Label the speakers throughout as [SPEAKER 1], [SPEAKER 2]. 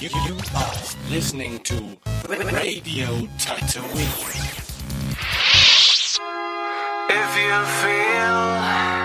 [SPEAKER 1] You, you are listening to Radio Tatooine.
[SPEAKER 2] If you feel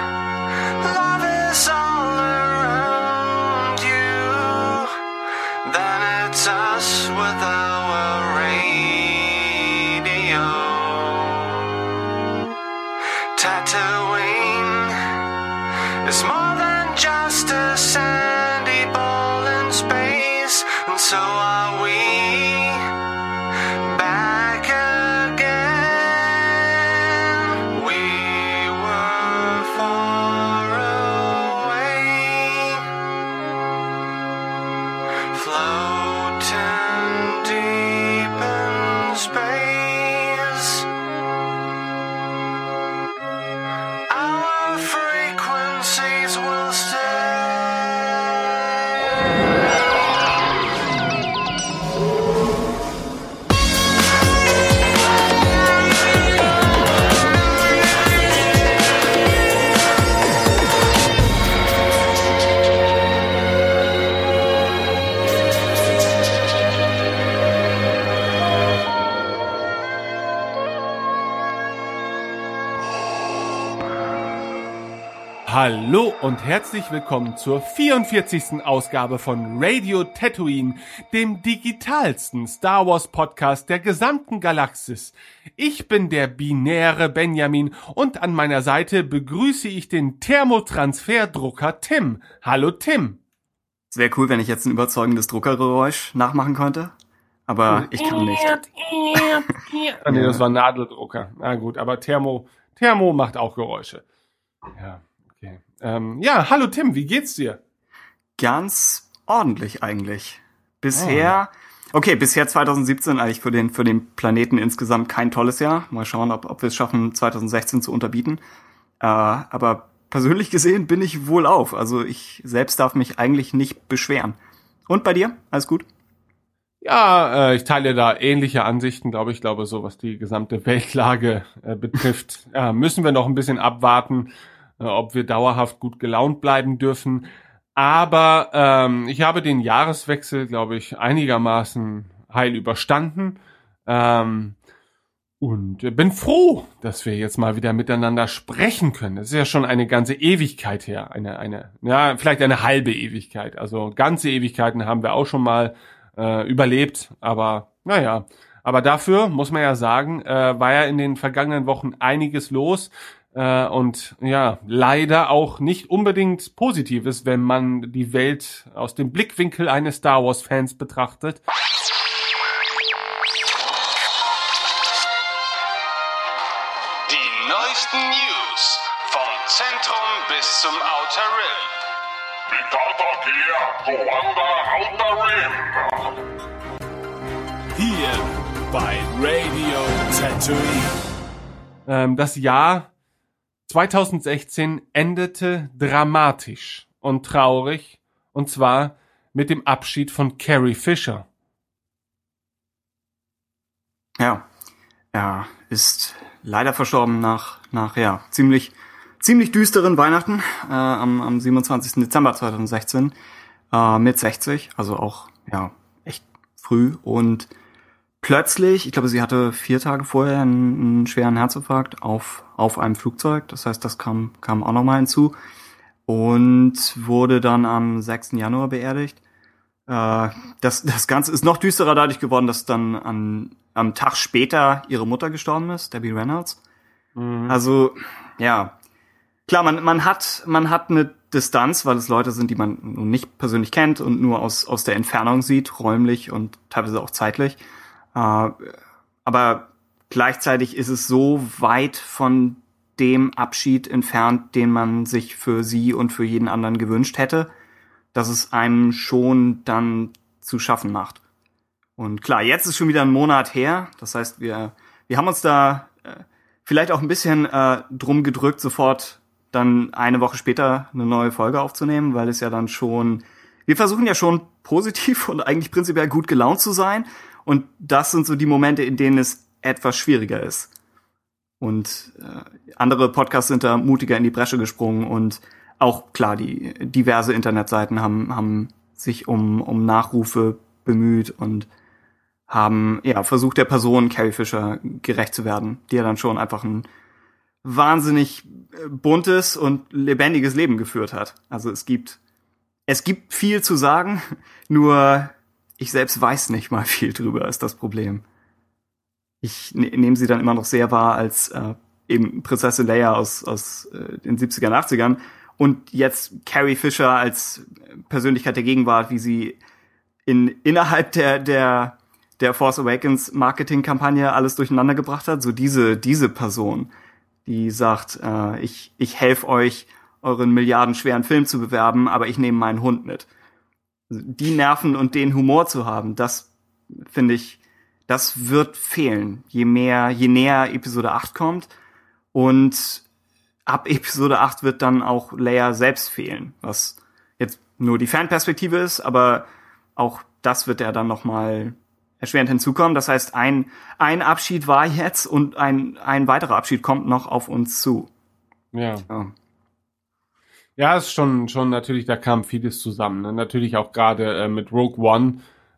[SPEAKER 3] Hallo und herzlich willkommen zur 44. Ausgabe von Radio Tatooine, dem digitalsten Star Wars Podcast der gesamten Galaxis. Ich bin der binäre Benjamin und an meiner Seite begrüße ich den Thermotransferdrucker Tim. Hallo Tim.
[SPEAKER 4] Es wäre cool, wenn ich jetzt ein überzeugendes Druckergeräusch nachmachen könnte. Aber ich kann nicht.
[SPEAKER 3] Ah, nee, das war ein Nadeldrucker. Na gut, aber Thermo, Thermo macht auch Geräusche. Ja. Ähm, ja, hallo Tim, wie geht's dir?
[SPEAKER 4] Ganz ordentlich eigentlich. Bisher, okay, bisher 2017 eigentlich für den, für den Planeten insgesamt kein tolles Jahr. Mal schauen, ob, ob wir es schaffen, 2016 zu unterbieten. Äh, aber persönlich gesehen bin ich wohl auf. Also ich selbst darf mich eigentlich nicht beschweren. Und bei dir? Alles gut?
[SPEAKER 3] Ja, äh, ich teile da ähnliche Ansichten, glaube ich. glaube, so was die gesamte Weltlage äh, betrifft, äh, müssen wir noch ein bisschen abwarten, ob wir dauerhaft gut gelaunt bleiben dürfen. Aber ähm, ich habe den Jahreswechsel, glaube ich, einigermaßen heil überstanden. Ähm, und äh, bin froh, dass wir jetzt mal wieder miteinander sprechen können. Das ist ja schon eine ganze Ewigkeit her. Eine, eine, ja, vielleicht eine halbe Ewigkeit. Also ganze Ewigkeiten haben wir auch schon mal äh, überlebt. Aber naja, aber dafür muss man ja sagen, äh, war ja in den vergangenen Wochen einiges los. Äh, und ja, leider auch nicht unbedingt Positives, wenn man die Welt aus dem Blickwinkel eines Star Wars-Fans betrachtet.
[SPEAKER 2] Die neuesten News vom Zentrum bis zum Outer Rim.
[SPEAKER 1] Hier bei Radio Tatooine.
[SPEAKER 3] Ähm, das Jahr 2016 endete dramatisch und traurig, und zwar mit dem Abschied von Carrie Fisher.
[SPEAKER 4] Ja. Er ist leider verstorben nach, nach ja, ziemlich, ziemlich düsteren Weihnachten äh, am, am 27. Dezember 2016 äh, mit 60, also auch ja echt früh und plötzlich, ich glaube, sie hatte vier Tage vorher einen, einen schweren Herzinfarkt auf auf einem Flugzeug, das heißt, das kam kam auch nochmal hinzu und wurde dann am 6. Januar beerdigt. Äh, das, das Ganze ist noch düsterer dadurch geworden, dass dann an, am Tag später ihre Mutter gestorben ist, Debbie Reynolds. Also, ja. Klar, man, man hat, man hat eine Distanz, weil es Leute sind, die man nun nicht persönlich kennt und nur aus, aus der Entfernung sieht, räumlich und teilweise auch zeitlich. Äh, aber gleichzeitig ist es so weit von dem Abschied entfernt, den man sich für sie und für jeden anderen gewünscht hätte, dass es einem schon dann zu schaffen macht. Und klar, jetzt ist schon wieder ein Monat her. Das heißt, wir, wir haben uns da äh, vielleicht auch ein bisschen äh, drum gedrückt, sofort dann eine Woche später eine neue Folge aufzunehmen, weil es ja dann schon, wir versuchen ja schon positiv und eigentlich prinzipiell gut gelaunt zu sein. Und das sind so die Momente, in denen es etwas schwieriger ist. Und äh, andere Podcasts sind da mutiger in die Bresche gesprungen und auch klar, die diverse Internetseiten haben, haben sich um, um Nachrufe bemüht und haben ja versucht der Person Carrie Fisher gerecht zu werden, die ja dann schon einfach ein wahnsinnig äh, buntes und lebendiges Leben geführt hat. Also es gibt es gibt viel zu sagen, nur ich selbst weiß nicht mal viel drüber, ist das Problem. Ich ne nehme sie dann immer noch sehr wahr als äh, eben Prinzessin Leia aus, aus äh, den 70ern, 80ern und jetzt Carrie Fisher als Persönlichkeit der Gegenwart, wie sie in, innerhalb der, der, der Force Awakens Marketingkampagne alles durcheinander gebracht hat. So diese, diese Person, die sagt, äh, ich, ich helfe euch, euren milliardenschweren Film zu bewerben, aber ich nehme meinen Hund mit. Die Nerven und den Humor zu haben, das finde ich, das wird fehlen, je mehr, je näher Episode 8 kommt. Und ab Episode 8 wird dann auch Leia selbst fehlen, was jetzt nur die Fanperspektive ist, aber auch das wird ja dann nochmal erschwerend hinzukommen. Das heißt, ein, ein Abschied war jetzt und ein, ein weiterer Abschied kommt noch auf uns zu.
[SPEAKER 3] Ja. ja. Ja, ist schon, schon natürlich, da kam vieles zusammen. Ne? Natürlich auch gerade äh, mit Rogue One,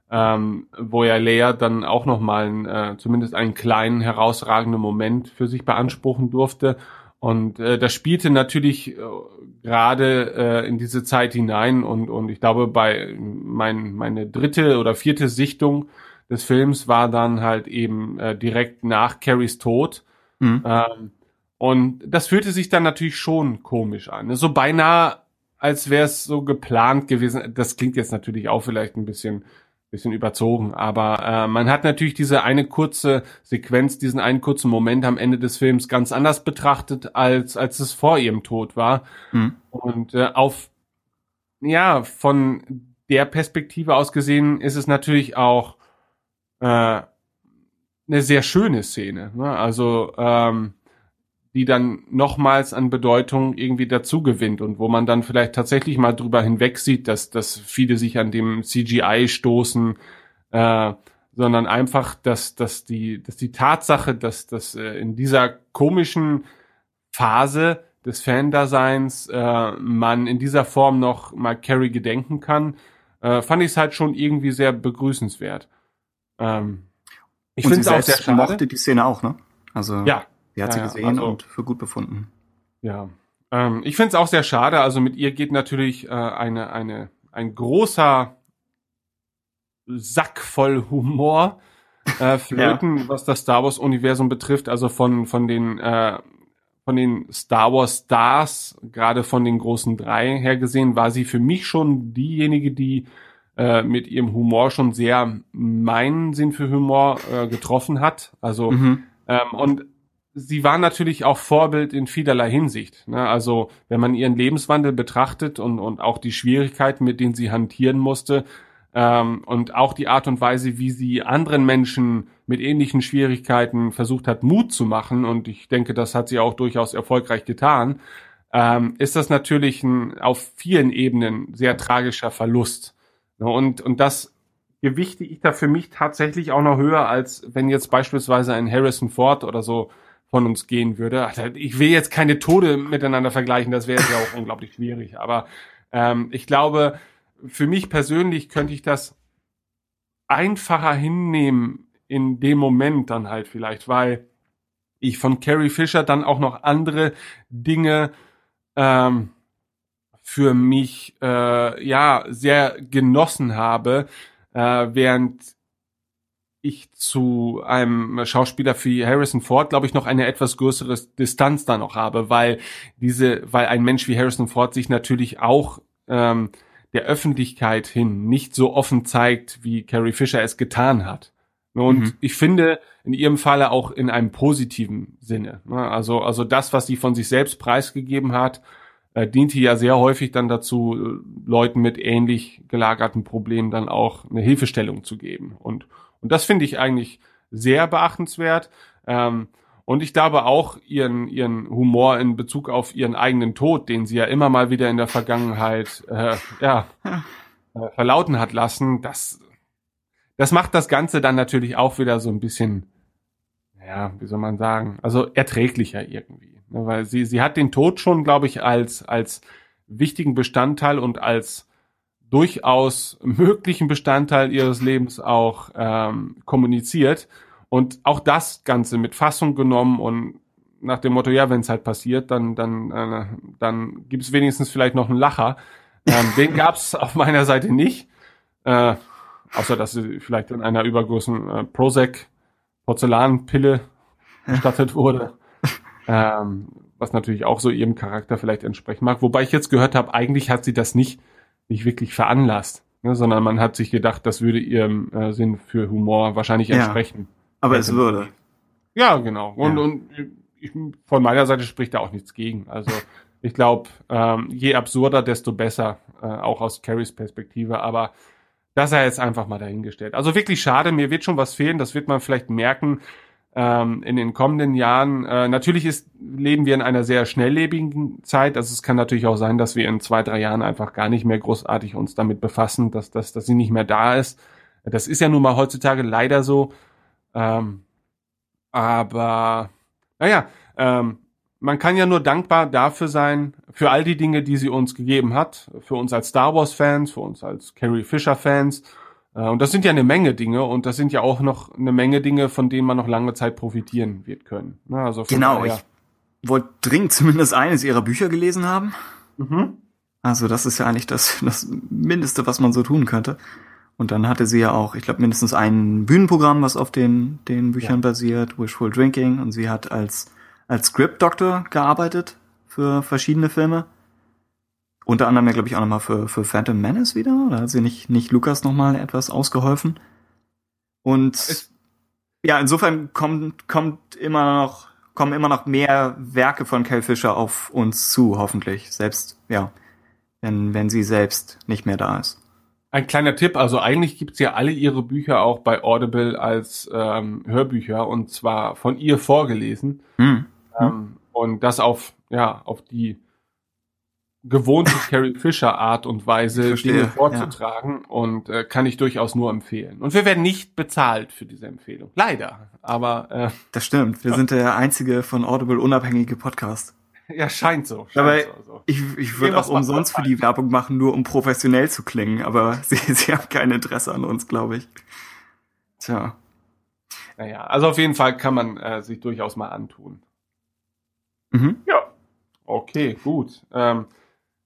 [SPEAKER 3] ähm, wo ja Leia dann auch nochmal äh, zumindest einen kleinen, herausragenden Moment für sich beanspruchen durfte. Und äh, das spielte natürlich äh, gerade äh, in diese Zeit hinein und, und ich glaube, bei mein, meine dritte oder vierte Sichtung des Films war dann halt eben äh, direkt nach Carries Tod. Mhm. Ähm, und das fühlte sich dann natürlich schon komisch an. So beinahe, als wäre es so geplant gewesen. Das klingt jetzt natürlich auch vielleicht ein bisschen bisschen überzogen, aber äh, man hat natürlich diese eine kurze Sequenz, diesen einen kurzen Moment am Ende des Films ganz anders betrachtet, als als es vor ihrem Tod war. Mhm. Und äh, auf ja, von der Perspektive aus gesehen ist es natürlich auch äh, eine sehr schöne Szene. Ne? Also ähm, die dann nochmals an Bedeutung irgendwie dazu gewinnt und wo man dann vielleicht tatsächlich mal drüber hinweg sieht, dass, dass viele sich an dem CGI stoßen, äh, sondern einfach, dass, dass, die, dass die Tatsache, dass, dass äh, in dieser komischen Phase des Fan-Daseins äh, man in dieser Form noch mal Carrie gedenken kann, äh, fand ich es halt schon irgendwie sehr begrüßenswert. Ähm,
[SPEAKER 4] ich finde es auch sehr schade. mochte die Szene auch, ne?
[SPEAKER 3] Also ja,
[SPEAKER 4] Sie hat ja, sie gesehen also, und für gut befunden.
[SPEAKER 3] Ja. Ähm, ich finde es auch sehr schade. Also mit ihr geht natürlich äh, eine, eine, ein großer Sack voll Humor äh, flöten, ja. was das Star Wars Universum betrifft. Also von, von den, äh, von den Star Wars Stars, gerade von den großen drei her gesehen, war sie für mich schon diejenige, die äh, mit ihrem Humor schon sehr meinen Sinn für Humor äh, getroffen hat. Also mhm. ähm, und sie war natürlich auch Vorbild in vielerlei Hinsicht. Ne? Also wenn man ihren Lebenswandel betrachtet und, und auch die Schwierigkeiten, mit denen sie hantieren musste ähm, und auch die Art und Weise, wie sie anderen Menschen mit ähnlichen Schwierigkeiten versucht hat, Mut zu machen, und ich denke, das hat sie auch durchaus erfolgreich getan, ähm, ist das natürlich ein auf vielen Ebenen sehr tragischer Verlust. Ne? Und, und das gewichte ich da für mich tatsächlich auch noch höher, als wenn jetzt beispielsweise ein Harrison Ford oder so von uns gehen würde. Ich will jetzt keine Tode miteinander vergleichen, das wäre ja auch unglaublich schwierig. Aber ähm, ich glaube, für mich persönlich könnte ich das einfacher hinnehmen in dem Moment dann halt vielleicht, weil ich von Carrie Fisher dann auch noch andere Dinge ähm, für mich äh, ja sehr genossen habe, äh, während ich zu einem Schauspieler wie Harrison Ford, glaube ich, noch eine etwas größere Distanz da noch habe, weil diese, weil ein Mensch wie Harrison Ford sich natürlich auch ähm, der Öffentlichkeit hin nicht so offen zeigt, wie Carrie Fisher es getan hat. Und mhm. ich finde in ihrem Falle auch in einem positiven Sinne. Ne? Also, also das, was sie von sich selbst preisgegeben hat, äh, diente ja sehr häufig dann dazu, äh, Leuten mit ähnlich gelagerten Problemen dann auch eine Hilfestellung zu geben. Und und das finde ich eigentlich sehr beachtenswert. Ähm, und ich glaube auch ihren, ihren Humor in Bezug auf ihren eigenen Tod, den sie ja immer mal wieder in der Vergangenheit äh, ja, äh, verlauten hat lassen, das, das macht das Ganze dann natürlich auch wieder so ein bisschen, ja, wie soll man sagen, also erträglicher irgendwie. Ne, weil sie, sie hat den Tod schon, glaube ich, als, als wichtigen Bestandteil und als durchaus möglichen Bestandteil ihres Lebens auch ähm, kommuniziert. Und auch das Ganze mit Fassung genommen und nach dem Motto, ja, wenn es halt passiert, dann, dann, äh, dann gibt es wenigstens vielleicht noch einen Lacher. Ähm, den gab es auf meiner Seite nicht. Äh, außer dass sie vielleicht in einer übergroßen äh, Prozac Porzellanpille gestattet wurde. ähm, was natürlich auch so ihrem Charakter vielleicht entsprechen mag. Wobei ich jetzt gehört habe, eigentlich hat sie das nicht, nicht wirklich veranlasst, ne, sondern man hat sich gedacht, das würde ihrem äh, Sinn für Humor wahrscheinlich
[SPEAKER 4] Ja.
[SPEAKER 3] entsprechen.
[SPEAKER 4] Aber es würde.
[SPEAKER 3] Ja, genau. Und,
[SPEAKER 4] Ja.
[SPEAKER 3] und ich, von meiner Seite spricht da auch nichts gegen. Also ich glaube, ähm, je absurder, desto besser, äh, auch aus Carries Perspektive. Aber das sei jetzt einfach mal dahingestellt. Also wirklich schade, mir wird schon was fehlen, das wird man vielleicht merken ähm, in den kommenden Jahren. Äh, natürlich ist, leben wir in einer sehr schnelllebigen Zeit. Also es kann natürlich auch sein, dass wir in zwei, drei Jahren einfach gar nicht mehr großartig uns damit befassen, dass, dass, dass sie nicht mehr da ist. Das ist ja nun mal heutzutage leider so. Ähm, aber naja, ähm, man kann ja nur dankbar dafür sein, für all die Dinge, die sie uns gegeben hat, für uns als Star Wars-Fans, für uns als Carrie Fisher-Fans. Äh, und das sind ja eine Menge Dinge und das sind ja auch noch eine Menge Dinge, von denen man noch lange Zeit profitieren wird können. Ne, also
[SPEAKER 4] Genau,
[SPEAKER 3] daher-
[SPEAKER 4] ich wollte dringend zumindest eines ihrer Bücher gelesen haben.
[SPEAKER 3] Mhm.
[SPEAKER 4] Also das ist ja eigentlich das, das Mindeste, was man so tun könnte. Und dann hatte sie ja auch, ich glaube, mindestens ein Bühnenprogramm, was auf den, den Büchern basiert, Wishful Drinking. Und sie hat als, als Script Doctor gearbeitet für verschiedene Filme. Unter anderem ja, glaube ich, auch nochmal für, für Phantom Menace wieder. Oder hat sie nicht, nicht Lukas nochmal etwas ausgeholfen? Und
[SPEAKER 3] Es-
[SPEAKER 4] ja, insofern kommt, kommt immer noch, kommen immer noch mehr Werke von Carrie Fisher auf uns zu, hoffentlich. Selbst, ja, wenn, wenn sie selbst nicht mehr da ist.
[SPEAKER 3] Ein kleiner Tipp, also eigentlich gibt's ja alle ihre Bücher auch bei Audible als ähm, Hörbücher und zwar von ihr vorgelesen.
[SPEAKER 4] Hm.
[SPEAKER 3] Ähm, und das auf, ja, auf die gewohnte Carrie Fisher Art und Weise,
[SPEAKER 4] Verstehe,
[SPEAKER 3] Dinge vorzutragen und äh, kann ich durchaus nur empfehlen. Und wir werden nicht bezahlt für diese Empfehlung. Leider. Aber äh,
[SPEAKER 4] Das stimmt. Wir sind der einzige von Audible unabhängige Podcast.
[SPEAKER 3] ja, scheint so. Scheint
[SPEAKER 4] Aber
[SPEAKER 3] so,
[SPEAKER 4] ich, ich würde auch umsonst für die Werbung machen, nur um professionell zu klingen. Aber sie, sie haben kein Interesse an uns, glaube ich. Tja.
[SPEAKER 3] Naja, also auf jeden Fall kann man äh, sich durchaus mal antun.
[SPEAKER 4] Mhm.
[SPEAKER 3] Ja. Okay, gut. Ähm,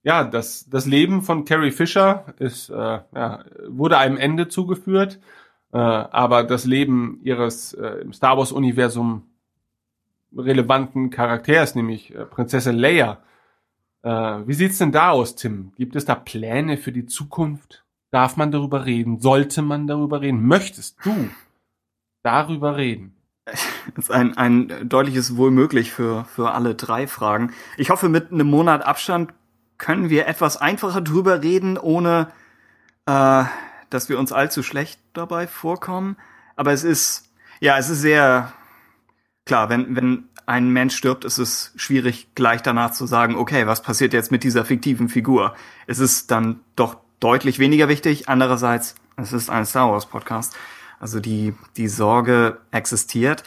[SPEAKER 3] ja, das, das Leben von Carrie Fisher ist, äh, ja, wurde einem Ende zugeführt, äh, aber das Leben ihres äh, im Star Wars-Universum relevanten Charakters, nämlich äh, Prinzessin Leia, äh, wie sieht's denn da aus, Tim? Gibt es da Pläne für die Zukunft? Darf man darüber reden? Sollte man darüber reden? Möchtest du darüber reden?
[SPEAKER 4] Das ist ein, ein deutliches Wohl möglich für, für alle drei Fragen. Ich hoffe, mit einem Monat Abstand können wir etwas einfacher drüber reden, ohne äh, dass wir uns allzu schlecht dabei vorkommen. Aber es ist, ja, es ist sehr klar, wenn, wenn ein Mensch stirbt, ist es schwierig, gleich danach zu sagen, okay, was passiert jetzt mit dieser fiktiven Figur? Es ist dann doch deutlich weniger wichtig. Andererseits, es ist ein Star Wars Podcast. Also die, die Sorge existiert.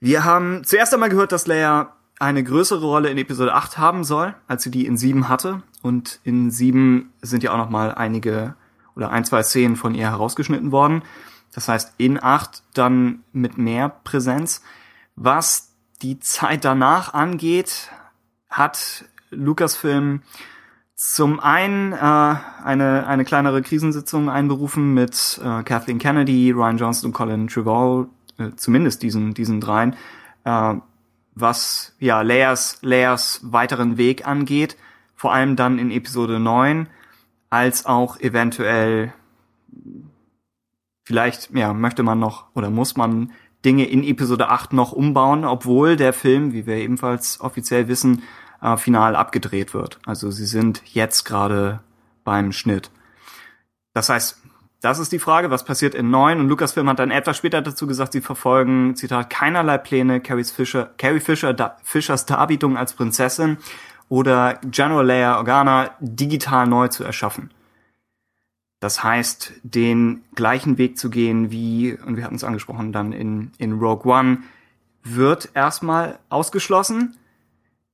[SPEAKER 4] Wir haben zuerst einmal gehört, dass Leia eine größere Rolle in Episode 8 haben soll, als sie die in 7 hatte. Und in 7 sind ja auch noch mal einige oder ein, zwei Szenen von ihr herausgeschnitten worden. Das heißt, in 8 dann mit mehr Präsenz. Was die Zeit danach angeht, hat Lucasfilm zum einen äh, eine, eine kleinere Krisensitzung einberufen mit äh, Kathleen Kennedy, Ryan Johnson und Colin Trevorrow, äh, zumindest diesen, diesen dreien, äh, was ja Leias, Leias weiteren Weg angeht, vor allem dann in Episode 9, als auch eventuell vielleicht, ja, möchte man noch oder muss man Dinge in Episode 8 noch umbauen, obwohl der Film, wie wir ebenfalls offiziell wissen, äh, final abgedreht wird. Also sie sind jetzt gerade beim Schnitt. Das heißt, das ist die Frage, was passiert in 9? Und Lucasfilm hat dann etwas später dazu gesagt, sie verfolgen, Zitat, keinerlei Pläne, Carries Fisher, Carrie Fisher, da, Fishers Darbietung als Prinzessin oder General Leia Organa digital neu zu erschaffen. Das heißt, den gleichen Weg zu gehen wie, und wir hatten es angesprochen, dann in, in Rogue One, wird erstmal ausgeschlossen.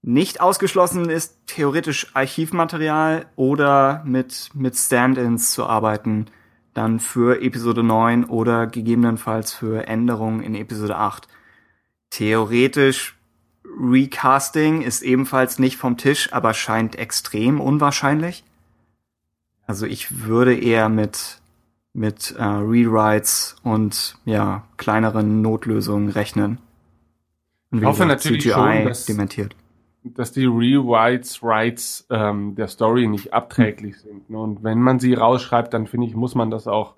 [SPEAKER 4] Nicht ausgeschlossen ist theoretisch Archivmaterial oder mit, mit Stand-ins zu arbeiten, dann für Episode 9 oder gegebenenfalls für Änderungen in Episode 8. Theoretisch Recasting ist ebenfalls nicht vom Tisch, aber scheint extrem unwahrscheinlich. Also ich würde eher mit mit äh, Rewrites und ja kleineren Notlösungen rechnen.
[SPEAKER 3] Und ich hoffe gesagt, natürlich CGI schon, dass,
[SPEAKER 4] dementiert.
[SPEAKER 3] Dass die Rewrites Rights ähm, der Story nicht abträglich sind. Ne? Und wenn man sie rausschreibt, dann finde ich, muss man das auch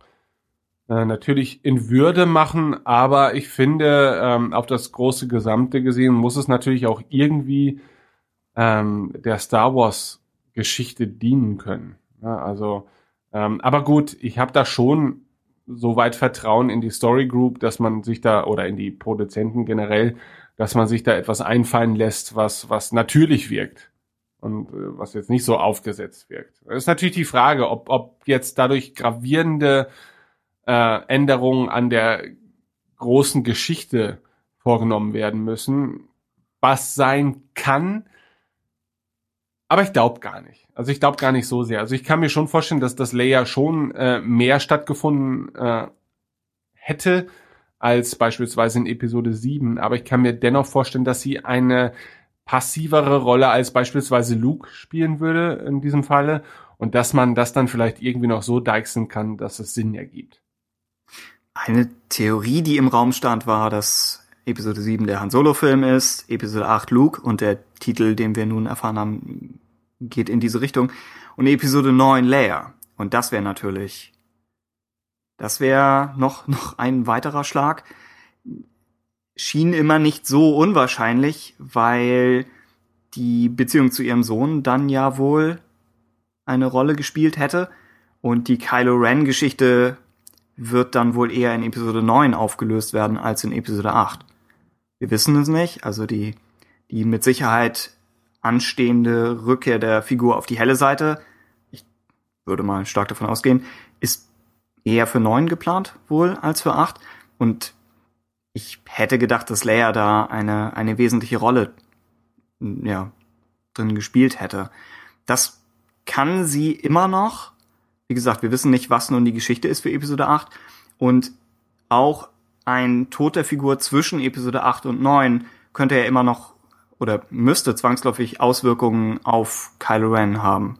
[SPEAKER 3] äh, natürlich in Würde machen. Aber ich finde, ähm, auf das große Gesamte gesehen, muss es natürlich auch irgendwie ähm, der Star Wars Geschichte dienen können. Ja, also ähm, aber gut, ich habe da schon so weit Vertrauen in die Story Group, dass man sich da oder in die Produzenten generell, dass man sich da etwas einfallen lässt, was was natürlich wirkt und äh, was jetzt nicht so aufgesetzt wirkt. Das ist natürlich die Frage, ob ob jetzt dadurch gravierende äh, Änderungen an der großen Geschichte vorgenommen werden müssen, was sein kann, aber ich glaube gar nicht. Also ich glaube gar nicht so sehr. Also ich kann mir schon vorstellen, dass das Leia schon äh, mehr stattgefunden äh, hätte als beispielsweise in Episode 7. Aber ich kann mir dennoch vorstellen, dass sie eine passivere Rolle als beispielsweise Luke spielen würde in diesem Falle. Und dass man das dann vielleicht irgendwie noch so deichseln kann, dass es Sinn ergibt.
[SPEAKER 4] Eine Theorie, die im Raum stand, war, dass Episode 7 der Han Solo-Film ist, Episode 8 Luke und der Titel, den wir nun erfahren haben, geht in diese Richtung. Und Episode 9 Leia. Und das wäre natürlich, das wäre noch, noch ein weiterer Schlag. Schien immer nicht so unwahrscheinlich, weil die Beziehung zu ihrem Sohn dann ja wohl eine Rolle gespielt hätte. Und die Kylo Ren Geschichte wird dann wohl eher in Episode 9 aufgelöst werden als in Episode 8. Wir wissen es nicht. Also die, die mit Sicherheit anstehende Rückkehr der Figur auf die helle Seite, ich würde mal stark davon ausgehen, ist eher für neun geplant wohl als für acht. Und ich hätte gedacht, dass Leia da eine, eine wesentliche Rolle ja, drin gespielt hätte. Das kann sie immer noch. Wie gesagt, wir wissen nicht, was nun die Geschichte ist für Episode 8. Und auch ein Tod der Figur zwischen Episode 8 und 9 könnte ja immer noch oder müsste zwangsläufig Auswirkungen auf Kylo Ren haben.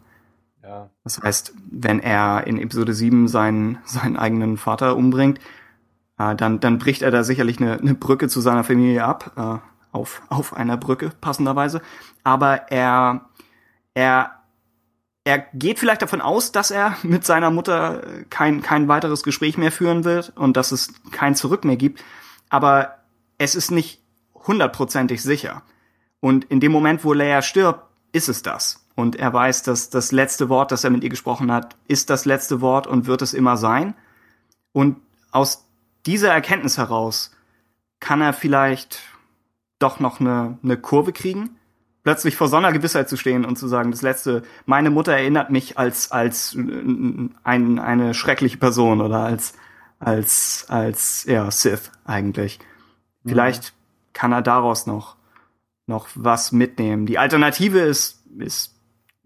[SPEAKER 4] Ja. Das heißt, wenn er in Episode 7 seinen, seinen eigenen Vater umbringt, äh, dann, dann bricht er da sicherlich eine, eine Brücke zu seiner Familie ab, äh, auf, auf einer Brücke passenderweise. Aber er, er er geht vielleicht davon aus, dass er mit seiner Mutter kein, kein weiteres Gespräch mehr führen wird und dass es kein Zurück mehr gibt. Aber es ist nicht hundertprozentig sicher. Und in dem Moment, wo Leia stirbt, ist es das. Und er weiß, dass das letzte Wort, das er mit ihr gesprochen hat, ist das letzte Wort und wird es immer sein. Und aus dieser Erkenntnis heraus kann er vielleicht doch noch eine, eine Kurve kriegen plötzlich vor so einer Gewissheit zu stehen und zu sagen, das letzte, meine Mutter erinnert mich als als ein, eine schreckliche Person oder als als als ja Sith eigentlich. Vielleicht mhm. kann er daraus noch noch was mitnehmen. Die Alternative ist ist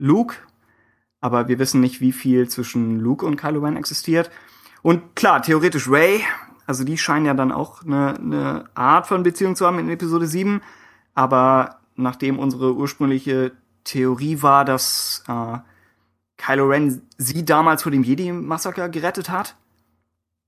[SPEAKER 4] Luke, aber wir wissen nicht, wie viel zwischen Luke und Kylo Ren existiert. Und klar, theoretisch Ray, also die scheinen ja dann auch eine, eine Art von Beziehung zu haben in Episode 7, aber nachdem unsere ursprüngliche Theorie war, dass äh, Kylo Ren sie damals vor dem Jedi-Massaker gerettet hat.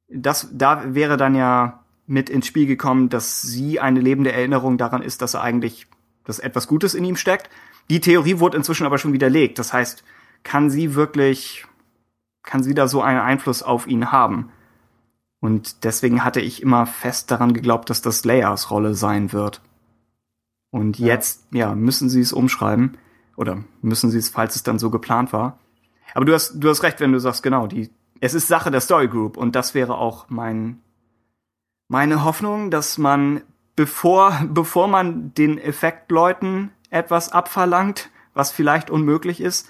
[SPEAKER 4] Das, da wäre dann ja mit ins Spiel gekommen, dass sie eine lebende Erinnerung daran ist, dass er eigentlich, dass etwas Gutes in ihm steckt. Die Theorie wurde inzwischen aber schon widerlegt. Das heißt, kann sie wirklich, kann sie da so einen Einfluss auf ihn haben? Und deswegen hatte ich immer fest daran geglaubt, dass das Leias Rolle sein wird. Und jetzt, ja, müssen sie es umschreiben. Oder müssen sie es, falls es dann so geplant war. Aber du hast, du hast recht, wenn du sagst, genau, die, es ist Sache der Story Group. Und das wäre auch mein, meine Hoffnung, dass man, bevor, bevor man den Effektleuten etwas abverlangt, was vielleicht unmöglich ist,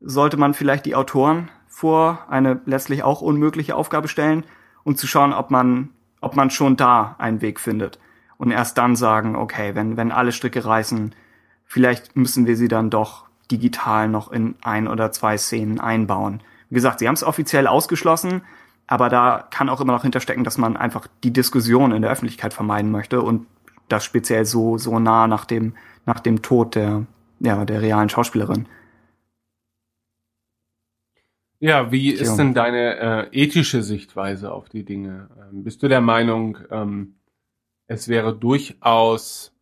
[SPEAKER 4] sollte man vielleicht die Autoren vor eine letztlich auch unmögliche Aufgabe stellen und zu schauen, ob man, ob man schon da einen Weg findet und erst dann sagen, okay, wenn, wenn alle Stricke reißen, vielleicht müssen wir sie dann doch digital noch in ein oder zwei Szenen einbauen. Wie gesagt, sie haben es offiziell ausgeschlossen, aber da kann auch immer noch hinterstecken, dass man einfach die Diskussion in der Öffentlichkeit vermeiden möchte und das speziell so, so nah nach dem, nach dem Tod der, ja, der realen Schauspielerin.
[SPEAKER 3] Ja, wie ist denn deine äh, ethische Sichtweise auf die Dinge? Ähm, bist du der Meinung, ähm, es wäre durchaus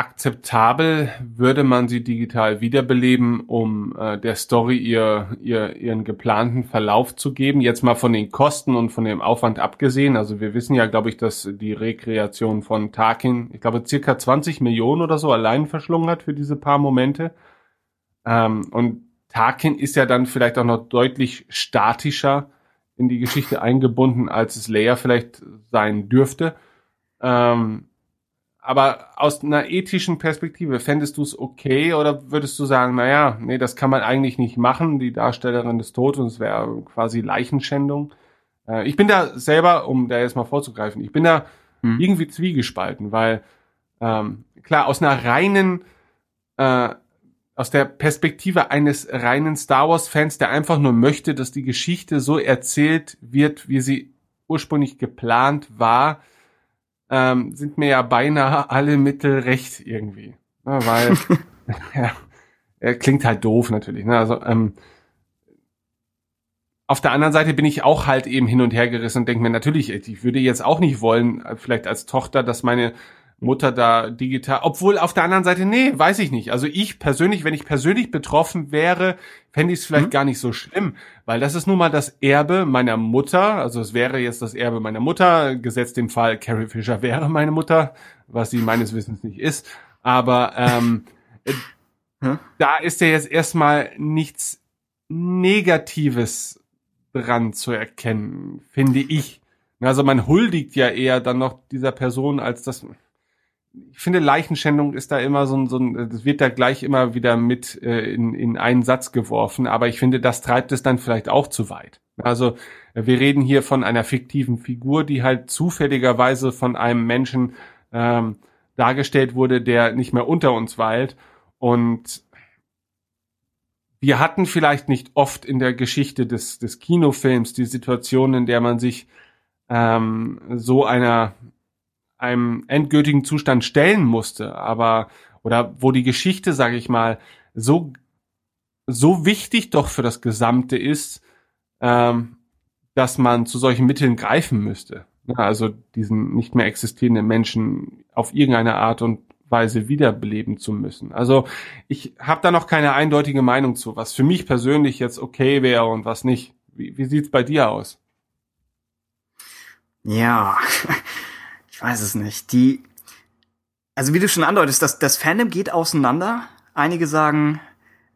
[SPEAKER 3] akzeptabel, würde man sie digital wiederbeleben, um äh, der Story ihr, ihr, ihren geplanten Verlauf zu geben. Jetzt mal von den Kosten und von dem Aufwand abgesehen. Also wir wissen ja, glaube ich, dass die Rekreation von Tarkin, ich glaube, circa 20 Millionen oder so allein verschlungen hat für diese paar Momente. Ähm, und Tarkin ist ja dann vielleicht auch noch deutlich statischer in die Geschichte eingebunden, als es Leia vielleicht sein dürfte. Ähm, aber aus einer ethischen Perspektive, fändest du es okay oder würdest du sagen, naja, nee, das kann man eigentlich nicht machen, die Darstellerin ist tot und es wäre quasi Leichenschändung? Äh, ich bin da selber, um da jetzt mal vorzugreifen, ich bin da hm. irgendwie zwiegespalten, weil ähm, klar, aus einer reinen, äh, aus der Perspektive eines reinen Star Wars-Fans, der einfach nur möchte, dass die Geschichte so erzählt wird, wie sie ursprünglich geplant war, ähm, sind mir ja beinahe alle Mittel recht irgendwie. Ne, weil, ja, er klingt halt doof natürlich. Ne? Also, ähm, auf der anderen Seite bin ich auch halt eben hin und her gerissen und denke mir, natürlich, ich würde jetzt auch nicht wollen, vielleicht als Tochter, dass meine Mutter da digital, obwohl auf der anderen Seite, nee, weiß ich nicht. Also ich persönlich, wenn ich persönlich betroffen wäre, fände ich es vielleicht mhm. gar nicht so schlimm, weil das ist nun mal das Erbe meiner Mutter, also es wäre jetzt das Erbe meiner Mutter, gesetzt dem Fall, Carrie Fisher wäre meine Mutter, was sie meines Wissens nicht ist, aber ähm, hm? da ist ja jetzt erstmal nichts Negatives dran zu erkennen, finde ich. Also man huldigt ja eher dann noch dieser Person, als das ich finde, Leichenschändung ist da immer so ein, so ein das wird da gleich immer wieder mit äh, in, in einen Satz geworfen, aber ich finde, das treibt es dann vielleicht auch zu weit. Also wir reden hier von einer fiktiven Figur, die halt zufälligerweise von einem Menschen ähm, dargestellt wurde, der nicht mehr unter uns weilt. Und wir hatten vielleicht nicht oft in der Geschichte des, des Kinofilms die Situation, in der man sich ähm, so einer einem endgültigen Zustand stellen musste, aber oder wo die Geschichte, sage ich mal, so so wichtig doch für das Gesamte ist, ähm, dass man zu solchen Mitteln greifen müsste. Also diesen nicht mehr existierenden Menschen auf irgendeine Art und Weise wiederbeleben zu müssen. Also ich habe da noch keine eindeutige Meinung zu, was für mich persönlich jetzt okay wäre und was nicht. Wie, wie sieht's bei dir aus?
[SPEAKER 4] Ja, ich weiß es nicht. Die, also wie du schon andeutest, das, das Fandom geht auseinander. Einige sagen,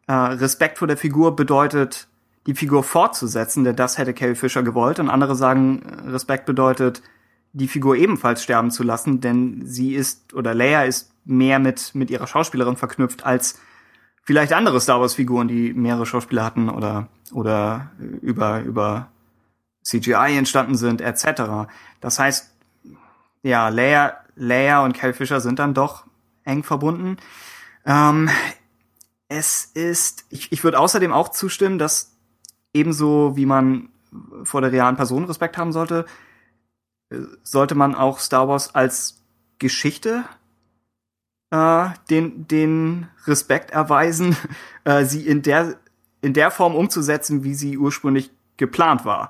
[SPEAKER 4] äh, Respekt vor der Figur bedeutet, die Figur fortzusetzen, denn das hätte Carrie Fisher gewollt. Und andere sagen, Respekt bedeutet, die Figur ebenfalls sterben zu lassen, denn sie ist, oder Leia ist mehr mit, mit ihrer Schauspielerin verknüpft als vielleicht andere Star Wars Figuren, die mehrere Schauspieler hatten oder, oder über, über CGI entstanden sind, etc. Das heißt, ja, Leia, Leia und Carrie Fisher sind dann doch eng verbunden. Ähm, es ist, ich, ich würde außerdem auch zustimmen, dass ebenso wie man vor der realen Person Respekt haben sollte, äh, sollte man auch Star Wars als Geschichte äh, den, den Respekt erweisen, äh, sie in der, in der Form umzusetzen, wie sie ursprünglich geplant war.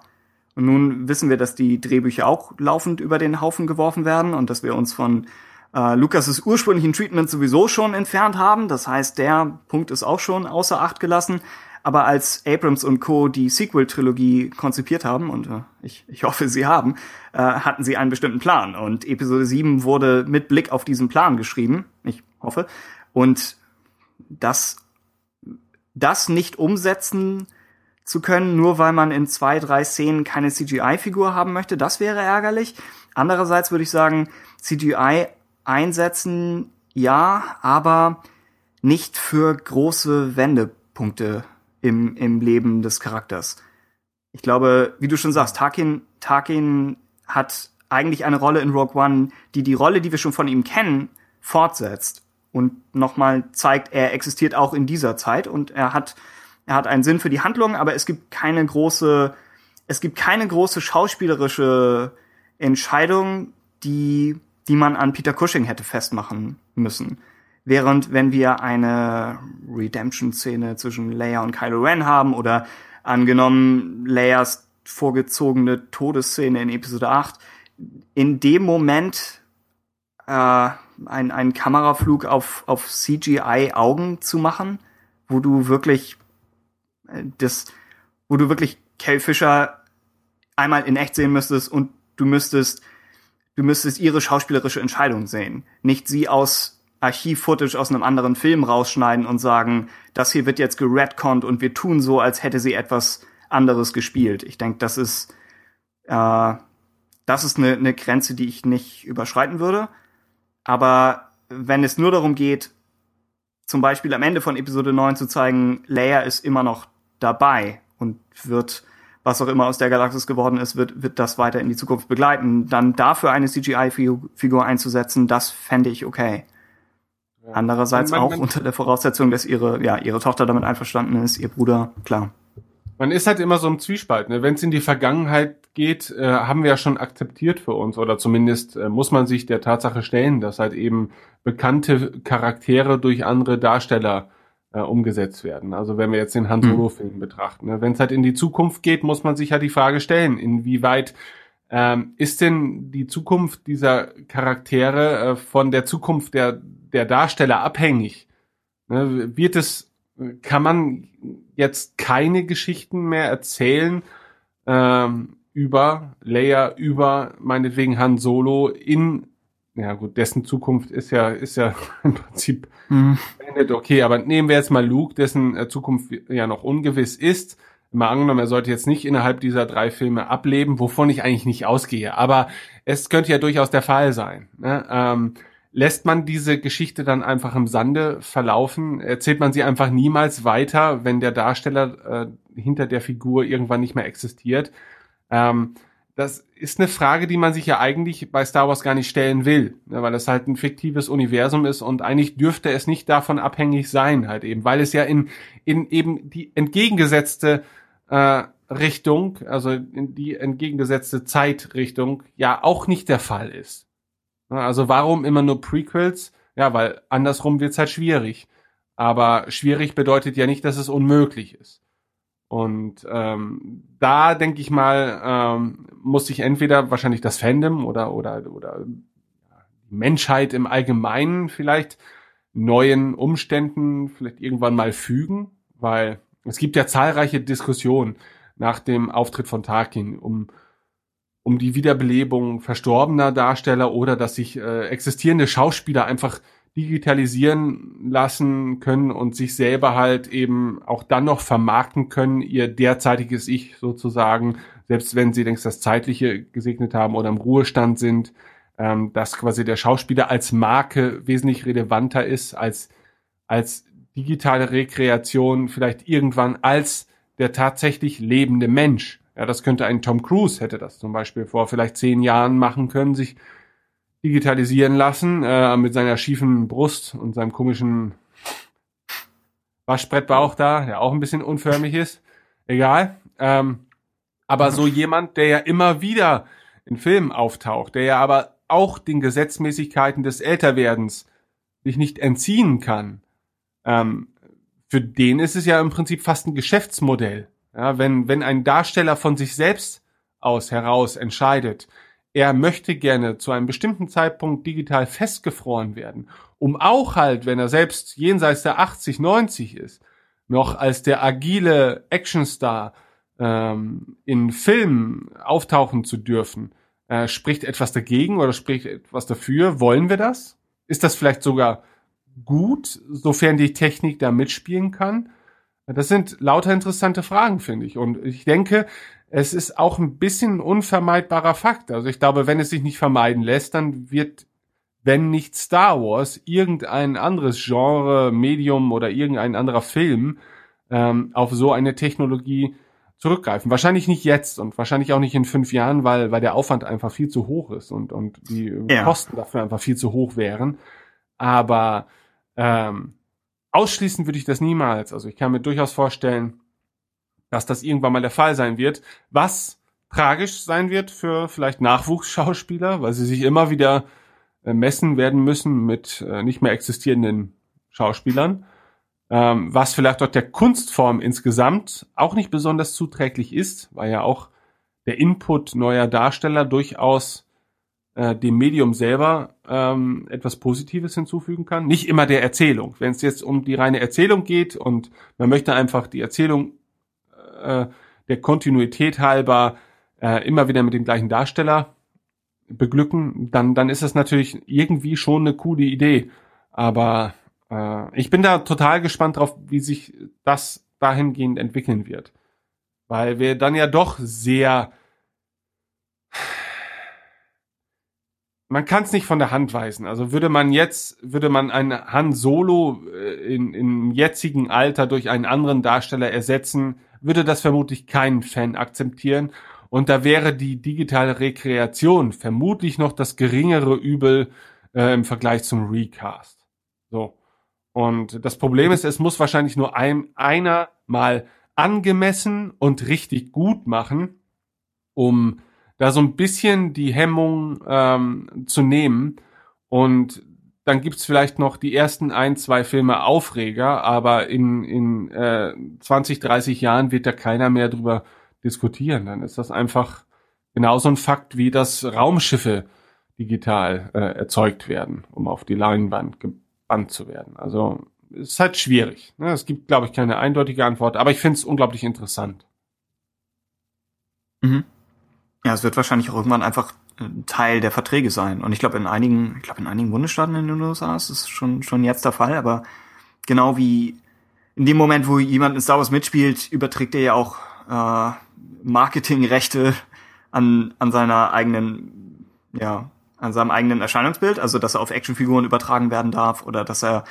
[SPEAKER 4] Und nun wissen wir, dass die Drehbücher auch laufend über den Haufen geworfen werden und dass wir uns von äh, Lukas' ursprünglichen Treatment sowieso schon entfernt haben. Das heißt, der Punkt ist auch schon außer Acht gelassen. Aber als Abrams und Co. die Sequel-Trilogie konzipiert haben, und äh, ich, ich hoffe, sie haben, äh, hatten sie einen bestimmten Plan. Und Episode 7 wurde mit Blick auf diesen Plan geschrieben. Ich hoffe. Und das, das nicht umsetzen zu können, nur weil man in zwei, drei Szenen keine CGI-Figur haben möchte. Das wäre ärgerlich. Andererseits würde ich sagen, CGI einsetzen, ja, aber nicht für große Wendepunkte im, im Leben des Charakters. Ich glaube, wie du schon sagst, Tarkin, Tarkin hat eigentlich eine Rolle in Rogue One, die die Rolle, die wir schon von ihm kennen, fortsetzt und nochmal zeigt, er existiert auch in dieser Zeit und er hat, er hat einen Sinn für die Handlung, aber es gibt keine große, es gibt keine große schauspielerische Entscheidung, die, die man an Peter Cushing hätte festmachen müssen. Während wenn wir eine Redemption-Szene zwischen Leia und Kylo Ren haben oder angenommen Leias vorgezogene Todesszene in Episode 8, in dem Moment äh, ein, einen Kameraflug auf, auf CGI-Augen zu machen, wo du wirklich das, wo du wirklich Carrie Fisher einmal in echt sehen müsstest und du müsstest, du müsstest ihre schauspielerische Entscheidung sehen. Nicht sie aus Archiv-Footage aus einem anderen Film rausschneiden und sagen, das hier wird jetzt geredconnt und wir tun so, als hätte sie etwas anderes gespielt. Ich denke, das ist, äh, das ist eine, eine Grenze, die ich nicht überschreiten würde. Aber wenn es nur darum geht, zum Beispiel am Ende von Episode 9 zu zeigen, Leia ist immer noch dabei und wird, was auch immer aus der Galaxis geworden ist, wird, wird das weiter in die Zukunft begleiten. Dann dafür eine CGI-Figur einzusetzen, das fände ich okay. Andererseits
[SPEAKER 3] Man- man-
[SPEAKER 4] auch
[SPEAKER 3] man-
[SPEAKER 4] unter der Voraussetzung, dass ihre, ja, ihre Tochter damit einverstanden ist, ihr Bruder, klar.
[SPEAKER 3] Man ist halt immer so im Zwiespalt. Ne? Wenn es in die Vergangenheit geht, äh, haben wir ja schon akzeptiert für uns oder zumindest äh, muss man sich der Tatsache stellen, dass halt eben bekannte Charaktere durch andere Darsteller äh, umgesetzt werden. Also wenn wir jetzt den Han
[SPEAKER 4] Hm.
[SPEAKER 3] Solo-Film betrachten. Ne? Wenn es halt in die Zukunft geht, muss man sich ja die Frage stellen, inwieweit ähm, ist denn die Zukunft dieser Charaktere äh, von der Zukunft der, der Darsteller abhängig? Ne? Wird es, kann man jetzt keine Geschichten mehr erzählen ähm, über Leia, über meinetwegen Han Solo in, ja gut, dessen Zukunft ist ja, ist ja im Prinzip beendet, okay, aber nehmen wir jetzt mal Luke, dessen äh, Zukunft ja noch ungewiss ist. Mal angenommen, er sollte jetzt nicht innerhalb dieser drei Filme ableben, wovon ich eigentlich nicht ausgehe. Aber es könnte ja durchaus der Fall sein. Ne? Ähm, lässt man diese Geschichte dann einfach im Sande verlaufen? Erzählt man sie einfach niemals weiter, wenn der Darsteller äh, hinter der Figur irgendwann nicht mehr existiert? Ähm, das ist eine Frage, die man sich ja eigentlich bei Star Wars gar nicht stellen will, ne, weil es halt ein fiktives Universum ist und eigentlich dürfte es nicht davon abhängig sein, halt eben, weil es ja in, in eben die entgegengesetzte äh, Richtung, also in die entgegengesetzte Zeitrichtung, ja auch nicht der Fall ist. Ne, Also warum immer nur Prequels? Ja, weil andersrum wird's halt schwierig. Aber schwierig bedeutet ja nicht, dass es unmöglich ist. Und ähm, da denke ich mal, ähm, muss sich entweder wahrscheinlich das Fandom oder oder oder die Menschheit im Allgemeinen vielleicht neuen Umständen vielleicht irgendwann mal fügen, weil es gibt ja zahlreiche Diskussionen nach dem Auftritt von Tarkin um um die Wiederbelebung verstorbener Darsteller oder dass sich äh, existierende Schauspieler einfach digitalisieren lassen können und sich selber halt eben auch dann noch vermarkten können, ihr derzeitiges Ich sozusagen, selbst wenn sie längst das Zeitliche gesegnet haben oder im Ruhestand sind, ähm, dass quasi der Schauspieler als Marke wesentlich relevanter ist als, als digitale Rekreation vielleicht irgendwann als der tatsächlich lebende Mensch. Ja, das könnte ein Tom Cruise hätte das zum Beispiel vor vielleicht zehn Jahren machen können, sich digitalisieren lassen äh, mit seiner schiefen Brust und seinem komischen Waschbrettbauch da, der auch ein bisschen unförmig ist. Egal. Ähm, aber so jemand, der ja immer wieder in Filmen auftaucht, der ja aber auch den Gesetzmäßigkeiten des Älterwerdens sich nicht entziehen kann, ähm, für den ist es ja im Prinzip fast ein Geschäftsmodell. Ja, wenn, wenn ein Darsteller von sich selbst aus heraus entscheidet, er möchte gerne zu einem bestimmten Zeitpunkt digital festgefroren werden, um auch halt, wenn er selbst jenseits der 80, 90 ist, noch als der agile Actionstar ähm, in Filmen auftauchen zu dürfen, äh, spricht etwas dagegen oder spricht etwas dafür? Wollen wir das? Ist das vielleicht sogar gut, sofern die Technik da mitspielen kann? Das sind lauter interessante Fragen, finde ich. Und ich denke, es ist auch ein bisschen ein unvermeidbarer Fakt. Also ich glaube, wenn es sich nicht vermeiden lässt, dann wird, wenn nicht Star Wars, irgendein anderes Genre, Medium oder irgendein anderer Film ähm, auf so eine Technologie zurückgreifen. Wahrscheinlich nicht jetzt und wahrscheinlich auch nicht in fünf Jahren, weil, weil der Aufwand einfach viel zu hoch ist und, und die
[SPEAKER 4] Ja.
[SPEAKER 3] Kosten dafür einfach viel zu hoch wären. Aber Ähm, ausschließen würde ich das niemals. Also ich kann mir durchaus vorstellen, dass das irgendwann mal der Fall sein wird, was tragisch sein wird für vielleicht Nachwuchsschauspieler, weil sie sich immer wieder äh, messen werden müssen mit äh, nicht mehr existierenden Schauspielern, ähm, was vielleicht auch der Kunstform insgesamt auch nicht besonders zuträglich ist, weil ja auch der Input neuer Darsteller durchaus äh, dem Medium selber ähm, etwas Positives hinzufügen kann. Nicht immer der Erzählung. Wenn es jetzt um die reine Erzählung geht und man möchte einfach die Erzählung äh, der Kontinuität halber äh, immer wieder mit dem gleichen Darsteller beglücken, dann, dann ist das natürlich irgendwie schon eine coole Idee. Aber äh, ich bin da total gespannt drauf, wie sich das dahingehend entwickeln wird. Weil wir dann ja doch sehr man kann es nicht von der Hand weisen. Also würde man jetzt, würde man einen Han Solo äh, in, im jetzigen Alter durch einen anderen Darsteller ersetzen, würde das vermutlich kein Fan akzeptieren. Und da wäre die digitale Rekreation vermutlich noch das geringere Übel äh, im Vergleich zum Recast. So. Und das Problem ist, es muss wahrscheinlich nur ein, einer mal angemessen und richtig gut machen, um da so ein bisschen die Hemmung ähm, zu nehmen. Und dann gibt's vielleicht noch die ersten ein, zwei Filme Aufreger, aber in, in äh, 20, 30 Jahren wird da keiner mehr drüber diskutieren. Dann ist das einfach genauso ein Fakt, wie dass Raumschiffe digital äh, erzeugt werden, um auf die Leinwand gebannt zu werden. Also es ist halt schwierig. Ne? Es gibt, glaube ich, keine eindeutige Antwort, aber ich finde es unglaublich interessant.
[SPEAKER 4] Mhm. Ja, es wird wahrscheinlich auch irgendwann einfach Teil der Verträge sein. Und ich glaube, in einigen, ich glaube, in einigen Bundesstaaten in den USA ist es schon, schon jetzt der Fall, aber genau wie in dem Moment, wo jemand in Star Wars mitspielt, überträgt er ja auch äh, Marketingrechte an, an seiner eigenen, ja, an seinem eigenen Erscheinungsbild, also dass er auf Actionfiguren übertragen werden darf oder dass er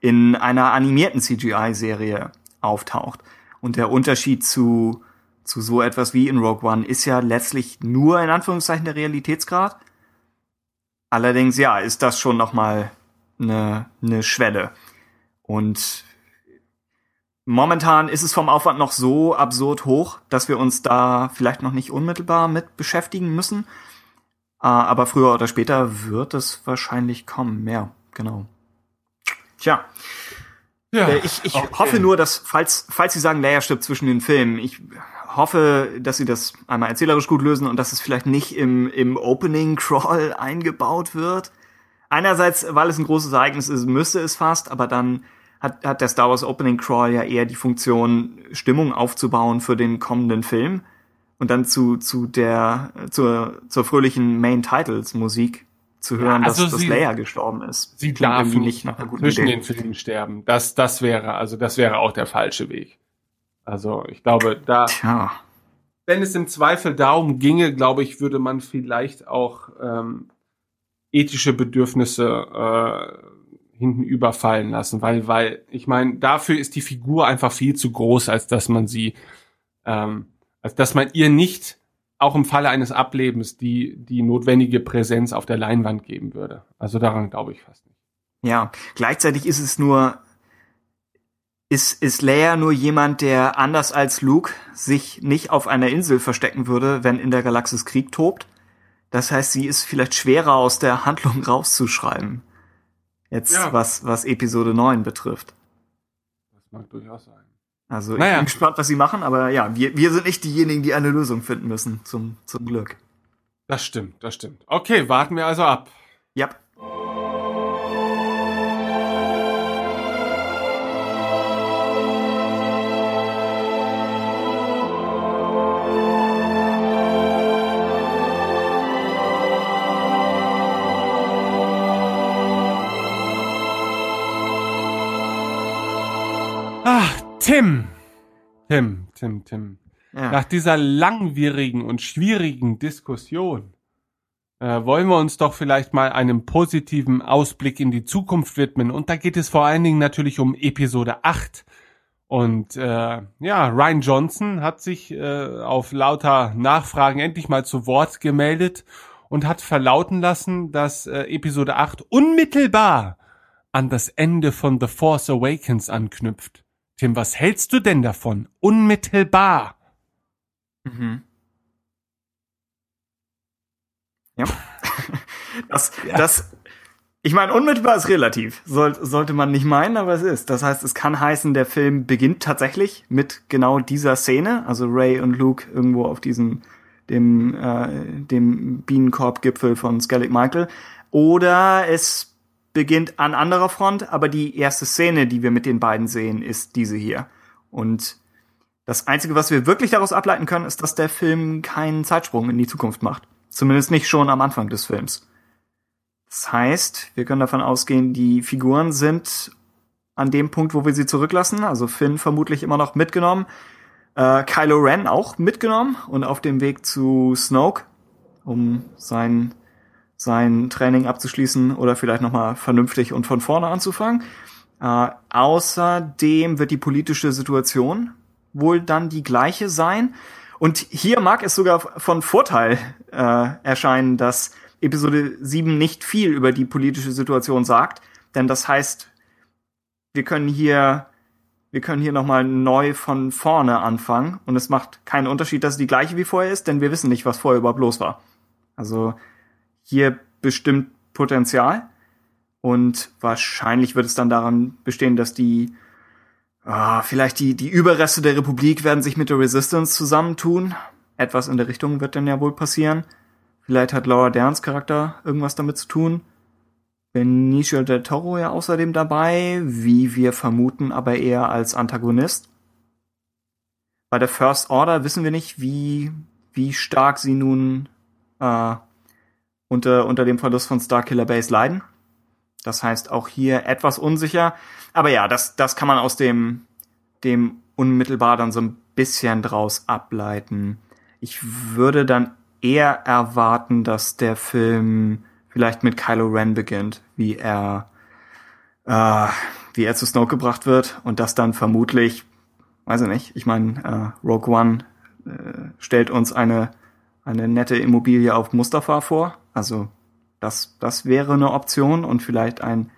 [SPEAKER 4] in einer animierten CGI-Serie auftaucht. Und der Unterschied zu zu so etwas wie in Rogue One ist ja letztlich nur in Anführungszeichen der Realitätsgrad. Allerdings ja, ist das schon noch mal eine, eine Schwelle. Und momentan ist es vom Aufwand noch so absurd hoch, dass wir uns da vielleicht noch nicht unmittelbar mit beschäftigen müssen. Ah, aber früher oder später wird es wahrscheinlich kommen. Ja, genau. Tja. Ja, äh, ich ich okay. hoffe nur, dass, falls, falls Sie sagen, Leia stirbt zwischen den Filmen, ich hoffe, dass sie das einmal erzählerisch gut lösen und dass es vielleicht nicht im, im Opening Crawl eingebaut wird. Einerseits, weil es ein großes Ereignis ist, müsste es fast, aber dann hat, hat der Star Wars Opening Crawl ja eher die Funktion, Stimmung aufzubauen für den kommenden Film und dann zu, zu der, zur, zur fröhlichen Main Titles Musik zu hören, ja, also dass, dass Leia gestorben ist.
[SPEAKER 3] Sie darf nicht nach zwischen Idee. den Filmen sterben. Das, das wäre, also das wäre auch der falsche Weg. Also ich glaube, da, Tja. wenn es im Zweifel darum ginge, glaube ich, würde man vielleicht auch ähm, ethische Bedürfnisse äh, hinten überfallen lassen, weil, weil ich meine, dafür ist die Figur einfach viel zu groß, als dass man sie, ähm, als dass man ihr nicht auch im Falle eines Ablebens die die notwendige Präsenz auf der Leinwand geben würde. Also daran glaube ich fast nicht.
[SPEAKER 4] Ja, gleichzeitig ist es nur ist, ist Leia nur jemand, der anders als Luke sich nicht auf einer Insel verstecken würde, wenn in der Galaxis Krieg tobt. Das heißt, sie ist vielleicht schwerer aus der Handlung rauszuschreiben. Jetzt, ja. was, was Episode 9 betrifft.
[SPEAKER 3] Das mag durchaus sein.
[SPEAKER 4] Also, naja. ich bin gespannt, was sie machen, aber ja, wir, wir sind nicht diejenigen, die eine Lösung finden müssen, zum, zum Glück.
[SPEAKER 3] Das stimmt, das stimmt. Okay, warten wir also ab.
[SPEAKER 4] Ja.
[SPEAKER 3] Tim. Tim, Tim, Tim. Ja. Nach dieser langwierigen und schwierigen Diskussion äh, wollen wir uns doch vielleicht mal einem positiven Ausblick in die Zukunft widmen. Und da geht es vor allen Dingen natürlich um Episode 8. Und äh, ja, Ryan Johnson hat sich äh, auf lauter Nachfragen endlich mal zu Wort gemeldet und hat verlauten lassen, dass äh, Episode 8 unmittelbar an das Ende von The Force Awakens anknüpft. Tim, was hältst du denn davon? Unmittelbar.
[SPEAKER 4] Mhm. Ja. Das, das, ich meine, unmittelbar ist relativ. Soll, sollte man nicht meinen, aber es ist. Das heißt, es kann heißen, der Film beginnt tatsächlich mit genau dieser Szene. Also Ray und Luke irgendwo auf diesem, dem, äh, dem Bienenkorb-Gipfel von Skellig Michael. Oder es beginnt an anderer Front, aber die erste Szene, die wir mit den beiden sehen, ist diese hier. Und das Einzige, was wir wirklich daraus ableiten können, ist, dass der Film keinen Zeitsprung in die Zukunft macht. Zumindest nicht schon am Anfang des Films. Das heißt, wir können davon ausgehen, die Figuren sind an dem Punkt, wo wir sie zurücklassen. Also Finn vermutlich immer noch mitgenommen. Äh, Kylo Ren auch mitgenommen und auf dem Weg zu Snoke, um sein, sein Training abzuschließen oder vielleicht nochmal vernünftig und von vorne anzufangen. Äh, außerdem wird die politische Situation wohl dann die gleiche sein. Und hier mag es sogar von Vorteil äh, erscheinen, dass Episode 7 nicht viel über die politische Situation sagt, denn das heißt, wir können hier wir können hier nochmal neu von vorne anfangen und es macht keinen Unterschied, dass es die gleiche wie vorher ist, denn wir wissen nicht, was vorher überhaupt los war. Also hier bestimmt Potenzial und wahrscheinlich wird es dann daran bestehen, dass die ah, vielleicht die, die Überreste der Republik werden sich mit der Resistance zusammentun. Etwas in der Richtung wird dann ja wohl passieren. Vielleicht hat Laura Derns Charakter irgendwas damit zu tun. Benicio del Toro ja außerdem dabei, wie wir vermuten, aber eher als Antagonist. Bei der First Order wissen wir nicht, wie, wie stark sie nun äh, unter, unter dem Verlust von Starkiller Base leiden. Das heißt auch hier etwas unsicher. Aber ja, das, das kann man aus dem, dem unmittelbar dann so ein bisschen draus ableiten. Ich würde dann eher erwarten, dass der Film vielleicht mit Kylo Ren beginnt, wie er, äh, wie er zu Snoke gebracht wird und das dann vermutlich, weiß ich nicht, ich meine, äh, Rogue One äh, stellt uns eine, eine nette Immobilie auf Mustafa vor, also das, das wäre eine Option und vielleicht ein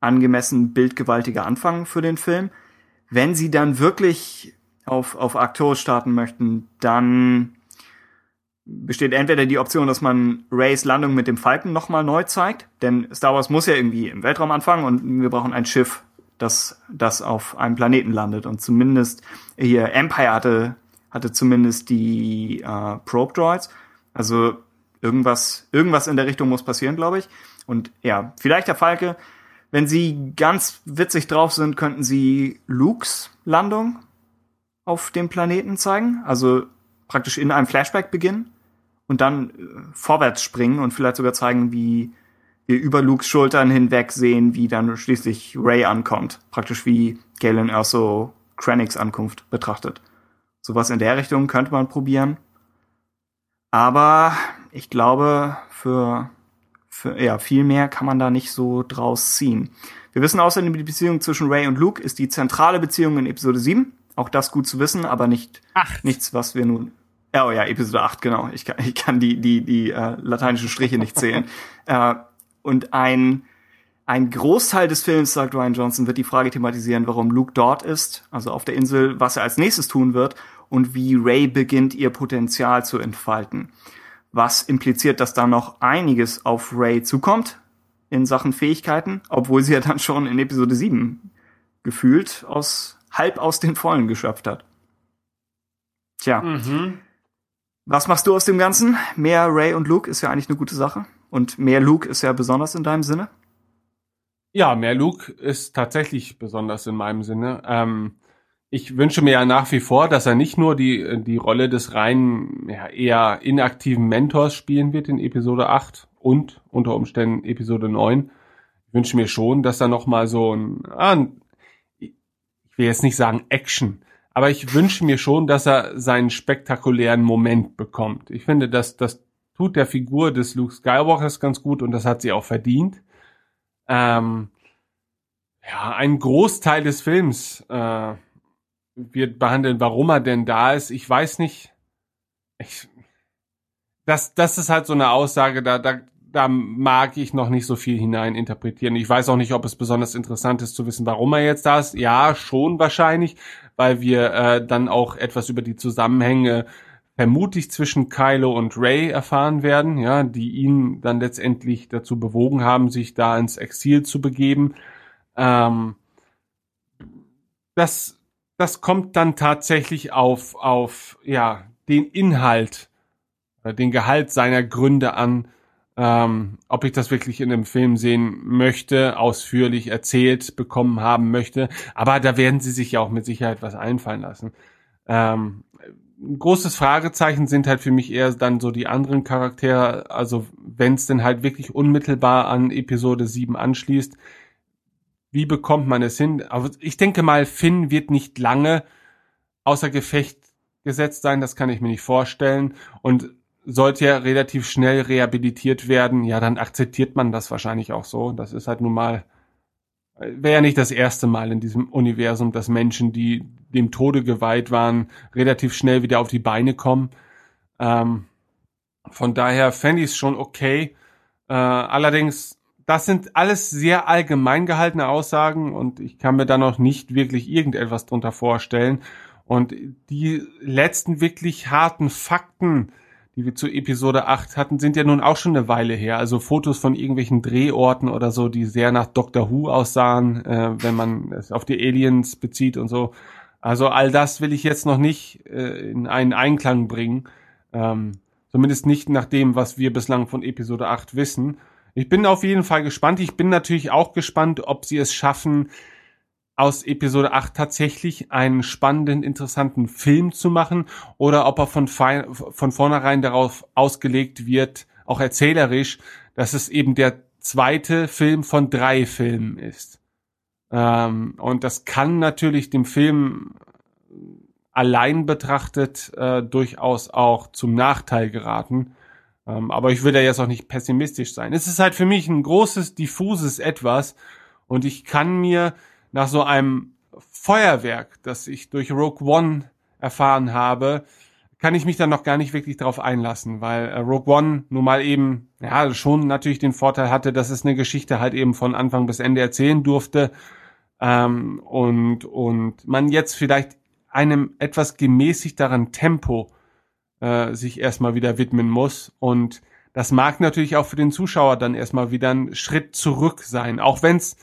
[SPEAKER 4] angemessen bildgewaltiger Anfang für den Film. Wenn sie dann wirklich auf, auf Arcturus starten möchten, dann besteht entweder die Option, dass man Rays Landung mit dem Falken nochmal neu zeigt, denn Star Wars muss ja irgendwie im Weltraum anfangen und wir brauchen ein Schiff, das, das auf einem Planeten landet. Und zumindest hier Empire hatte, hatte zumindest die äh, Probe Droids. Also irgendwas, irgendwas in der Richtung muss passieren, glaube ich. Und ja, vielleicht der Falke. Wenn sie ganz witzig drauf sind, könnten sie Lukes Landung auf dem Planeten zeigen. Also praktisch in einem Flashback beginnen und dann äh, vorwärts springen und vielleicht sogar zeigen, wie wir über Lukes Schultern hinweg sehen, wie dann schließlich Ray ankommt. Praktisch wie Galen Erso Krennics Ankunft betrachtet. Sowas in der Richtung könnte man probieren. Aber ich glaube, für, für ja, viel mehr kann man da nicht so draus ziehen. Wir wissen außerdem, die Beziehung zwischen Ray und Luke ist die zentrale Beziehung in Episode 7. Auch das gut zu wissen, aber nicht
[SPEAKER 3] Acht.
[SPEAKER 4] nichts, was wir nun oh ja, Episode 8, genau. Ich kann, ich kann die, die, die äh, lateinischen Striche nicht zählen. äh, und ein, ein Großteil des Films, sagt Ryan Johnson, wird die Frage thematisieren, warum Luke dort ist, also auf der Insel, was er als nächstes tun wird und wie Ray beginnt, ihr Potenzial zu entfalten. Was impliziert, dass da noch einiges auf Ray zukommt in Sachen Fähigkeiten, obwohl sie ja dann schon in Episode 7 gefühlt aus, halb aus den Vollen geschöpft hat. Tja.
[SPEAKER 3] Mhm.
[SPEAKER 4] Was machst du aus dem Ganzen? Mehr Ray und Luke ist ja eigentlich eine gute Sache. Und mehr Luke ist ja besonders in deinem Sinne.
[SPEAKER 3] Ja, mehr Luke ist tatsächlich besonders in meinem Sinne. Ähm, ich wünsche mir ja nach wie vor, dass er nicht nur die, die Rolle des rein ja, eher inaktiven Mentors spielen wird in Episode 8 und unter Umständen Episode 9. Ich wünsche mir schon, dass er nochmal so ein, ah, ich will jetzt nicht sagen Action, aber ich wünsche mir schon, dass er seinen spektakulären Moment bekommt. Ich finde, dass das tut der Figur des Luke Skywalkers ganz gut und das hat sie auch verdient. Ähm, ja, ein Großteil des Films äh, wird behandeln, warum er denn da ist. Ich weiß nicht. Ich, das, das ist halt so eine Aussage, da, da, da mag ich noch nicht so viel hinein interpretieren. Ich weiß auch nicht, ob es besonders interessant ist zu wissen, warum er jetzt da ist. Ja, schon wahrscheinlich, weil wir äh, dann auch etwas über die Zusammenhänge vermutlich zwischen Kylo und Ray erfahren werden, ja, die ihn dann letztendlich dazu bewogen haben, sich da ins Exil zu begeben. Ähm, das, das kommt dann tatsächlich auf, auf, ja, den Inhalt, den Gehalt seiner Gründe an, ähm, ob ich das wirklich in dem Film sehen möchte, ausführlich erzählt bekommen haben möchte. Aber da werden sie sich ja auch mit Sicherheit was einfallen lassen. Ähm, großes Fragezeichen sind halt für mich eher dann so die anderen Charaktere. Also wenn es denn halt wirklich unmittelbar an Episode 7 anschließt, wie bekommt man es hin? Aber ich denke mal, Finn wird nicht lange außer Gefecht gesetzt sein, das kann ich mir nicht vorstellen. Und sollte ja relativ schnell rehabilitiert werden, ja, dann akzeptiert man das wahrscheinlich auch so. Das ist halt nun mal, wäre ja nicht das erste Mal in diesem Universum, dass Menschen, die dem Tode geweiht waren, relativ schnell wieder auf die Beine kommen. Ähm, von daher fände ich es schon okay. Äh, allerdings, das sind alles sehr allgemein gehaltene Aussagen und ich kann mir da noch nicht wirklich irgendetwas drunter vorstellen. Und die letzten wirklich harten Fakten, die wir zu Episode 8 hatten, sind ja nun auch schon eine Weile her. Also Fotos von irgendwelchen Drehorten oder so, die sehr nach Doctor Who aussahen, äh, wenn man es auf die Aliens bezieht und so. Also all das will ich jetzt noch nicht äh, in einen Einklang bringen. Ähm, zumindest nicht nach dem, was wir bislang von Episode 8 wissen. Ich bin auf jeden Fall gespannt. Ich bin natürlich auch gespannt, ob sie es schaffen, aus Episode 8 tatsächlich einen spannenden, interessanten Film zu machen oder ob er von, von vornherein darauf ausgelegt wird, auch erzählerisch, dass es eben der zweite Film von drei Filmen ist. Ähm, und das kann natürlich dem Film allein betrachtet äh, durchaus auch zum Nachteil geraten. Ähm, aber ich will da jetzt auch nicht pessimistisch sein. Es ist halt für mich ein großes, diffuses Etwas und ich kann mir nach so einem Feuerwerk, das ich durch Rogue One erfahren habe, kann ich mich dann noch gar nicht wirklich darauf einlassen, weil äh, Rogue One nun mal eben, ja, schon natürlich den Vorteil hatte, dass es eine Geschichte halt eben von Anfang bis Ende erzählen durfte ähm, und, und man jetzt vielleicht einem etwas gemäßigteren Tempo äh, sich erstmal wieder widmen muss und das mag natürlich auch für den Zuschauer dann erstmal wieder ein Schritt zurück sein, auch wenn es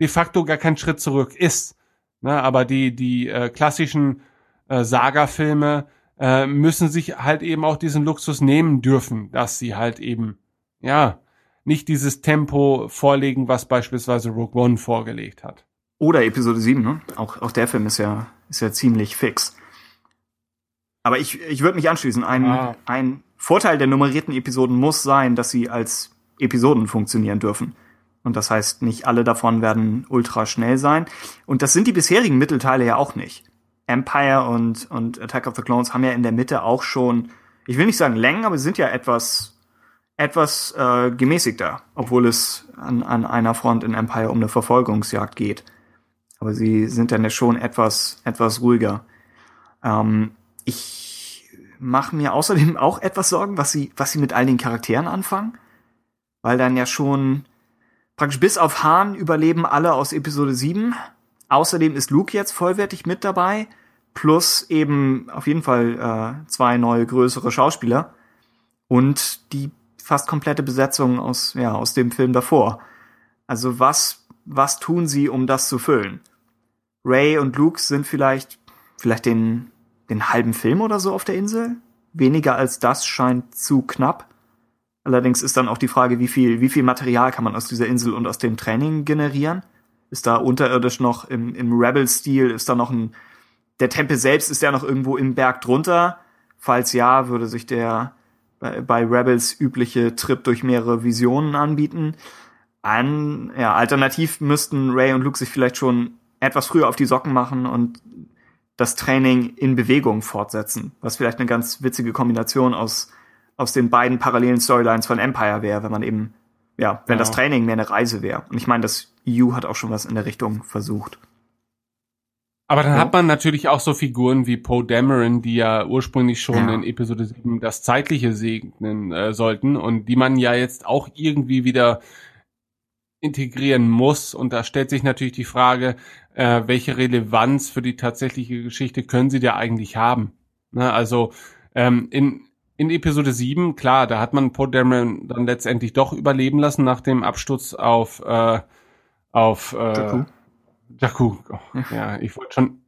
[SPEAKER 3] de facto gar kein Schritt zurück ist. Ne? Aber die, die äh, klassischen äh, Saga-Filme äh, müssen sich halt eben auch diesen Luxus nehmen dürfen, dass sie halt eben, ja, nicht dieses Tempo vorlegen, was beispielsweise Rogue One vorgelegt hat.
[SPEAKER 4] Oder Episode 7, ne? Auch, auch der Film ist ja, ist ja ziemlich fix. Aber ich, ich würde mich anschließen. Ein, ah. ein Vorteil der nummerierten Episoden muss sein, dass sie als Episoden funktionieren dürfen. Und das heißt, nicht alle davon werden ultra schnell sein. Und das sind die bisherigen Mittelteile ja auch nicht. Empire und, und Attack of the Clones haben ja in der Mitte auch schon, ich will nicht sagen Längen, aber sie sind ja etwas, etwas äh, gemäßigter, obwohl es an, an einer Front in Empire um eine Verfolgungsjagd geht. Aber sie sind dann ja schon etwas, etwas ruhiger. Ähm, ich mache mir außerdem auch etwas Sorgen, was sie, was sie mit all den Charakteren anfangen. Weil dann ja schon Praktisch bis auf Hahn überleben alle aus Episode 7. Außerdem ist Luke jetzt vollwertig mit dabei. Plus eben auf jeden Fall äh, zwei neue größere Schauspieler. Und die fast komplette Besetzung aus, ja, aus dem Film davor. Also was, was tun sie, um das zu füllen? Ray und Luke sind vielleicht, vielleicht den, den halben Film oder so auf der Insel? Weniger als das scheint zu knapp. Allerdings ist dann auch die Frage, wie viel, wie viel Material kann man aus dieser Insel und aus dem Training generieren? Ist da unterirdisch noch im, im Rebel-Stil, ist da noch ein, der Tempel selbst ist ja noch irgendwo im Berg drunter? Falls ja, würde sich der bei, bei Rebels übliche Trip durch mehrere Visionen anbieten. An, ja, alternativ müssten Ray und Luke sich vielleicht schon etwas früher auf die Socken machen und das Training in Bewegung fortsetzen, was vielleicht eine ganz witzige Kombination aus aus den beiden parallelen Storylines von Empire wäre, wenn man eben, ja, wenn ja. das Training mehr eine Reise wäre. Und ich meine, das EU hat auch schon was in der Richtung versucht.
[SPEAKER 3] Aber dann ja. hat man natürlich auch so Figuren wie Poe Dameron, die ja ursprünglich schon ja. in Episode 7 das Zeitliche segnen äh, sollten und die man ja jetzt auch irgendwie wieder integrieren muss. Und da stellt sich natürlich die Frage, äh, welche Relevanz für die tatsächliche Geschichte können sie da eigentlich haben? Ne, also ähm, in, in Episode 7, klar, da hat man Poe Dameron dann letztendlich doch überleben lassen nach dem Absturz auf, äh, auf äh, Jakku. Jakku. Oh, ja, ich wollte schon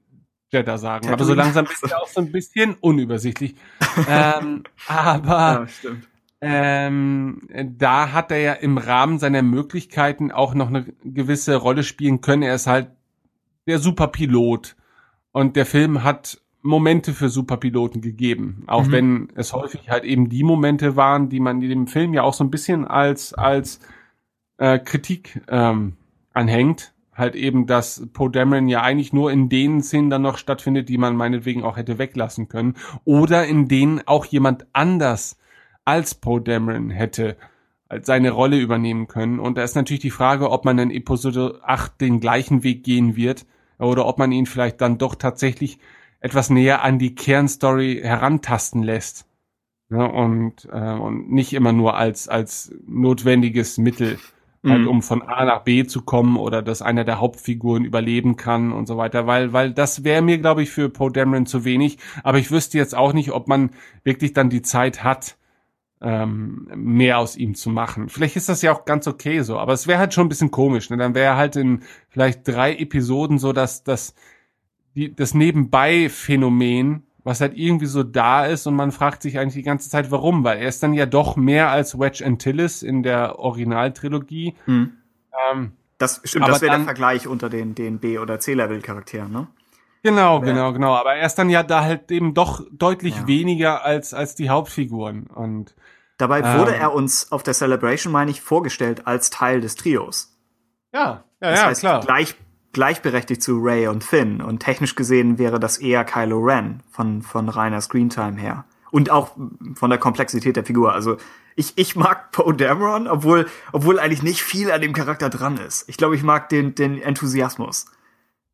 [SPEAKER 3] Jeddah sagen, aber so langsam ist er auch so ein bisschen unübersichtlich. ähm, aber ja, stimmt ähm, da hat er ja im Rahmen seiner Möglichkeiten auch noch eine gewisse Rolle spielen können. Er ist halt der Superpilot und der Film hat Momente für Superpiloten gegeben, auch mhm. wenn es häufig halt eben die Momente waren, die man in dem Film ja auch so ein bisschen als als äh, Kritik ähm, anhängt. Halt eben, dass Poe Dameron ja eigentlich nur in den Szenen dann noch stattfindet, die man meinetwegen auch hätte weglassen können. Oder in denen auch jemand anders als Poe Dameron hätte seine Rolle übernehmen können. Und da ist natürlich die Frage, ob man in Episode 8 den gleichen Weg gehen wird oder ob man ihn vielleicht dann doch tatsächlich etwas näher an die Kernstory herantasten lässt. Ja, und, äh, und nicht immer nur als, als notwendiges Mittel, mhm. halt, um von A nach B zu kommen oder dass einer der Hauptfiguren überleben kann und so weiter, weil, weil das wäre mir, glaube ich, für Poe Dameron zu wenig. Aber ich wüsste jetzt auch nicht, ob man wirklich dann die Zeit hat, ähm, mehr aus ihm zu machen. Vielleicht ist das ja auch ganz okay so, aber es wäre halt schon ein bisschen komisch. Ne? Dann wäre halt in vielleicht drei Episoden so, dass das die, das Nebenbei-Phänomen, was halt irgendwie so da ist und man fragt sich eigentlich die ganze Zeit, warum, weil er ist dann ja doch mehr als Wedge Antilles in der Originaltrilogie.
[SPEAKER 4] Hm. Ähm, das stimmt, das wäre der Vergleich unter den, den B- oder C-Level-Charakteren, ne?
[SPEAKER 3] Genau, ja. genau, genau. Aber er ist dann ja da halt eben doch deutlich ja. weniger als, als die Hauptfiguren. Und
[SPEAKER 4] Dabei wurde ähm, er uns auf der Celebration, meine ich, vorgestellt als Teil des Trios.
[SPEAKER 3] Ja, ja,
[SPEAKER 4] das
[SPEAKER 3] ja,
[SPEAKER 4] heißt, klar. Gleich, gleichberechtigt zu Ray und Finn. Und technisch gesehen wäre das eher Kylo Ren von, von reiner Screentime her. Und auch von der Komplexität der Figur. Also ich, ich mag Poe Dameron, obwohl, obwohl eigentlich nicht viel an dem Charakter dran ist. Ich glaube, ich mag den, den Enthusiasmus.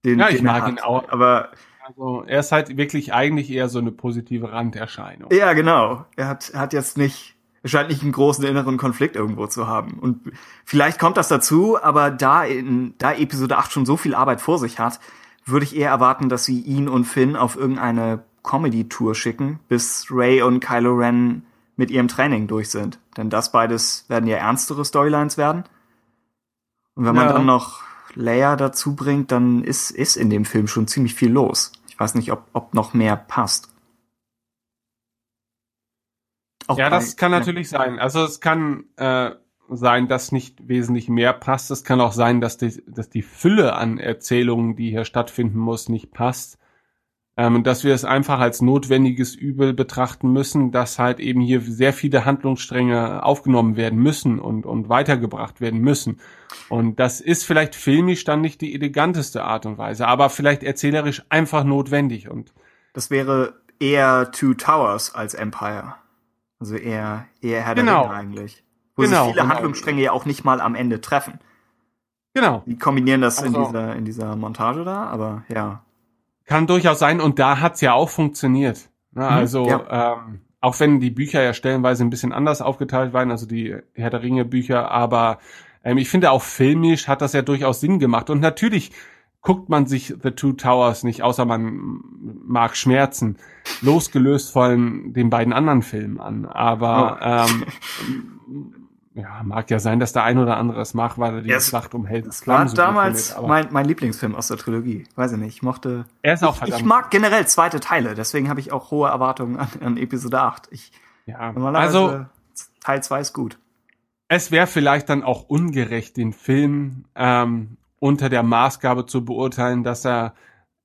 [SPEAKER 3] Den, ja, ich den mag ihn auch. Aber also er ist halt wirklich eigentlich eher so eine positive Randerscheinung.
[SPEAKER 4] Ja, genau. Er hat, er hat jetzt nicht, er scheint nicht einen großen inneren Konflikt irgendwo zu haben. Und vielleicht kommt das dazu, aber da in, da Episode 8 schon so viel Arbeit vor sich hat, würde ich eher erwarten, dass sie ihn und Finn auf irgendeine Comedy-Tour schicken, bis Ray und Kylo Ren mit ihrem Training durch sind. Denn das beides werden ja ernstere Storylines werden. Und wenn man ja. dann noch Leia dazu bringt, dann ist, ist in dem Film schon ziemlich viel los. Ich weiß nicht, ob, ob noch mehr passt.
[SPEAKER 3] Auch ja, das kann natürlich sein. Also es kann äh, sein, dass nicht wesentlich mehr passt. Es kann auch sein, dass die, dass die Fülle an Erzählungen, die hier stattfinden muss, nicht passt. Ähm, dass wir es einfach als notwendiges Übel betrachten müssen, dass halt eben hier sehr viele Handlungsstränge aufgenommen werden müssen und, und weitergebracht werden müssen. Und das ist vielleicht filmisch dann nicht die eleganteste Art und Weise, aber vielleicht erzählerisch einfach notwendig. Und
[SPEAKER 4] das wäre eher Two Towers als Empire. Also eher, eher Herr
[SPEAKER 3] genau.
[SPEAKER 4] der Ringe eigentlich. Wo genau, sich viele genau. Handlungsstränge ja auch nicht mal am Ende treffen.
[SPEAKER 3] Genau.
[SPEAKER 4] Die kombinieren das also, in dieser, in dieser Montage da, aber ja.
[SPEAKER 3] Kann durchaus sein und da hat's ja auch funktioniert. Ne? Mhm, also ja. ähm, auch wenn die Bücher ja stellenweise ein bisschen anders aufgeteilt waren, also die Herr der Ringe Bücher, aber ähm, ich finde auch filmisch hat das ja durchaus Sinn gemacht und natürlich guckt man sich The Two Towers nicht, außer man mag Schmerzen, losgelöst von den beiden anderen Filmen an. Aber oh. ähm, ja, mag ja sein, dass der ein oder andere es macht, weil er die Schlacht um Helden's
[SPEAKER 4] Klamm war damals findet, mein, mein Lieblingsfilm aus der Trilogie. Weiß ich nicht, ich mochte...
[SPEAKER 3] Er ist auch
[SPEAKER 4] ich,
[SPEAKER 3] verdammt.
[SPEAKER 4] Ich mag generell zweite Teile, deswegen habe ich auch hohe Erwartungen an, an Episode 8. Ich,
[SPEAKER 3] ja, also
[SPEAKER 4] Teil 2 ist gut.
[SPEAKER 3] Es wäre vielleicht dann auch ungerecht, den Film ähm, unter der Maßgabe zu beurteilen, dass er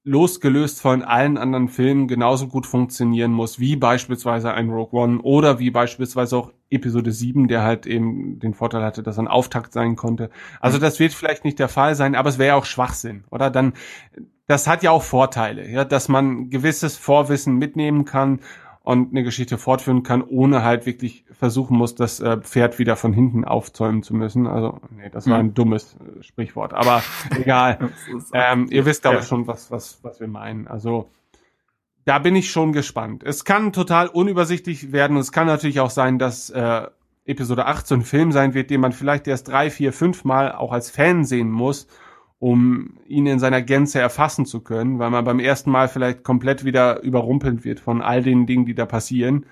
[SPEAKER 3] losgelöst von allen anderen Filmen genauso gut funktionieren muss, wie beispielsweise ein Rogue One oder wie beispielsweise auch Episode 7, der halt eben den Vorteil hatte, dass er ein Auftakt sein konnte. Also das wird vielleicht nicht der Fall sein, aber es wäre ja auch Schwachsinn, oder? Dann, das hat ja auch Vorteile, ja, dass man gewisses Vorwissen mitnehmen kann und eine Geschichte fortführen kann, ohne halt wirklich versuchen muss, das äh, Pferd wieder von hinten aufzäumen zu müssen. Also, nee, das war ein dummes äh, Sprichwort, aber egal. ähm, ihr wisst aber
[SPEAKER 4] Ja.
[SPEAKER 3] schon, was, was, was wir meinen. Also, da bin ich schon gespannt. Es kann total unübersichtlich werden und es kann natürlich auch sein, dass äh, Episode 8 so ein Film sein wird, den man vielleicht erst drei, vier, fünf Mal auch als Fan sehen muss, um ihn in seiner Gänze erfassen zu können, weil man beim ersten Mal vielleicht komplett wieder überrumpelt wird von all den Dingen, die da passieren.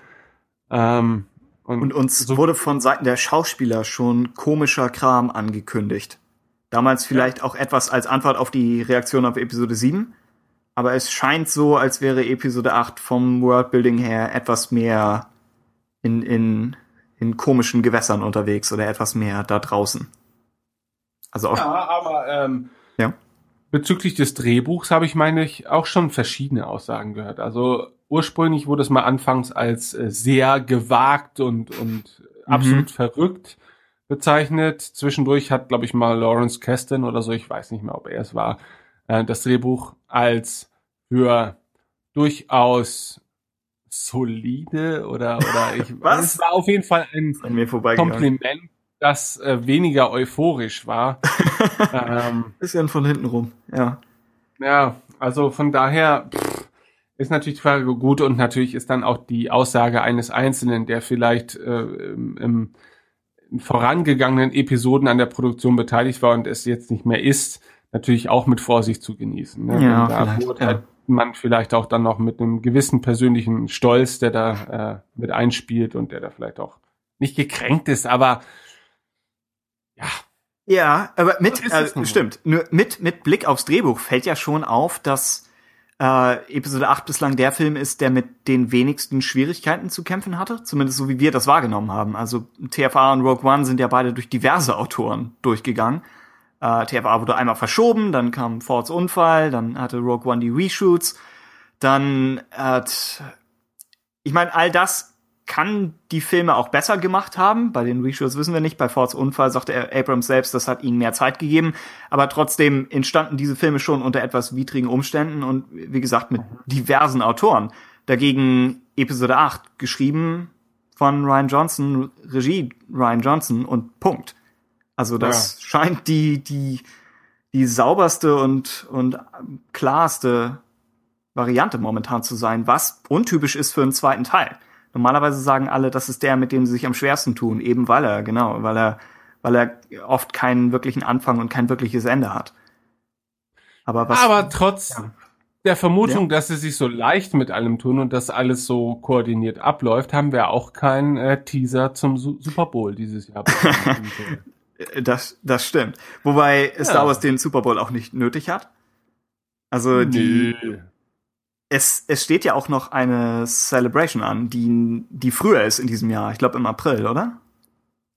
[SPEAKER 3] Ähm, und,
[SPEAKER 4] Und uns
[SPEAKER 3] so,
[SPEAKER 4] wurde von Seiten der Schauspieler schon komischer Kram angekündigt. Damals vielleicht auch etwas als Antwort auf die Reaktion auf Episode 7. Aber es scheint so, als wäre Episode 8 vom Worldbuilding her etwas mehr in, in, in komischen Gewässern unterwegs oder etwas mehr da draußen. Also auch,
[SPEAKER 3] ja, aber ähm,
[SPEAKER 4] ja.
[SPEAKER 3] Bezüglich des Drehbuchs habe ich, meine ich, auch schon verschiedene Aussagen gehört. Also ursprünglich wurde es mal anfangs als äh, sehr gewagt und, und absolut verrückt bezeichnet. Zwischendurch hat, glaube ich, mal Lawrence Kasten oder so, ich weiß nicht mehr, ob er es war, äh, das Drehbuch als für durchaus solide oder oder ich
[SPEAKER 4] Was?
[SPEAKER 3] es war auf jeden Fall ein. Kompliment, das äh, weniger euphorisch war. ähm,
[SPEAKER 4] Bisschen von hinten rum, ja.
[SPEAKER 3] ja, also von daher pff, ist natürlich die Frage gut und natürlich ist dann auch die Aussage eines Einzelnen, der vielleicht äh, im, im in vorangegangenen Episoden an der Produktion beteiligt war und es jetzt nicht mehr ist, natürlich auch mit Vorsicht zu genießen. Ne?
[SPEAKER 4] Ja,
[SPEAKER 3] Und da beurteilt man vielleicht auch dann noch mit einem gewissen persönlichen Stolz, der da äh, mit einspielt und der da vielleicht auch nicht gekränkt ist, aber ja,
[SPEAKER 4] Ja, aber mit, äh, stimmt, nur mit, mit Blick aufs Drehbuch fällt ja schon auf, dass äh, Episode 8 bislang der Film ist, der mit den wenigsten Schwierigkeiten zu kämpfen hatte, zumindest so wie wir das wahrgenommen haben. Also TFA und Rogue One sind ja beide durch diverse Autoren durchgegangen. Äh, TFA wurde einmal verschoben, dann kam Fords Unfall, dann hatte Rogue One die Reshoots, dann hat, ich meine, all das kann die Filme auch besser gemacht haben. Bei den Reshoots wissen wir nicht. Bei Fords Unfall sagte er- Abrams selbst, das hat ihnen mehr Zeit gegeben. Aber trotzdem entstanden diese Filme schon unter etwas widrigen Umständen und wie gesagt mit diversen Autoren. Dagegen Episode 8 geschrieben von Ryan Johnson, Regie Ryan Johnson und Punkt. Also das scheint die, die, die sauberste und, und klarste Variante momentan zu sein, was untypisch ist für einen zweiten Teil. Normalerweise sagen alle, das ist der, mit dem sie sich am schwersten tun, eben weil er, genau, weil er, weil er oft keinen wirklichen Anfang und kein wirkliches Ende hat. Aber was?
[SPEAKER 3] Aber trotz
[SPEAKER 4] Ja.
[SPEAKER 3] der Vermutung, dass sie sich so leicht mit allem tun und dass alles so koordiniert abläuft, haben wir auch keinen äh, Teaser zum Su Super Bowl dieses Jahr.
[SPEAKER 4] Das, das stimmt. Wobei Star Wars den Super Bowl auch nicht nötig hat. Also die,
[SPEAKER 3] Nö.
[SPEAKER 4] Es, es steht ja auch noch eine Celebration an, die, die früher ist in diesem Jahr. Ich glaube im April, oder?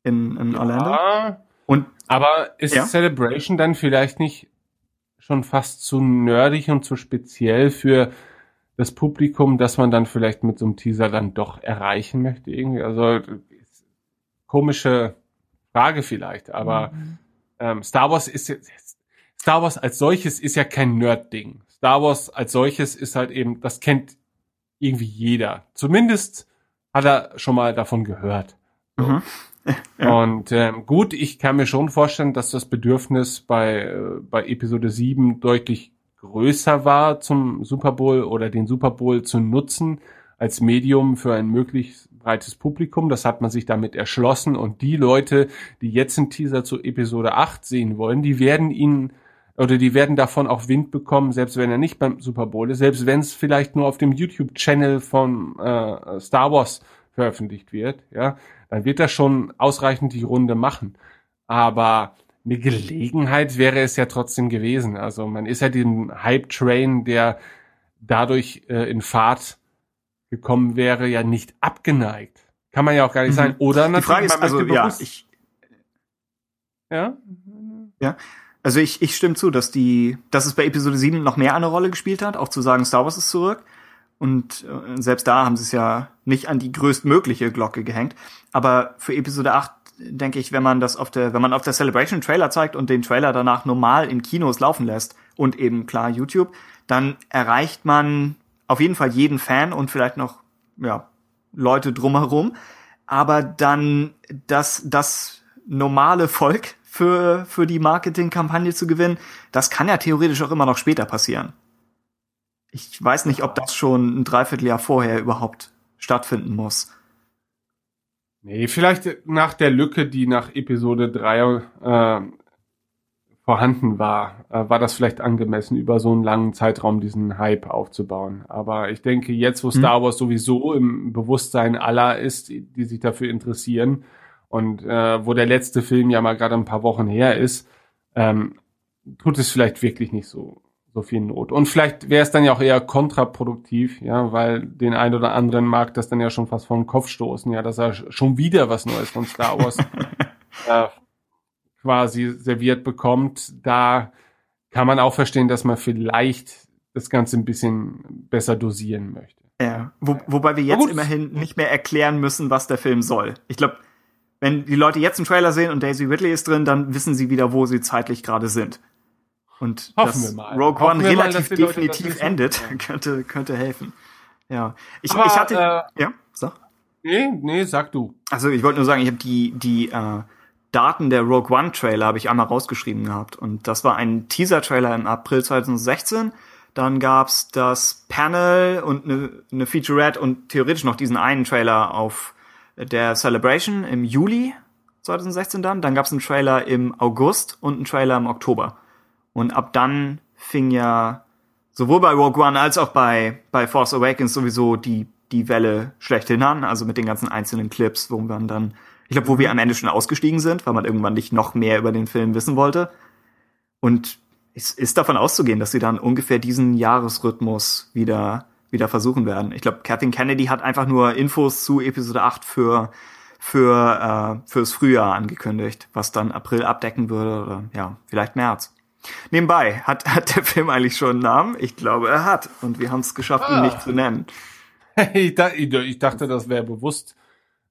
[SPEAKER 4] In, in Orlando.
[SPEAKER 3] Ja,
[SPEAKER 4] Und
[SPEAKER 3] aber ist
[SPEAKER 4] Ja.
[SPEAKER 3] Celebration dann vielleicht nicht schon fast zu nerdig und zu speziell für das Publikum, dass man dann vielleicht mit so einem Teaser dann doch erreichen möchte irgendwie? Also komische Frage vielleicht, aber ähm, Star Wars ist jetzt Star Wars als solches ist ja kein Nerd-Ding. Star Wars als solches ist halt eben, das kennt irgendwie jeder. Zumindest hat er schon mal davon gehört.
[SPEAKER 4] Mhm.
[SPEAKER 3] Und ähm, gut, ich kann mir schon vorstellen, dass das Bedürfnis bei, äh, bei Episode 7 deutlich größer war, zum Super Bowl oder den Super Bowl zu nutzen als Medium für ein möglichst breites Publikum. Das hat man sich damit erschlossen. Und die Leute, die jetzt einen Teaser zu Episode 8 sehen wollen, die werden ihn oder die werden davon auch Wind bekommen, selbst wenn er nicht beim Super Bowl ist, selbst wenn es vielleicht nur auf dem YouTube-Channel von äh, Star Wars veröffentlicht wird, ja, dann wird das schon ausreichend die Runde machen. Aber eine Gelegenheit wäre es ja trotzdem gewesen. Also man ist ja dem Hype-Train, der dadurch äh, in Fahrt gekommen wäre, ja nicht abgeneigt. Kann man ja auch gar nicht
[SPEAKER 4] Mhm.
[SPEAKER 3] sagen. Oder
[SPEAKER 4] die Frage ist, also ja, ich,
[SPEAKER 3] ja?
[SPEAKER 4] Also ich, ich stimme zu, dass die, dass es bei Episode 7 noch mehr eine Rolle gespielt hat, auch zu sagen, Star Wars ist zurück. Und äh, selbst da haben sie es ja nicht an die größtmögliche Glocke gehängt. Aber für Episode 8 denke ich, wenn man das auf der, wenn man auf der Celebration Trailer zeigt und den Trailer danach normal in Kinos laufen lässt und eben klar YouTube, dann erreicht man auf jeden Fall jeden Fan und vielleicht noch ja, Leute drumherum. Aber dann das, das normale Volk für, für die Marketingkampagne zu gewinnen, das kann ja theoretisch auch immer noch später passieren. Ich weiß nicht, ob das schon ein Dreivierteljahr vorher überhaupt stattfinden muss.
[SPEAKER 3] Nee, vielleicht nach der Lücke, die nach Episode 3 äh, vorhanden war, äh, war das vielleicht angemessen, über so einen langen Zeitraum diesen Hype aufzubauen. Aber ich denke, jetzt, wo Star Wars sowieso im Bewusstsein aller ist, die sich dafür interessieren, und äh, wo der letzte Film ja mal gerade ein paar Wochen her ist, ähm, tut es vielleicht wirklich nicht so so viel Not. Und vielleicht wäre es dann ja auch eher kontraproduktiv, ja, weil den einen oder anderen mag das dann ja schon fast vom Kopf stoßen, ja, dass er schon wieder was Neues von Star Wars äh, quasi serviert bekommt. Da kann man auch verstehen, dass man vielleicht das Ganze ein bisschen besser dosieren möchte.
[SPEAKER 4] Ja, wo, wobei wir jetzt immerhin nicht mehr erklären müssen, was der Film soll. Ich glaube, wenn die Leute jetzt einen Trailer sehen und Daisy Ridley ist drin, dann wissen sie wieder, wo sie zeitlich gerade sind. Und
[SPEAKER 3] Hoffen
[SPEAKER 4] dass
[SPEAKER 3] mal.
[SPEAKER 4] Rogue
[SPEAKER 3] Hoffen
[SPEAKER 4] One
[SPEAKER 3] mal,
[SPEAKER 4] relativ
[SPEAKER 3] Leute das
[SPEAKER 4] definitiv endet,
[SPEAKER 3] Ja.
[SPEAKER 4] könnte, könnte helfen. Ja. Ich,
[SPEAKER 3] Aber,
[SPEAKER 4] ich hatte,
[SPEAKER 3] äh,
[SPEAKER 4] ja, sag.
[SPEAKER 3] Nee, nee, sag du.
[SPEAKER 4] Also ich wollte nur sagen, ich habe die, die äh, Daten der Rogue One Trailer habe ich einmal rausgeschrieben gehabt. Und das war ein Teaser-Trailer im April 2016. Dann gab's das Panel und eine ne Featurette und theoretisch noch diesen einen Trailer auf der Celebration im Juli 2016 dann. Dann gab's einen Trailer im August und einen Trailer im Oktober. Und ab dann fing ja sowohl bei Rogue One als auch bei, bei Force Awakens sowieso die, die Welle schlechthin an, also mit den ganzen einzelnen Clips, wo man dann, ich glaube, wo wir am Ende schon ausgestiegen sind, weil man irgendwann nicht noch mehr über den Film wissen wollte. Und es ist davon auszugehen, dass sie dann ungefähr diesen Jahresrhythmus wieder, wieder versuchen werden. Ich glaube, Kathleen Kennedy hat einfach nur Infos zu Episode 8 für, für, äh, fürs Frühjahr angekündigt, was dann April abdecken würde oder ja, vielleicht März. Nebenbei, hat, hat der Film eigentlich schon einen Namen? Ich glaube, er hat. Und wir haben es geschafft, ihn
[SPEAKER 3] Ah.
[SPEAKER 4] nicht zu nennen.
[SPEAKER 3] ich, da, ich dachte, das wäre bewusst.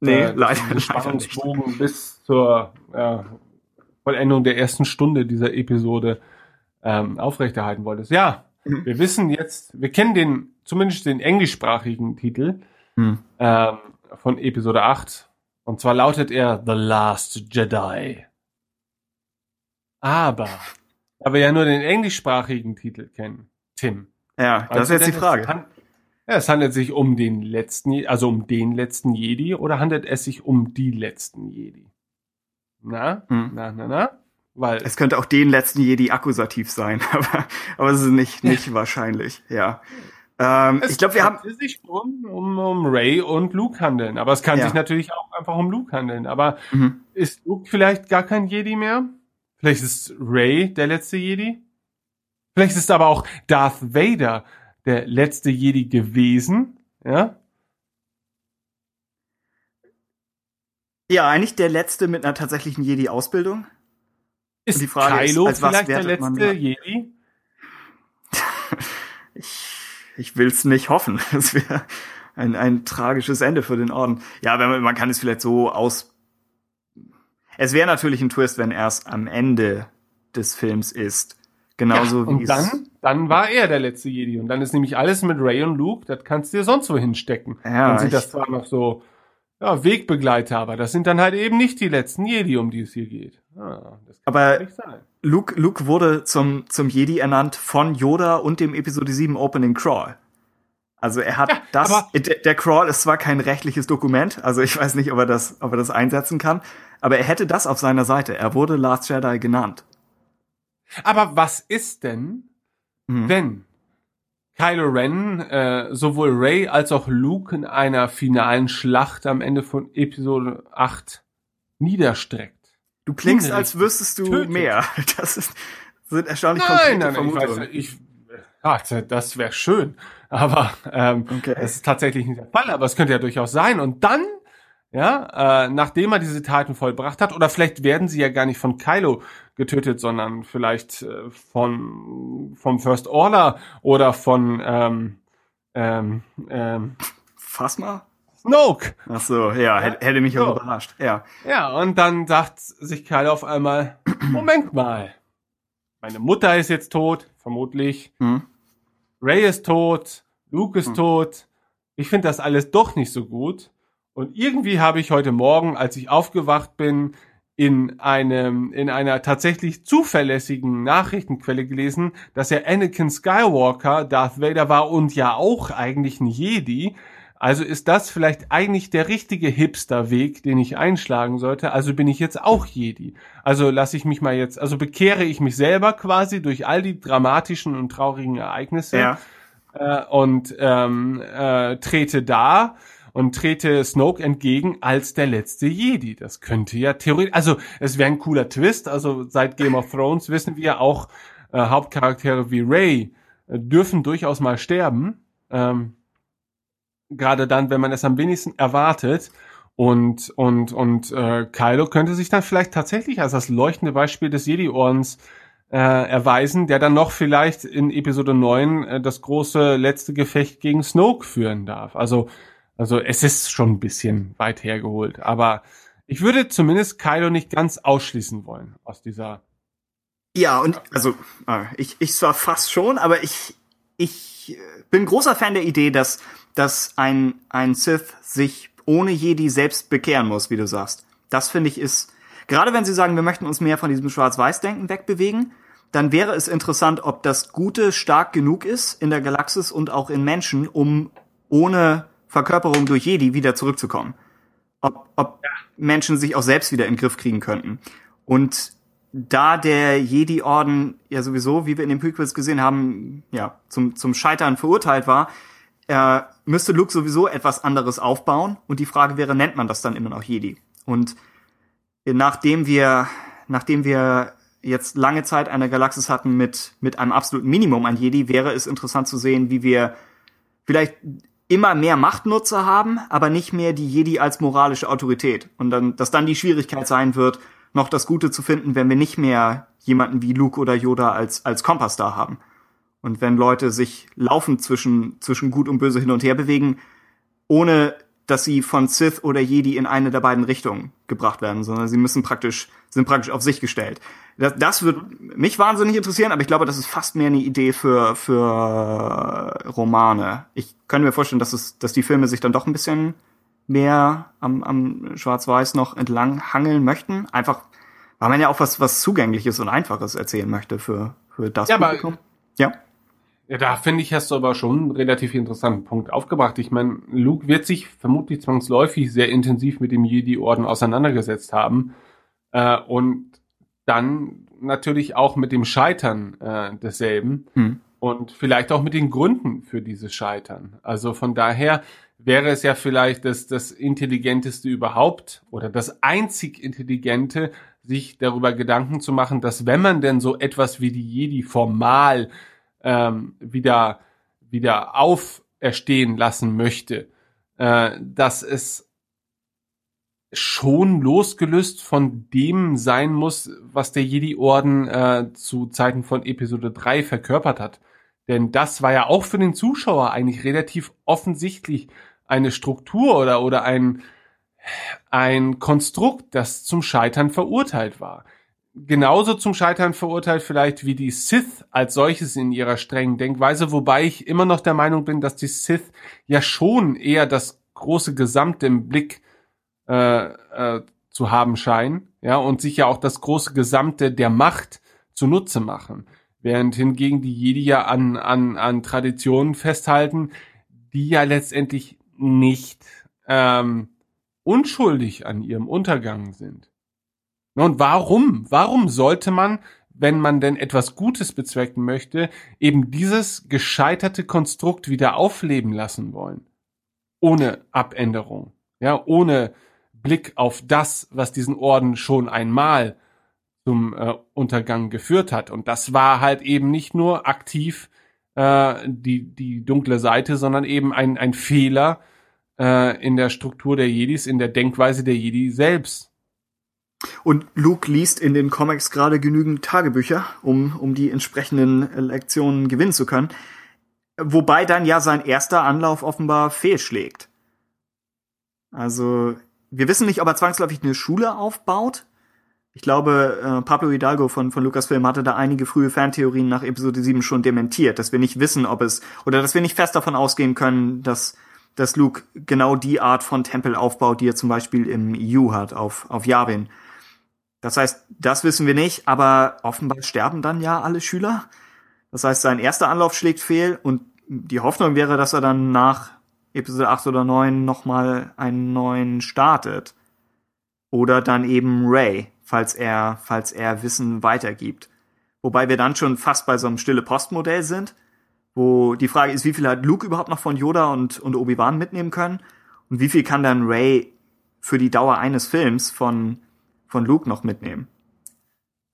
[SPEAKER 4] Nee,
[SPEAKER 3] äh,
[SPEAKER 4] leider, leider nicht.
[SPEAKER 3] Spannungsbogen bis zur ja, Vollendung der ersten Stunde dieser Episode ähm, aufrechterhalten wolltest. Ja,
[SPEAKER 4] Mhm.
[SPEAKER 3] wir wissen jetzt, wir kennen den, zumindest den englischsprachigen Titel
[SPEAKER 4] Hm.
[SPEAKER 3] ähm, von Episode 8. Und zwar lautet er The Last Jedi. Aber, da wir ja nur den englischsprachigen Titel kennen, Tim.
[SPEAKER 4] Ja, das ist jetzt die Frage.
[SPEAKER 3] Es, han- ja, es handelt sich um den letzten, also um den letzten Jedi oder handelt es sich um die letzten Jedi? Na,
[SPEAKER 4] Hm.
[SPEAKER 3] na, na, na? Weil
[SPEAKER 4] Es könnte auch den letzten Jedi Akkusativ sein, aber, aber es ist nicht, nicht wahrscheinlich, ja. Ähm,
[SPEAKER 3] es
[SPEAKER 4] ich glaube, wir haben,
[SPEAKER 3] sich um, um, um Ray und Luke handeln. Aber es kann
[SPEAKER 4] Ja.
[SPEAKER 3] sich natürlich auch einfach um Luke handeln. Aber
[SPEAKER 4] Mhm.
[SPEAKER 3] ist Luke vielleicht gar kein Jedi mehr? Vielleicht ist Ray der letzte Jedi? Vielleicht ist aber auch Darth Vader der letzte Jedi gewesen. Ja?
[SPEAKER 4] ja, eigentlich der letzte mit einer tatsächlichen Jedi-Ausbildung.
[SPEAKER 3] Ist
[SPEAKER 4] die Frage ist,
[SPEAKER 3] Kylo
[SPEAKER 4] was
[SPEAKER 3] vielleicht der letzte? Jedi?
[SPEAKER 4] Ich, will's nicht hoffen. Das wäre ein, ein tragisches Ende für den Orden. Ja, wenn man, man kann es vielleicht so aus. Es wäre natürlich ein Twist, wenn er es am Ende des Films ist. Genauso wie
[SPEAKER 3] Und
[SPEAKER 4] es.
[SPEAKER 3] dann, dann war er der letzte Jedi. Und dann ist nämlich alles mit Ray und Luke, das kannst du dir sonst wo hinstecken.
[SPEAKER 4] Ja,
[SPEAKER 3] dann sind das zwar noch so ja, Wegbegleiter, aber das sind dann halt eben nicht die letzten Jedi, um die es hier geht. Ah, das kann
[SPEAKER 4] Aber-. Luke, Luke wurde zum, zum Jedi ernannt von Yoda und dem Episode 7 Opening Crawl. Also er hat
[SPEAKER 3] Ja,
[SPEAKER 4] das, der Crawl ist zwar kein rechtliches Dokument, also ich weiß nicht, ob er das, ob er das einsetzen kann, aber er hätte das auf seiner Seite. Er wurde Last Jedi genannt.
[SPEAKER 3] Aber was ist denn,
[SPEAKER 4] Mhm.
[SPEAKER 3] wenn Kylo Ren äh, sowohl Ray als auch Luke in einer finalen Schlacht am Ende von Episode 8 niederstreckt?
[SPEAKER 4] Du klingst,
[SPEAKER 3] Hinrichtet,
[SPEAKER 4] als wüsstest du
[SPEAKER 3] tötet.
[SPEAKER 4] mehr. Das ist, sind erstaunlich
[SPEAKER 3] Nein,
[SPEAKER 4] konkrete
[SPEAKER 3] nein, ich weiß,
[SPEAKER 4] Vermutungen.
[SPEAKER 3] ich, das wäre schön, aber ähm,
[SPEAKER 4] Okay.
[SPEAKER 3] das ist tatsächlich nicht der Fall, aber es könnte ja durchaus sein. Und dann, ja, äh, nachdem er diese Taten vollbracht hat, oder vielleicht werden sie ja gar nicht von Kylo getötet, sondern vielleicht äh, von vom First Order oder von ähm, ähm, ähm,
[SPEAKER 4] mal.
[SPEAKER 3] Snoke.
[SPEAKER 4] Ach so, ja, hätte, hätte mich auch
[SPEAKER 3] So.
[SPEAKER 4] überrascht. Ja.
[SPEAKER 3] Ja, und dann sagt sich Kylo auf einmal, Moment mal, meine Mutter ist jetzt tot, vermutlich.
[SPEAKER 4] Hm.
[SPEAKER 3] Ray ist tot, Luke ist tot. ich finde das alles doch nicht so gut. Und irgendwie habe ich heute Morgen, als ich aufgewacht bin, in einem, in einer tatsächlich zuverlässigen Nachrichtenquelle gelesen, dass er Anakin Skywalker Darth Vader war und ja auch eigentlich ein Jedi. Also ist das vielleicht eigentlich der richtige Hipster-Weg, den ich einschlagen sollte. Also bin ich jetzt auch Jedi. Also lasse ich mich mal jetzt, also bekehre ich mich selber quasi durch all die dramatischen und traurigen Ereignisse
[SPEAKER 4] Ja.
[SPEAKER 3] äh, und ähm, äh, trete da und trete Snoke entgegen als der letzte Jedi. Das könnte ja theoretisch, also es wäre ein cooler Twist. Also seit Game of Thrones wissen wir auch, äh, Hauptcharaktere wie Rey äh, dürfen durchaus mal sterben. Ähm, Gerade dann, wenn man es am wenigsten erwartet. Und, und, und äh, Kylo könnte sich dann vielleicht tatsächlich als das leuchtende Beispiel des Jedi-Ordens äh, erweisen, der dann noch vielleicht in Episode 9 äh, das große letzte Gefecht gegen Snoke führen darf. Also, also es ist schon ein bisschen weit hergeholt. Aber ich würde zumindest Kylo nicht ganz ausschließen wollen aus dieser.
[SPEAKER 4] Ja, und also äh, ich, ich zwar fast schon, aber ich, ich äh, bin großer Fan der Idee, dass, dass ein, ein Sith sich ohne Jedi selbst bekehren muss, wie du sagst. Das finde ich ist, gerade wenn sie sagen, wir möchten uns mehr von diesem Schwarz-Weiß-Denken wegbewegen, dann wäre es interessant, ob das Gute stark genug ist in der Galaxis und auch in Menschen, um ohne Verkörperung durch Jedi wieder zurückzukommen. Ob, ob Menschen sich auch selbst wieder in den Griff kriegen könnten. Und da der Jedi-Orden ja sowieso, wie wir in den Prequels gesehen haben, ja, zum, zum Scheitern verurteilt war, äh, müsste Luke sowieso etwas anderes aufbauen. Und die Frage wäre, nennt man das dann immer noch Jedi? Und nachdem wir, nachdem wir jetzt lange Zeit eine Galaxis hatten mit, mit einem absoluten Minimum an Jedi, wäre es interessant zu sehen, wie wir vielleicht immer mehr Machtnutzer haben, aber nicht mehr die Jedi als moralische Autorität. Und dann, dass dann die Schwierigkeit sein wird, noch das Gute zu finden, wenn wir nicht mehr jemanden wie Luke oder Yoda als, als Kompass da haben. Und wenn Leute sich laufend zwischen, zwischen Gut und Böse hin und her bewegen, ohne dass sie von Sith oder Jedi in eine der beiden Richtungen gebracht werden, sondern sie müssen praktisch, sind praktisch auf sich gestellt. Das, das wird mich wahnsinnig interessieren, aber ich glaube, das ist fast mehr eine Idee für, für Romane. Ich könnte mir vorstellen, dass es, dass die Filme sich dann doch ein bisschen mehr am, am Schwarz-Weiß noch entlang hangeln möchten. Einfach, weil man ja auch was, was Zugängliches und Einfaches erzählen möchte für, für das
[SPEAKER 3] Ja, aber-
[SPEAKER 4] Publikum. Ja.
[SPEAKER 3] Ja, da finde ich, hast du aber schon einen relativ interessanten Punkt aufgebracht. Ich meine, Luke wird sich vermutlich zwangsläufig sehr intensiv mit dem Jedi-Orden auseinandergesetzt haben. Äh, und dann natürlich auch mit dem Scheitern äh, desselben.
[SPEAKER 4] Hm.
[SPEAKER 3] und vielleicht auch mit den Gründen für dieses Scheitern. Also von daher wäre es ja vielleicht das, das Intelligenteste überhaupt oder das einzig Intelligente, sich darüber Gedanken zu machen, dass wenn man denn so etwas wie die Jedi formal ähm, wieder, wieder auferstehen lassen möchte, äh, dass es schon losgelöst von dem sein muss, was der Jedi-Orden äh, zu Zeiten von Episode 3 verkörpert hat. Denn das war ja auch für den Zuschauer eigentlich relativ offensichtlich eine Struktur oder, oder ein, ein Konstrukt, das zum Scheitern verurteilt war. Genauso zum Scheitern verurteilt vielleicht wie die Sith als solches in ihrer strengen Denkweise, wobei ich immer noch der Meinung bin, dass die Sith ja schon eher das große Gesamte im Blick äh, äh, zu haben scheinen, ja, und sich ja auch das große Gesamte der Macht zunutze machen. Während hingegen die Jedi ja an, an, an Traditionen festhalten, die ja letztendlich nicht ähm, unschuldig an ihrem Untergang sind. Und warum? Warum sollte man, wenn man denn etwas Gutes bezwecken möchte, eben dieses gescheiterte Konstrukt wieder aufleben lassen wollen? Ohne Abänderung. Ja, ohne Blick auf das, was diesen Orden schon einmal zum äh, Untergang geführt hat. Und das war halt eben nicht nur aktiv äh, die, die dunkle Seite, sondern eben ein, ein Fehler äh, in der Struktur der Jedis, in der Denkweise der Jedi selbst.
[SPEAKER 4] Und Luke liest in den Comics gerade genügend Tagebücher, um, um die entsprechenden Lektionen gewinnen zu können. Wobei dann ja sein erster Anlauf offenbar fehlschlägt. Also, wir wissen nicht, ob er zwangsläufig eine Schule aufbaut. Ich glaube, äh, Pablo Hidalgo von, von Lucasfilm hatte da einige frühe Fantheorien nach Episode 7 schon dementiert, dass wir nicht wissen, ob es, oder dass wir nicht fest davon ausgehen können, dass, dass Luke genau die Art von Tempel aufbaut, die er zum Beispiel im EU hat, auf, auf Yavin. Das heißt, das wissen wir nicht, aber offenbar sterben dann ja alle Schüler. Das heißt, sein erster Anlauf schlägt fehl und die Hoffnung wäre, dass er dann nach Episode 8 oder 9 nochmal einen neuen startet. Oder dann eben Ray, falls er, falls er Wissen weitergibt. Wobei wir dann schon fast bei so einem stille Postmodell sind, wo die Frage ist, wie viel hat Luke überhaupt noch von Yoda und, und Obi-Wan mitnehmen können? Und wie viel kann dann Ray für die Dauer eines Films von, von Luke noch mitnehmen?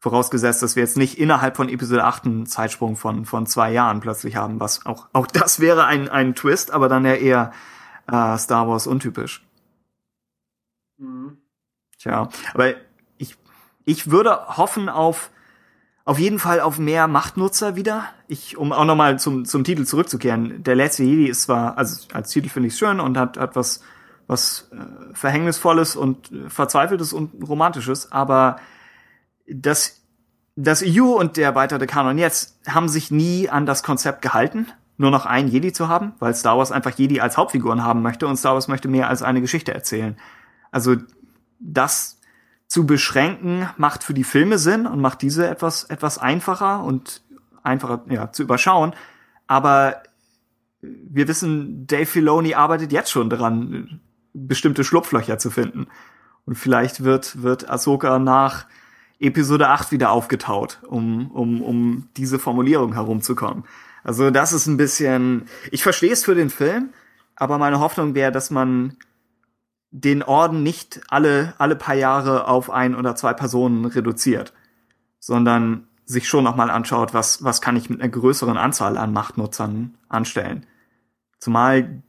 [SPEAKER 4] Vorausgesetzt, dass wir jetzt nicht innerhalb von Episode 8 einen Zeitsprung von, von zwei Jahren plötzlich haben, was auch, auch das wäre ein, ein Twist, aber dann ja eher äh, Star Wars untypisch. Mhm. Tja, aber ich, würde hoffen auf, auf jeden Fall auf mehr Machtnutzer wieder. Ich, um auch nochmal zum, zum Titel zurückzukehren. Der letzte Jedi ist zwar, also als Titel finde ich schön und hat, hat was, was äh, Verhängnisvolles und äh, Verzweifeltes und Romantisches, aber das, das EU und der erweiterte Kanon jetzt haben sich nie an das Konzept gehalten, nur noch einen Jedi zu haben, weil Star Wars einfach Jedi als Hauptfiguren haben möchte und Star Wars möchte mehr als eine Geschichte erzählen. Also das zu beschränken macht für die Filme Sinn und macht diese etwas etwas einfacher und einfacher ja, zu überschauen. Aber wir wissen, Dave Filoni arbeitet jetzt schon daran, bestimmte Schlupflöcher zu finden. Und vielleicht wird wird Ahsoka nach Episode 8 wieder aufgetaut, um, um, um diese Formulierung herumzukommen. Also das ist ein bisschen, ich verstehe es für den Film, aber meine Hoffnung wäre, dass man den Orden nicht alle, alle paar Jahre auf ein oder zwei Personen reduziert, sondern sich schon nochmal anschaut, was, was kann ich mit einer größeren Anzahl an Machtnutzern anstellen. Zumal,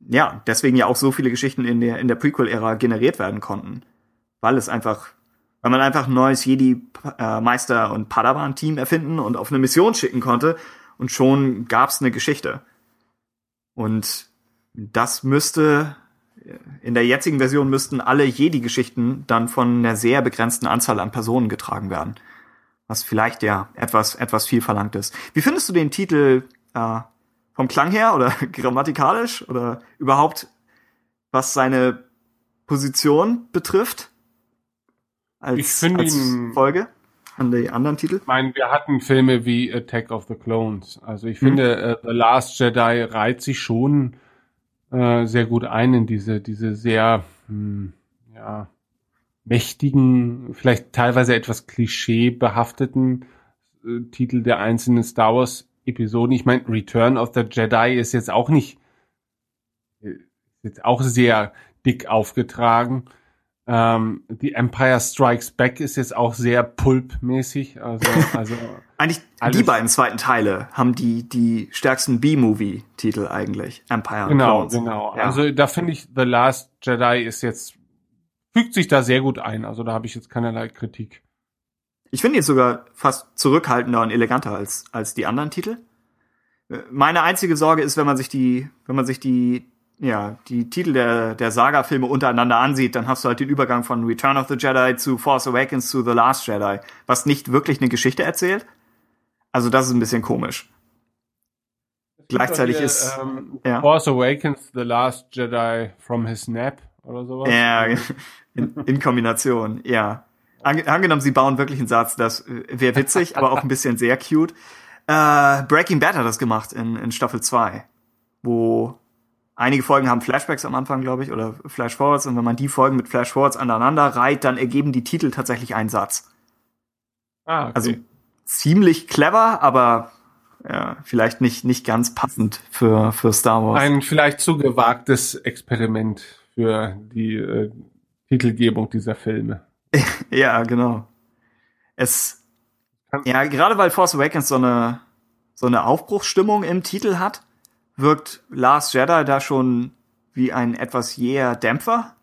[SPEAKER 4] ja, deswegen ja auch so viele Geschichten in der, in der Prequel-Ära generiert werden konnten. Weil es einfach weil man einfach ein neues Jedi-Meister- und Padawan-Team erfinden und auf eine Mission schicken konnte und schon gab's eine Geschichte. Und das müsste, in der jetzigen Version müssten alle Jedi-Geschichten dann von einer sehr begrenzten Anzahl an Personen getragen werden. Was vielleicht ja etwas, etwas viel verlangt ist. Wie findest du den Titel äh, vom Klang her oder grammatikalisch oder überhaupt was seine Position betrifft? als,
[SPEAKER 3] ich finde ihn,
[SPEAKER 4] Folge an die anderen Titel?
[SPEAKER 3] Ich meine, wir hatten Filme wie Attack of the Clones. Also ich finde, mhm. uh, The Last Jedi reiht sich schon äh, sehr gut ein in diese, diese sehr, hm, ja, mächtigen, vielleicht teilweise etwas klischeebehafteten äh, Titel der einzelnen Star Wars Episoden. Ich meine, Return of the Jedi ist jetzt auch nicht, ist jetzt auch sehr dick aufgetragen. Ähm, The Empire Strikes Back ist jetzt auch sehr pulpmäßig. Also, also
[SPEAKER 4] eigentlich die beiden zweiten Teile haben die die stärksten B-Movie-Titel eigentlich. Empire
[SPEAKER 3] genau,
[SPEAKER 4] Clones.
[SPEAKER 3] Genau, ja. Also da finde ich The Last Jedi ist jetzt fügt sich da sehr gut ein. Also da habe ich jetzt keinerlei Kritik.
[SPEAKER 4] Ich finde ihn sogar fast zurückhaltender und eleganter als als die anderen Titel. Äh, meine einzige Sorge ist, wenn man sich die wenn man sich die ja, die Titel der, der Saga-Filme untereinander ansieht, dann hast du halt den Übergang von Return of the Jedi zu Force Awakens zu The Last Jedi, was nicht wirklich eine Geschichte erzählt. Also das ist ein bisschen komisch. Gleichzeitig hier, ist
[SPEAKER 3] ähm, ja. Force Awakens, The Last Jedi from his nap oder sowas.
[SPEAKER 4] Ja, in, in Kombination, ja. Angenommen, sie bauen wirklich einen Satz, das äh, wäre witzig, aber auch ein bisschen sehr cute. Äh, Breaking Bad hat das gemacht in, in Staffel 2, wo Einige Folgen haben Flashbacks am Anfang, glaube ich, oder Flashforwards. Und wenn man die Folgen mit Flashforwards aneinander reiht, dann ergeben die Titel tatsächlich einen Satz.
[SPEAKER 3] Ah, okay.
[SPEAKER 4] Also ziemlich clever, aber ja, vielleicht nicht, nicht ganz passend für, für Star Wars.
[SPEAKER 3] Ein vielleicht zu gewagtes Experiment für die äh, Titelgebung dieser Filme.
[SPEAKER 4] ja, genau. Es, ja, gerade weil Force Awakens so eine, so eine Aufbruchsstimmung im Titel hat, wirkt Last Jedi da schon wie ein etwas jäher Dämpfer.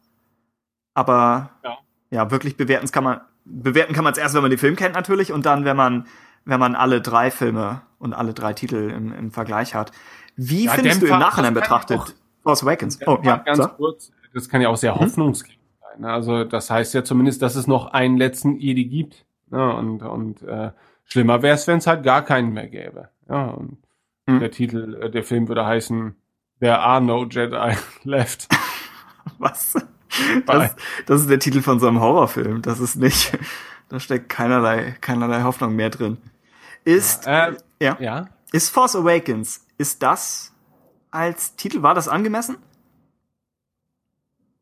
[SPEAKER 4] Aber ja, ja wirklich bewerten kann man bewerten kann man es erst, wenn man den Film kennt natürlich und dann, wenn man wenn man alle drei Filme und alle drei Titel im, im Vergleich hat. Wie ja, findest Dämpfer, du im Nachhinein betrachtet auch, Force Awakens?
[SPEAKER 3] Oh, ja, ganz so? kurz. Das kann ja auch sehr mhm. sein. Ne? Also das heißt ja zumindest, dass es noch einen letzten Jedi gibt. Ja, und und äh, schlimmer wäre es, wenn es halt gar keinen mehr gäbe. Ja, und Mhm. Der Titel, äh, der Film würde heißen There are no Jedi left.
[SPEAKER 4] Was? Das, das ist der Titel von so einem Horrorfilm. Das ist nicht, da steckt keinerlei, keinerlei Hoffnung mehr drin. Ist,
[SPEAKER 3] Äh,
[SPEAKER 4] ja,
[SPEAKER 3] ja.
[SPEAKER 4] ist Force Awakens, ist das als Titel, war das angemessen?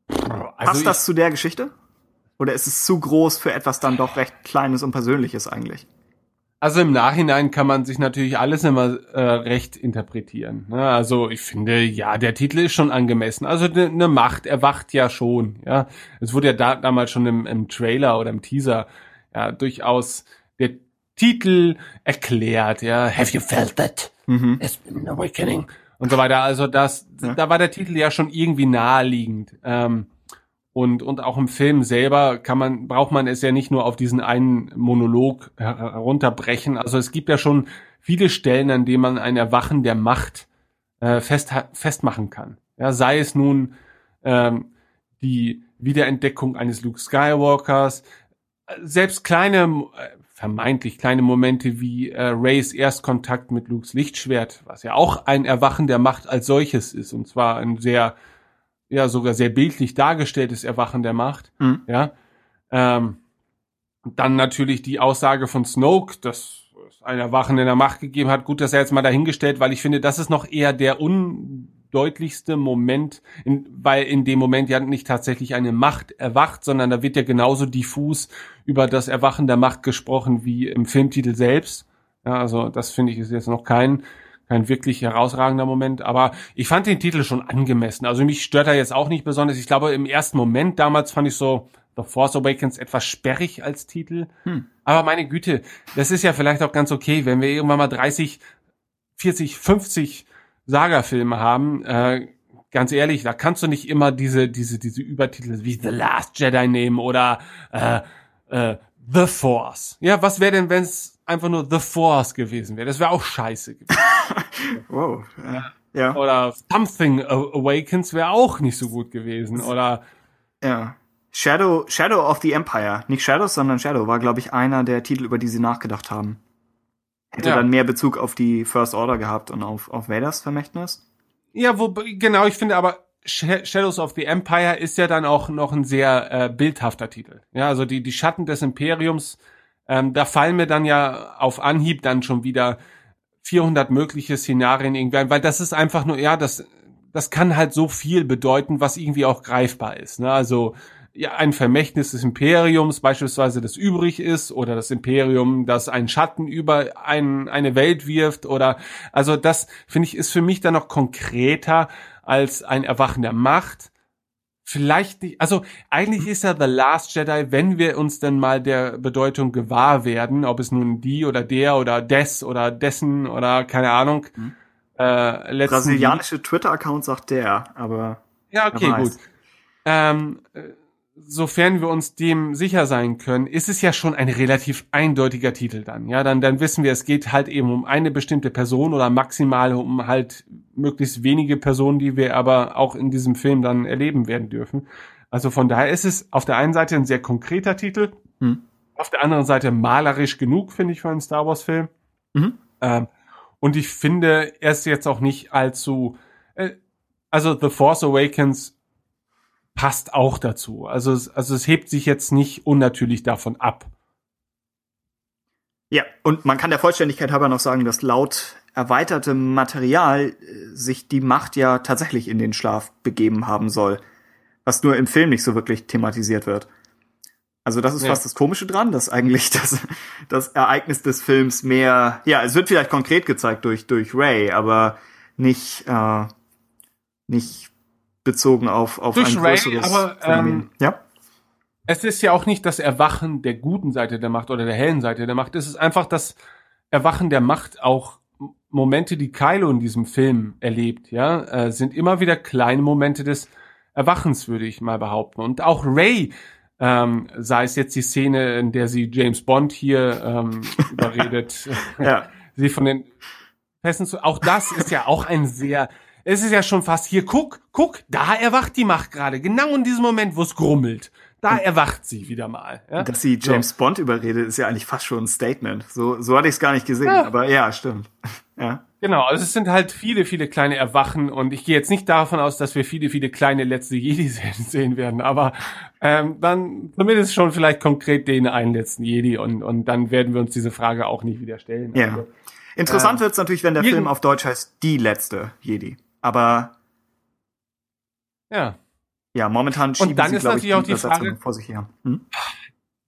[SPEAKER 3] Also
[SPEAKER 4] Passt das zu der Geschichte? Oder ist es zu groß für etwas dann doch recht Kleines und Persönliches eigentlich?
[SPEAKER 3] Also im Nachhinein kann man sich natürlich alles immer äh, recht interpretieren. Ne? Also ich finde, ja, der Titel ist schon angemessen. Also eine ne Macht erwacht ja schon. Ja, es wurde ja da, damals schon im, im Trailer oder im Teaser ja durchaus der Titel erklärt. Ja, Have you felt that? It's been an awakening und so weiter. Also das,
[SPEAKER 4] Ja.
[SPEAKER 3] da war der Titel ja schon irgendwie naheliegend. Ähm, und, und auch im Film selber kann man, braucht man es ja nicht nur auf diesen einen Monolog her- herunterbrechen. Also es gibt ja schon viele Stellen, an denen man ein Erwachen der Macht äh, fest, festmachen kann. Ja, sei es nun ähm, die Wiederentdeckung eines Luke Skywalkers, selbst kleine, äh, vermeintlich kleine Momente wie äh, Rays Erstkontakt mit Lukes Lichtschwert, was ja auch ein Erwachen der Macht als solches ist, und zwar ein sehr ja sogar sehr bildlich dargestelltes Erwachen der Macht.
[SPEAKER 4] Mhm.
[SPEAKER 3] Ja. Ähm, dann natürlich die Aussage von Snoke, dass es ein Erwachen in der Macht gegeben hat. Gut, dass er jetzt mal dahingestellt, weil ich finde, das ist noch eher der undeutlichste Moment, in, weil in dem Moment ja nicht tatsächlich eine Macht erwacht, sondern da wird ja genauso diffus über das Erwachen der Macht gesprochen wie im Filmtitel selbst. Ja, also das finde ich ist jetzt noch kein kein wirklich herausragender Moment, aber ich fand den Titel schon angemessen. Also mich stört er jetzt auch nicht besonders. Ich glaube, im ersten Moment damals fand ich so The Force Awakens etwas sperrig als Titel. Aber meine Güte, das ist ja vielleicht auch ganz okay, wenn wir irgendwann mal 30, 40, 50 Saga-Filme haben. Äh, ganz ehrlich, da kannst du nicht immer diese, diese, diese Übertitel wie The Last Jedi nehmen oder äh, äh, The Force. Ja, was wäre denn, wenn es einfach nur The Force gewesen wäre? Das wäre auch scheiße gewesen.
[SPEAKER 4] Wow. Ja. Ja.
[SPEAKER 3] Oder Something Awakens wäre auch nicht so gut gewesen. Oder
[SPEAKER 4] ja. Shadow, Shadow of the Empire. Nicht Shadows, sondern Shadow war, glaube ich, einer der Titel, über die sie nachgedacht haben. Hätte
[SPEAKER 3] Ja.
[SPEAKER 4] dann mehr Bezug auf die First Order gehabt und auf, auf Vaders Vermächtnis.
[SPEAKER 3] Ja, wo, genau, ich finde aber Sh- Shadows of the Empire ist ja dann auch noch ein sehr äh, bildhafter Titel. Ja, also die, die Schatten des Imperiums, ähm, da fallen mir dann ja auf Anhieb dann schon wieder 400 mögliche Szenarien irgendwie ein, weil das ist einfach nur, ja, das, das kann halt so viel bedeuten, was irgendwie auch greifbar ist. Ne? Also ja, ein Vermächtnis des Imperiums beispielsweise, das übrig ist, oder das Imperium, das einen Schatten über ein, eine Welt wirft, oder also das finde ich ist für mich dann noch konkreter als ein Erwachen der Macht. Vielleicht nicht, also eigentlich ist ja The Last Jedi, wenn wir uns dann mal der Bedeutung gewahr werden, ob es nun die oder der oder des oder dessen oder keine Ahnung, äh, letzten
[SPEAKER 4] Brasilianische Twitter-Account sagt der, aber
[SPEAKER 3] ja, okay, gut. Ähm, äh, sofern wir uns dem sicher sein können, ist es ja schon ein relativ eindeutiger Titel dann. Ja, dann, dann wissen wir, es geht halt eben um eine bestimmte Person oder maximal um halt möglichst wenige Personen, die wir aber auch in diesem Film dann erleben werden dürfen. Also von daher ist es auf der einen Seite ein sehr konkreter Titel,
[SPEAKER 4] Hm.
[SPEAKER 3] auf der anderen Seite malerisch genug, finde ich, für einen Star Wars Film.
[SPEAKER 4] Mhm.
[SPEAKER 3] Ähm, und ich finde, er ist jetzt auch nicht allzu, äh, also The Force Awakens passt auch dazu. Also es, also es hebt sich jetzt nicht unnatürlich davon ab.
[SPEAKER 4] Ja, und man kann der Vollständigkeit halber noch sagen, dass laut erweitertem Material äh, sich die Macht ja tatsächlich in den Schlaf begeben haben soll, was nur im Film nicht so wirklich thematisiert wird. Also das ist
[SPEAKER 3] Ja.
[SPEAKER 4] fast das Komische dran, dass eigentlich das, das Ereignis des Films mehr, ja, es wird vielleicht konkret gezeigt durch, durch Ray, aber nicht, äh, nicht bezogen auf, auf
[SPEAKER 3] Durch
[SPEAKER 4] ein
[SPEAKER 3] Rey,
[SPEAKER 4] größeres
[SPEAKER 3] aber, ähm,
[SPEAKER 4] ja?
[SPEAKER 3] Es ist ja auch nicht das Erwachen der guten Seite der Macht oder der hellen Seite der Macht. Es ist einfach das Erwachen der Macht auch Momente, die Kylo in diesem Film erlebt, ja, äh, sind immer wieder kleine Momente des Erwachens, würde ich mal behaupten. Und auch Ray, ähm, sei es jetzt die Szene, in der sie James Bond hier ähm, überredet,
[SPEAKER 4] Ja.
[SPEAKER 3] sie von den Pässen zu. Auch das ist ja auch ein sehr. Es ist ja schon fast hier, guck, guck, da erwacht die Macht gerade. Genau in diesem Moment, wo es grummelt. Da erwacht sie wieder mal. Ja?
[SPEAKER 4] Dass sie James Bond überredet, ist ja eigentlich fast schon ein Statement. So, so hatte ich es gar nicht gesehen,
[SPEAKER 3] Ja.
[SPEAKER 4] aber ja, stimmt. Ja.
[SPEAKER 3] Genau, also es sind halt viele, viele kleine Erwachen und ich gehe jetzt nicht davon aus, dass wir viele, viele kleine letzte Jedi sehen werden, aber ähm, dann zumindest schon vielleicht konkret den einen letzten Jedi und, und dann werden wir uns diese Frage auch nicht wieder stellen.
[SPEAKER 4] Ja.
[SPEAKER 3] Also,
[SPEAKER 4] Interessant wird's natürlich, wenn der Film auf Deutsch heißt Die letzte Jedi. Aber
[SPEAKER 3] ja.
[SPEAKER 4] ja, momentan schieben
[SPEAKER 3] dann
[SPEAKER 4] sie,
[SPEAKER 3] ist
[SPEAKER 4] glaube ich,
[SPEAKER 3] natürlich auch die Frage-
[SPEAKER 4] vor sich her. Hm?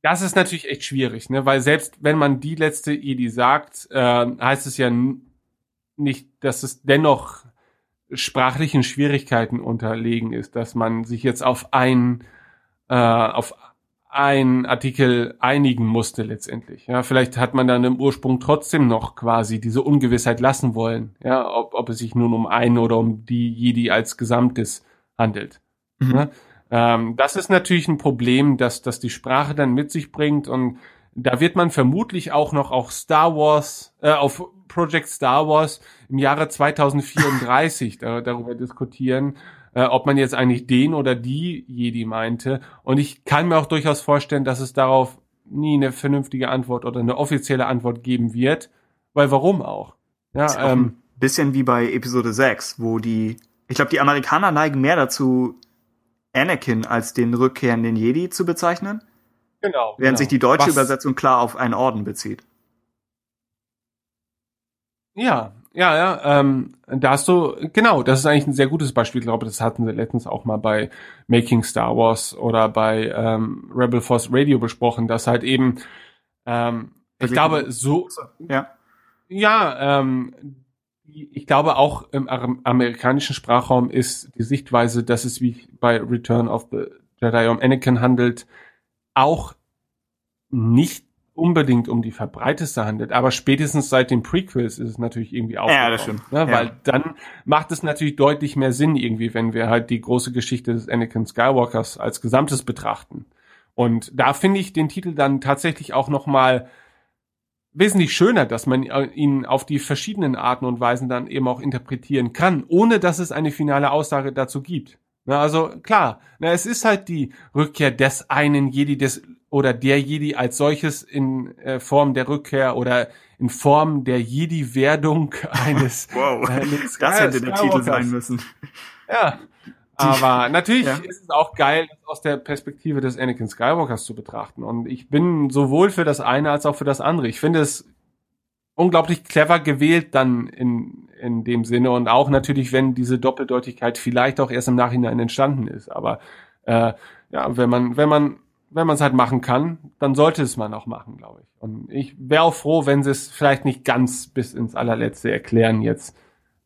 [SPEAKER 3] Das ist natürlich echt schwierig, ne? Weil selbst wenn man die letzte Jedi sagt, äh, heißt es ja nicht, dass es dennoch sprachlichen Schwierigkeiten unterlegen ist, dass man sich jetzt auf ein äh, auf ein Artikel einigen musste letztendlich. Ja, vielleicht hat man dann im Ursprung trotzdem noch quasi diese Ungewissheit lassen wollen, ja, ob, ob es sich nun um einen oder um die Jedi als Gesamtes handelt.
[SPEAKER 4] Mhm.
[SPEAKER 3] Ne? Ähm, das ist natürlich ein Problem, dass, dass die Sprache dann mit sich bringt und da wird man vermutlich auch noch auf Star Wars, äh, auf Project Star Wars im Jahre 2034 da, darüber diskutieren, äh, ob man jetzt eigentlich den oder die Jedi meinte. Und ich kann mir auch durchaus vorstellen, dass es darauf nie eine vernünftige Antwort oder eine offizielle Antwort geben wird, weil warum auch? Ja,
[SPEAKER 4] auch
[SPEAKER 3] ähm,
[SPEAKER 4] ein bisschen wie bei Episode 6, wo die, ich glaube, die Amerikaner neigen mehr dazu, Anakin als den rückkehrenden Jedi zu bezeichnen,
[SPEAKER 3] genau.
[SPEAKER 4] während
[SPEAKER 3] genau.
[SPEAKER 4] sich die deutsche
[SPEAKER 3] Was-
[SPEAKER 4] Übersetzung klar auf einen Orden bezieht.
[SPEAKER 3] Ja, ja, ja. Ähm, da hast du, genau, das ist eigentlich ein sehr gutes Beispiel. Ich glaube, das hatten wir letztens auch mal bei Making Star Wars oder bei ähm, Rebel Force Radio besprochen, dass halt eben, ähm, ich glaube, so,
[SPEAKER 4] Ja.
[SPEAKER 3] ja, ähm, ich glaube auch im am- amerikanischen Sprachraum ist die Sichtweise, dass es wie bei Return of the Jedi um Anakin handelt, auch nicht unbedingt um die verbreiteste handelt, aber spätestens seit den Prequels ist es natürlich irgendwie auch.
[SPEAKER 4] Ja, das stimmt.
[SPEAKER 3] Ne?
[SPEAKER 4] Ja.
[SPEAKER 3] Weil dann macht es natürlich deutlich mehr Sinn irgendwie, wenn wir halt die große Geschichte des Anakin Skywalkers als Gesamtes betrachten. Und da finde ich den Titel dann tatsächlich auch noch mal wesentlich schöner, dass man äh, ihn auf die verschiedenen Arten und Weisen dann eben auch interpretieren kann, ohne dass es eine finale Aussage dazu gibt. Na, also klar, na, es ist halt die Rückkehr des einen Jedi des oder der Jedi als solches in äh, Form der Rückkehr oder in Form der Jedi-Werdung eines
[SPEAKER 4] Wow.
[SPEAKER 3] äh,
[SPEAKER 4] Das hätte der Titel sein müssen.
[SPEAKER 3] Ja. Aber natürlich
[SPEAKER 4] Ja.
[SPEAKER 3] ist es auch geil, das aus der Perspektive des Anakin Skywalkers zu betrachten. Und ich bin sowohl für das eine als auch für das andere. Ich finde es unglaublich clever gewählt dann in, in dem Sinne und auch natürlich, wenn diese Doppeldeutigkeit vielleicht auch erst im Nachhinein entstanden ist. Aber äh, ja, wenn man, wenn man, wenn man es halt machen kann, dann sollte es man auch machen, glaube ich. Und ich wäre auch froh, wenn sie es vielleicht nicht ganz bis ins allerletzte erklären jetzt,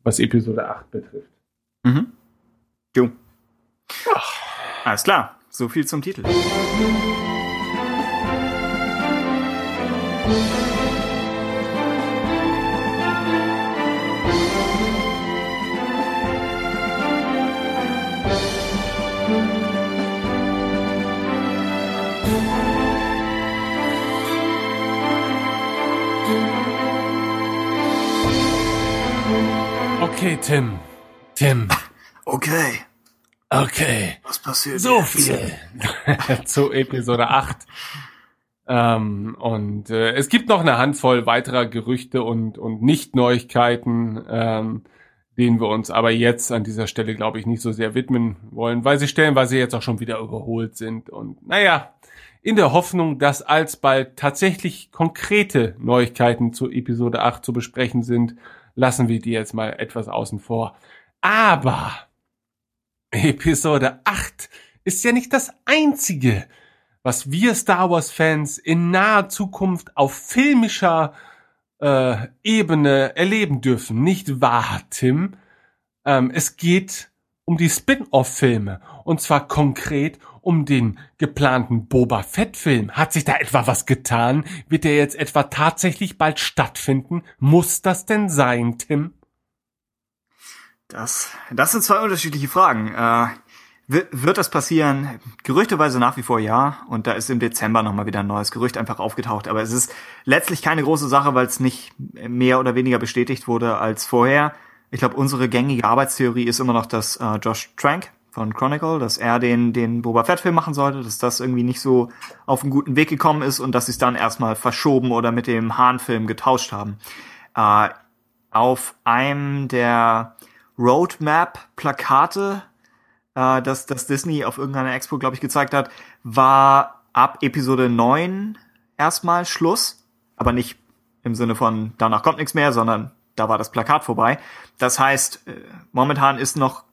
[SPEAKER 3] was Episode 8 betrifft.
[SPEAKER 4] Mhm. Jo. Alles klar. So viel zum Titel.
[SPEAKER 3] Okay, Tim. Tim.
[SPEAKER 4] Okay.
[SPEAKER 3] Okay.
[SPEAKER 4] Was passiert
[SPEAKER 3] So viel zu Episode 8. Ähm, und äh, es gibt noch eine Handvoll weiterer Gerüchte und, und Nicht-Neuigkeiten, ähm, denen wir uns aber jetzt an dieser Stelle, glaube ich, nicht so sehr widmen wollen, weil sie stellenweise jetzt auch schon wieder überholt sind. Und naja, in der Hoffnung, dass alsbald tatsächlich konkrete Neuigkeiten zu Episode 8 zu besprechen sind, lassen wir die jetzt mal etwas außen vor. Aber Episode 8 ist ja nicht das einzige, was wir Star Wars-Fans in naher Zukunft auf filmischer äh, Ebene erleben dürfen. Nicht wahr, Tim? Ähm, es geht um die Spin-off-Filme. Und zwar konkret um den geplanten Boba Fett-Film. Hat sich da etwa was getan? Wird der jetzt etwa tatsächlich bald stattfinden? Muss das denn sein, Tim?
[SPEAKER 4] Das, das sind zwei unterschiedliche Fragen. Äh, wird, das passieren? Gerüchteweise nach wie vor ja. Und da ist im Dezember nochmal wieder ein neues Gerücht einfach aufgetaucht. Aber es ist letztlich keine große Sache, weil es nicht mehr oder weniger bestätigt wurde als vorher. Ich glaube, unsere gängige Arbeitstheorie ist immer noch, dass äh, Josh Trank von Chronicle, dass er den, den Boba Fett-Film machen sollte, dass das irgendwie nicht so auf einen guten Weg gekommen ist und dass sie es dann erstmal verschoben oder mit dem Hahn-Film getauscht haben. Äh, auf einem der Roadmap-Plakate, äh, das, das Disney auf irgendeiner Expo, glaube ich, gezeigt hat, war ab Episode 9 erstmal Schluss. Aber nicht im Sinne von danach kommt nichts mehr, sondern da war das Plakat vorbei. Das heißt, äh, momentan ist noch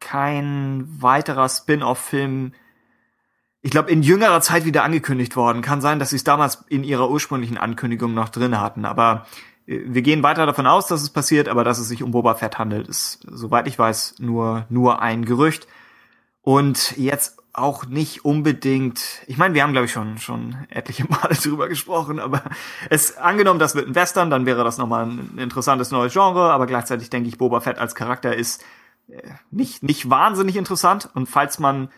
[SPEAKER 4] kein weiterer Spin-off-Film, ich glaube, in jüngerer Zeit wieder angekündigt worden. Kann sein, dass sie es damals in ihrer ursprünglichen Ankündigung noch drin hatten. Aber äh, wir gehen weiter davon aus, dass es passiert, aber dass es sich um Boba Fett handelt, ist, soweit ich weiß, nur, nur ein Gerücht. Und jetzt auch nicht unbedingt, ich meine, wir haben glaube ich schon schon etliche Male drüber gesprochen, aber es angenommen, das wird ein Western, dann wäre das nochmal ein interessantes neues Genre, aber gleichzeitig denke ich, Boba Fett als Charakter ist nicht nicht wahnsinnig interessant und falls man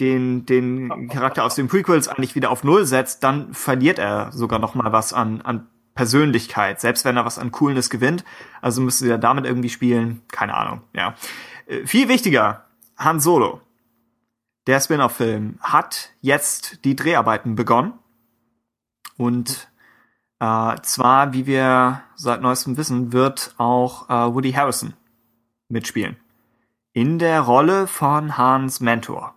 [SPEAKER 4] den den Charakter aus den Prequels eigentlich wieder auf Null setzt, dann verliert er sogar nochmal was an an Persönlichkeit, selbst wenn er was an Coolness gewinnt. Also müsste er damit irgendwie spielen, keine Ahnung. Ja, äh, viel wichtiger, Han Solo der Spin-off-Film hat jetzt die Dreharbeiten begonnen. Und äh, zwar, wie wir seit neuestem wissen, wird auch äh, Woody Harrison mitspielen. In der Rolle von Hans Mentor.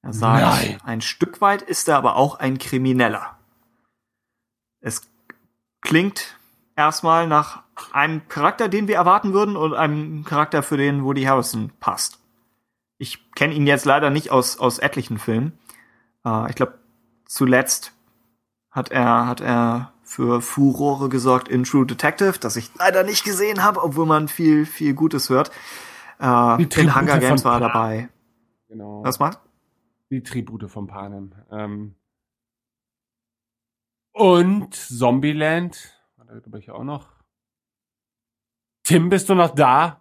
[SPEAKER 4] Er sagt, Nein. ein Stück weit ist er aber auch ein Krimineller. Es klingt erstmal nach einem Charakter, den wir erwarten würden und einem Charakter, für den Woody Harrison passt. Ich kenne ihn jetzt leider nicht aus, aus etlichen Filmen. Äh, ich glaube, zuletzt hat er, hat er für Furore gesorgt in True Detective, das ich leider nicht gesehen habe, obwohl man viel, viel Gutes hört. Äh, in Hunger Games war er dabei.
[SPEAKER 3] Genau.
[SPEAKER 4] Was macht?
[SPEAKER 3] Die Tribute von Panem. Ähm und Zombieland. Da glaube ich auch noch. Tim, bist du noch da?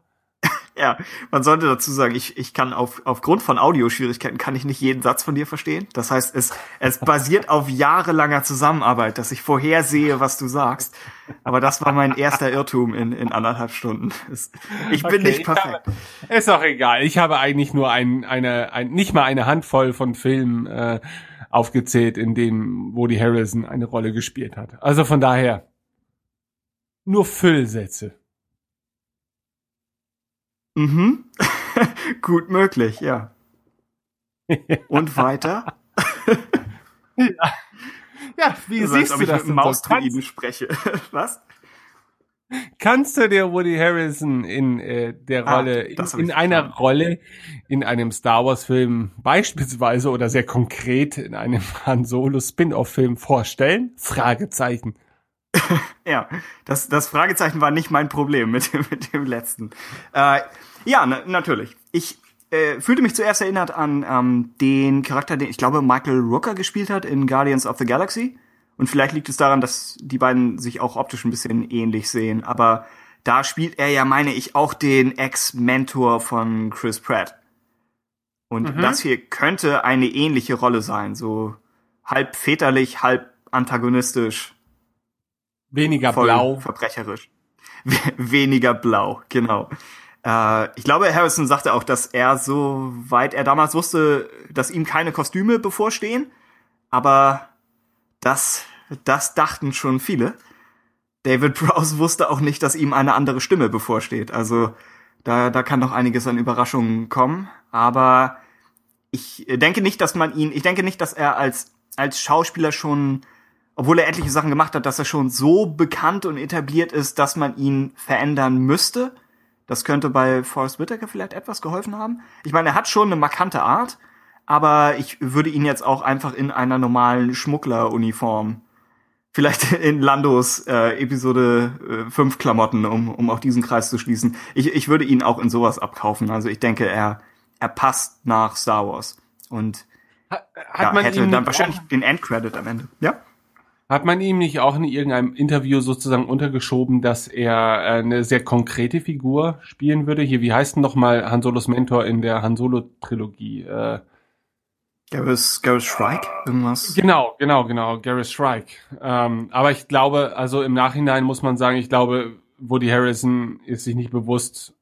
[SPEAKER 4] Ja, man sollte dazu sagen, ich, ich kann auf, aufgrund von Audioschwierigkeiten kann ich nicht jeden Satz von dir verstehen. Das heißt, es, es basiert auf jahrelanger Zusammenarbeit, dass ich vorhersehe, was du sagst. Aber das war mein erster Irrtum in, in anderthalb Stunden. Ich bin okay, nicht perfekt.
[SPEAKER 3] Habe, ist auch egal. Ich habe eigentlich nur ein, eine, ein, nicht mal eine Handvoll von Filmen äh, aufgezählt, in denen Woody Harrelson eine Rolle gespielt hat. Also von daher nur Füllsätze.
[SPEAKER 4] Mhm. Gut möglich, ja. Und weiter?
[SPEAKER 3] ja. ja, wie
[SPEAKER 4] das
[SPEAKER 3] siehst
[SPEAKER 4] heißt,
[SPEAKER 3] du das?
[SPEAKER 4] Ich mit Maustruiden spreche. Was?
[SPEAKER 3] Kannst du dir Woody Harrison in äh, der ah, Rolle, in, in einer Rolle in einem Star Wars Film beispielsweise oder sehr konkret in einem Han Solo Spin-off Film vorstellen? Fragezeichen.
[SPEAKER 4] ja, das, das Fragezeichen war nicht mein Problem mit, dem mit dem letzten. Äh, ja, na, natürlich. Ich äh, fühlte mich zuerst erinnert an ähm, den Charakter, den ich glaube Michael Rooker gespielt hat in Guardians of the Galaxy. Und vielleicht liegt es daran, dass die beiden sich auch optisch ein bisschen ähnlich sehen. Aber da spielt er ja, meine ich, auch den Ex-Mentor von Chris Pratt. Und mhm. das hier könnte eine ähnliche Rolle sein. So halb väterlich, halb antagonistisch.
[SPEAKER 3] Weniger blau.
[SPEAKER 4] Verbrecherisch. Weniger blau, genau. Äh, ich glaube, Harrison sagte auch, dass er, soweit er damals wusste, dass ihm keine Kostüme bevorstehen, aber das, das dachten schon viele. David Prowse wusste auch nicht, dass ihm eine andere Stimme bevorsteht. Also da, da kann noch einiges an Überraschungen kommen. Aber ich denke nicht, dass man ihn, ich denke nicht, dass er als, als Schauspieler schon obwohl er etliche Sachen gemacht hat, dass er schon so bekannt und etabliert ist, dass man ihn verändern müsste. Das könnte bei Forrest Whitaker vielleicht etwas geholfen haben. Ich meine, er hat schon eine markante Art, aber ich würde ihn jetzt auch einfach in einer normalen Schmuggleruniform, vielleicht in Landos äh, Episode äh, 5 Klamotten, um, um auch diesen Kreis zu schließen. Ich, ich würde ihn auch in sowas abkaufen. Also ich denke, er, er passt nach Star Wars. Und
[SPEAKER 3] hat, hat ja, man hätte
[SPEAKER 4] dann wahrscheinlich den Endcredit am Ende. Ja?
[SPEAKER 3] Hat man ihm nicht auch in irgendeinem Interview sozusagen untergeschoben, dass er äh, eine sehr konkrete Figur spielen würde? Hier, wie heißt denn noch mal Han Solos Mentor in der Han Solo Trilogie? Äh,
[SPEAKER 4] Garrus, Garrus Shrike? Irgendwas?
[SPEAKER 3] Genau, genau, genau, Garrus Shrike. Ähm, aber ich glaube, also im Nachhinein muss man sagen, ich glaube, Woody Harrison ist sich nicht bewusst,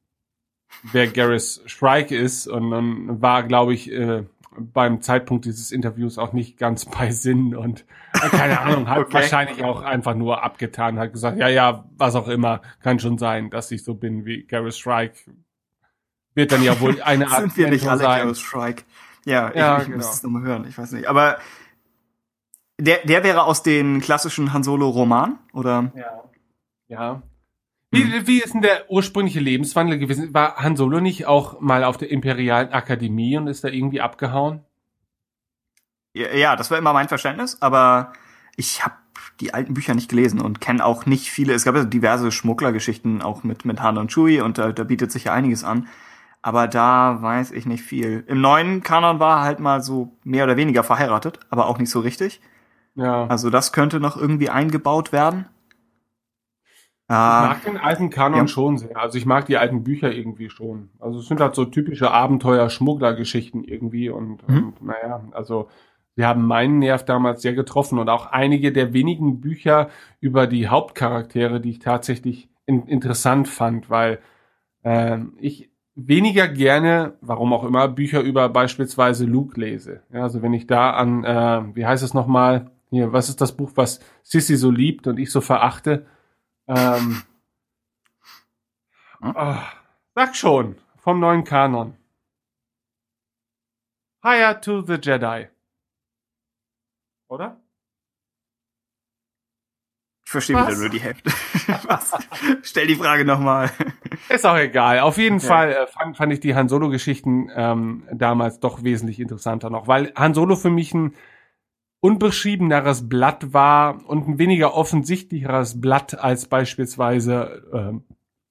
[SPEAKER 3] wer Garrus Shrike ist und dann war, glaube ich, äh, beim Zeitpunkt dieses Interviews auch nicht ganz bei Sinn und äh, keine Ahnung, hat
[SPEAKER 4] Okay.
[SPEAKER 3] wahrscheinlich auch einfach nur abgetan, hat gesagt, ja, ja, was auch immer, kann schon sein, dass ich so bin wie Gareth Strike. Wird dann ja wohl eine Art
[SPEAKER 4] Sind wir nicht alle
[SPEAKER 3] sein.
[SPEAKER 4] Chaos Strike? Ja, ich,
[SPEAKER 3] Ja,
[SPEAKER 4] ich
[SPEAKER 3] genau.
[SPEAKER 4] müsste es nochmal hören, ich weiß nicht. Aber der, der wäre aus den klassischen Han Solo-Roman, oder?
[SPEAKER 3] Ja. Ja. Wie, wie ist denn der ursprüngliche Lebenswandel gewesen? War Han Solo nicht auch mal auf der Imperialen Akademie und ist da irgendwie abgehauen?
[SPEAKER 4] Ja, ja, das war immer mein Verständnis, aber ich habe die alten Bücher nicht gelesen und kenne auch nicht viele. Es gab ja diverse Schmugglergeschichten auch mit, mit Han und Chewie und da, da bietet sich ja einiges an. Aber da weiß ich nicht viel. Im neuen Kanon war er halt mal so mehr oder weniger verheiratet, aber auch nicht so richtig.
[SPEAKER 3] Ja.
[SPEAKER 4] Also das könnte noch irgendwie eingebaut werden.
[SPEAKER 3] Ich
[SPEAKER 4] Ah,
[SPEAKER 3] mag den alten Kanon
[SPEAKER 4] ja.
[SPEAKER 3] schon sehr. Also ich mag die alten Bücher irgendwie schon. Also es sind halt so typische Abenteuer-Schmugglergeschichten irgendwie und,
[SPEAKER 4] Mhm.
[SPEAKER 3] und naja, also sie haben meinen Nerv damals sehr getroffen und auch einige der wenigen Bücher über die Hauptcharaktere, die ich tatsächlich in, interessant fand, weil ähm, ich weniger gerne, warum auch immer, Bücher über beispielsweise Luke lese. Ja, also wenn ich da an, äh, wie heißt es nochmal, hier, was ist das Buch, was Sissy so liebt und ich so verachte? Ähm,
[SPEAKER 4] Hm?
[SPEAKER 3] ah, sag schon, vom neuen Kanon. Higher to the Jedi. Oder?
[SPEAKER 4] ich verstehe wieder nur die Hälfte. Was? Stell die Frage nochmal.
[SPEAKER 3] Ist auch egal. Auf jeden
[SPEAKER 4] Ja.
[SPEAKER 3] Fall äh, fand, fand ich die Han Solo-Geschichten ähm, damals doch wesentlich interessanter noch, weil Han Solo für mich ein unbeschriebeneres Blatt war und ein weniger offensichtlicheres Blatt als beispielsweise ähm,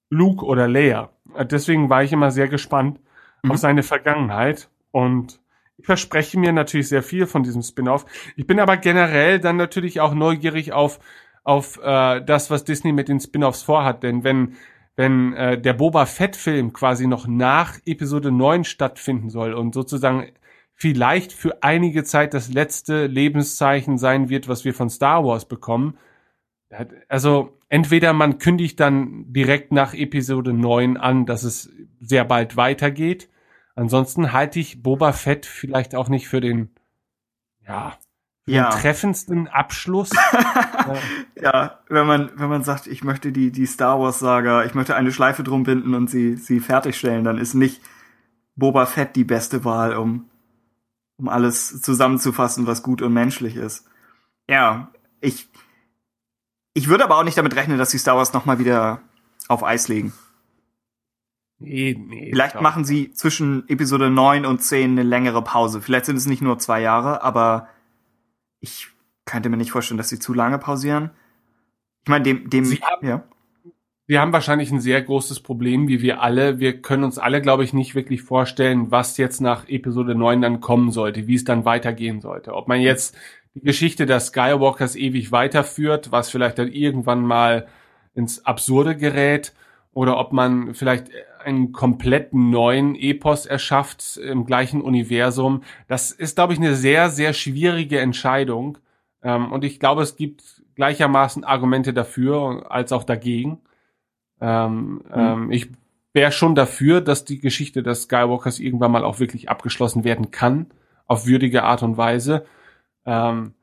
[SPEAKER 3] Luke oder Leia. Äh, Deswegen war ich immer sehr gespannt
[SPEAKER 4] Mhm.
[SPEAKER 3] auf seine Vergangenheit und ich verspreche mir natürlich sehr viel von diesem Spin-off. Ich bin aber generell dann natürlich auch neugierig auf auf äh, das, was Disney mit den Spin-offs vorhat, denn wenn wenn äh, der Boba Fett Film quasi noch nach Episode 9 stattfinden soll und sozusagen vielleicht für einige Zeit das letzte Lebenszeichen sein wird, was wir von Star Wars bekommen. Also entweder man kündigt dann direkt nach Episode 9 an, dass es sehr bald weitergeht. Ansonsten halte ich Boba Fett vielleicht auch nicht für den, ja, für
[SPEAKER 4] Ja.
[SPEAKER 3] den treffendsten Abschluss.
[SPEAKER 4] Ja, wenn man, wenn man sagt, ich möchte die, die Star Wars Saga, ich möchte eine Schleife drum binden und sie, sie fertigstellen, dann ist nicht Boba Fett die beste Wahl, um, um alles zusammenzufassen, was gut und menschlich ist. Ja, ich, ich würde aber auch nicht damit rechnen, dass die Star Wars nochmal wieder auf Eis legen.
[SPEAKER 3] nee, nee.
[SPEAKER 4] Vielleicht
[SPEAKER 3] glaub-
[SPEAKER 4] machen sie zwischen Episode 9 und 10 eine längere Pause. Vielleicht sind es nicht nur zwei Jahre, aber ich könnte mir nicht vorstellen, dass sie zu lange pausieren. Ich meine, dem, dem,
[SPEAKER 3] Sie haben-
[SPEAKER 4] ja.
[SPEAKER 3] Wir haben wahrscheinlich ein sehr großes Problem, wie wir alle. Wir können uns alle, glaube ich, nicht wirklich vorstellen, was jetzt nach Episode 9 dann kommen sollte, wie es dann weitergehen sollte. Ob man jetzt die Geschichte der Skywalkers ewig weiterführt, was vielleicht dann irgendwann mal ins Absurde gerät, oder ob man vielleicht einen komplett neuen Epos erschafft im gleichen Universum. Das ist, glaube ich, eine sehr, sehr schwierige Entscheidung. Ähm, und ich glaube, es gibt gleichermaßen Argumente dafür als auch dagegen. Ähm, ähm, ich wäre schon dafür, dass die Geschichte des Skywalkers irgendwann mal auch wirklich abgeschlossen werden kann, auf würdige Art und Weise. Ähm,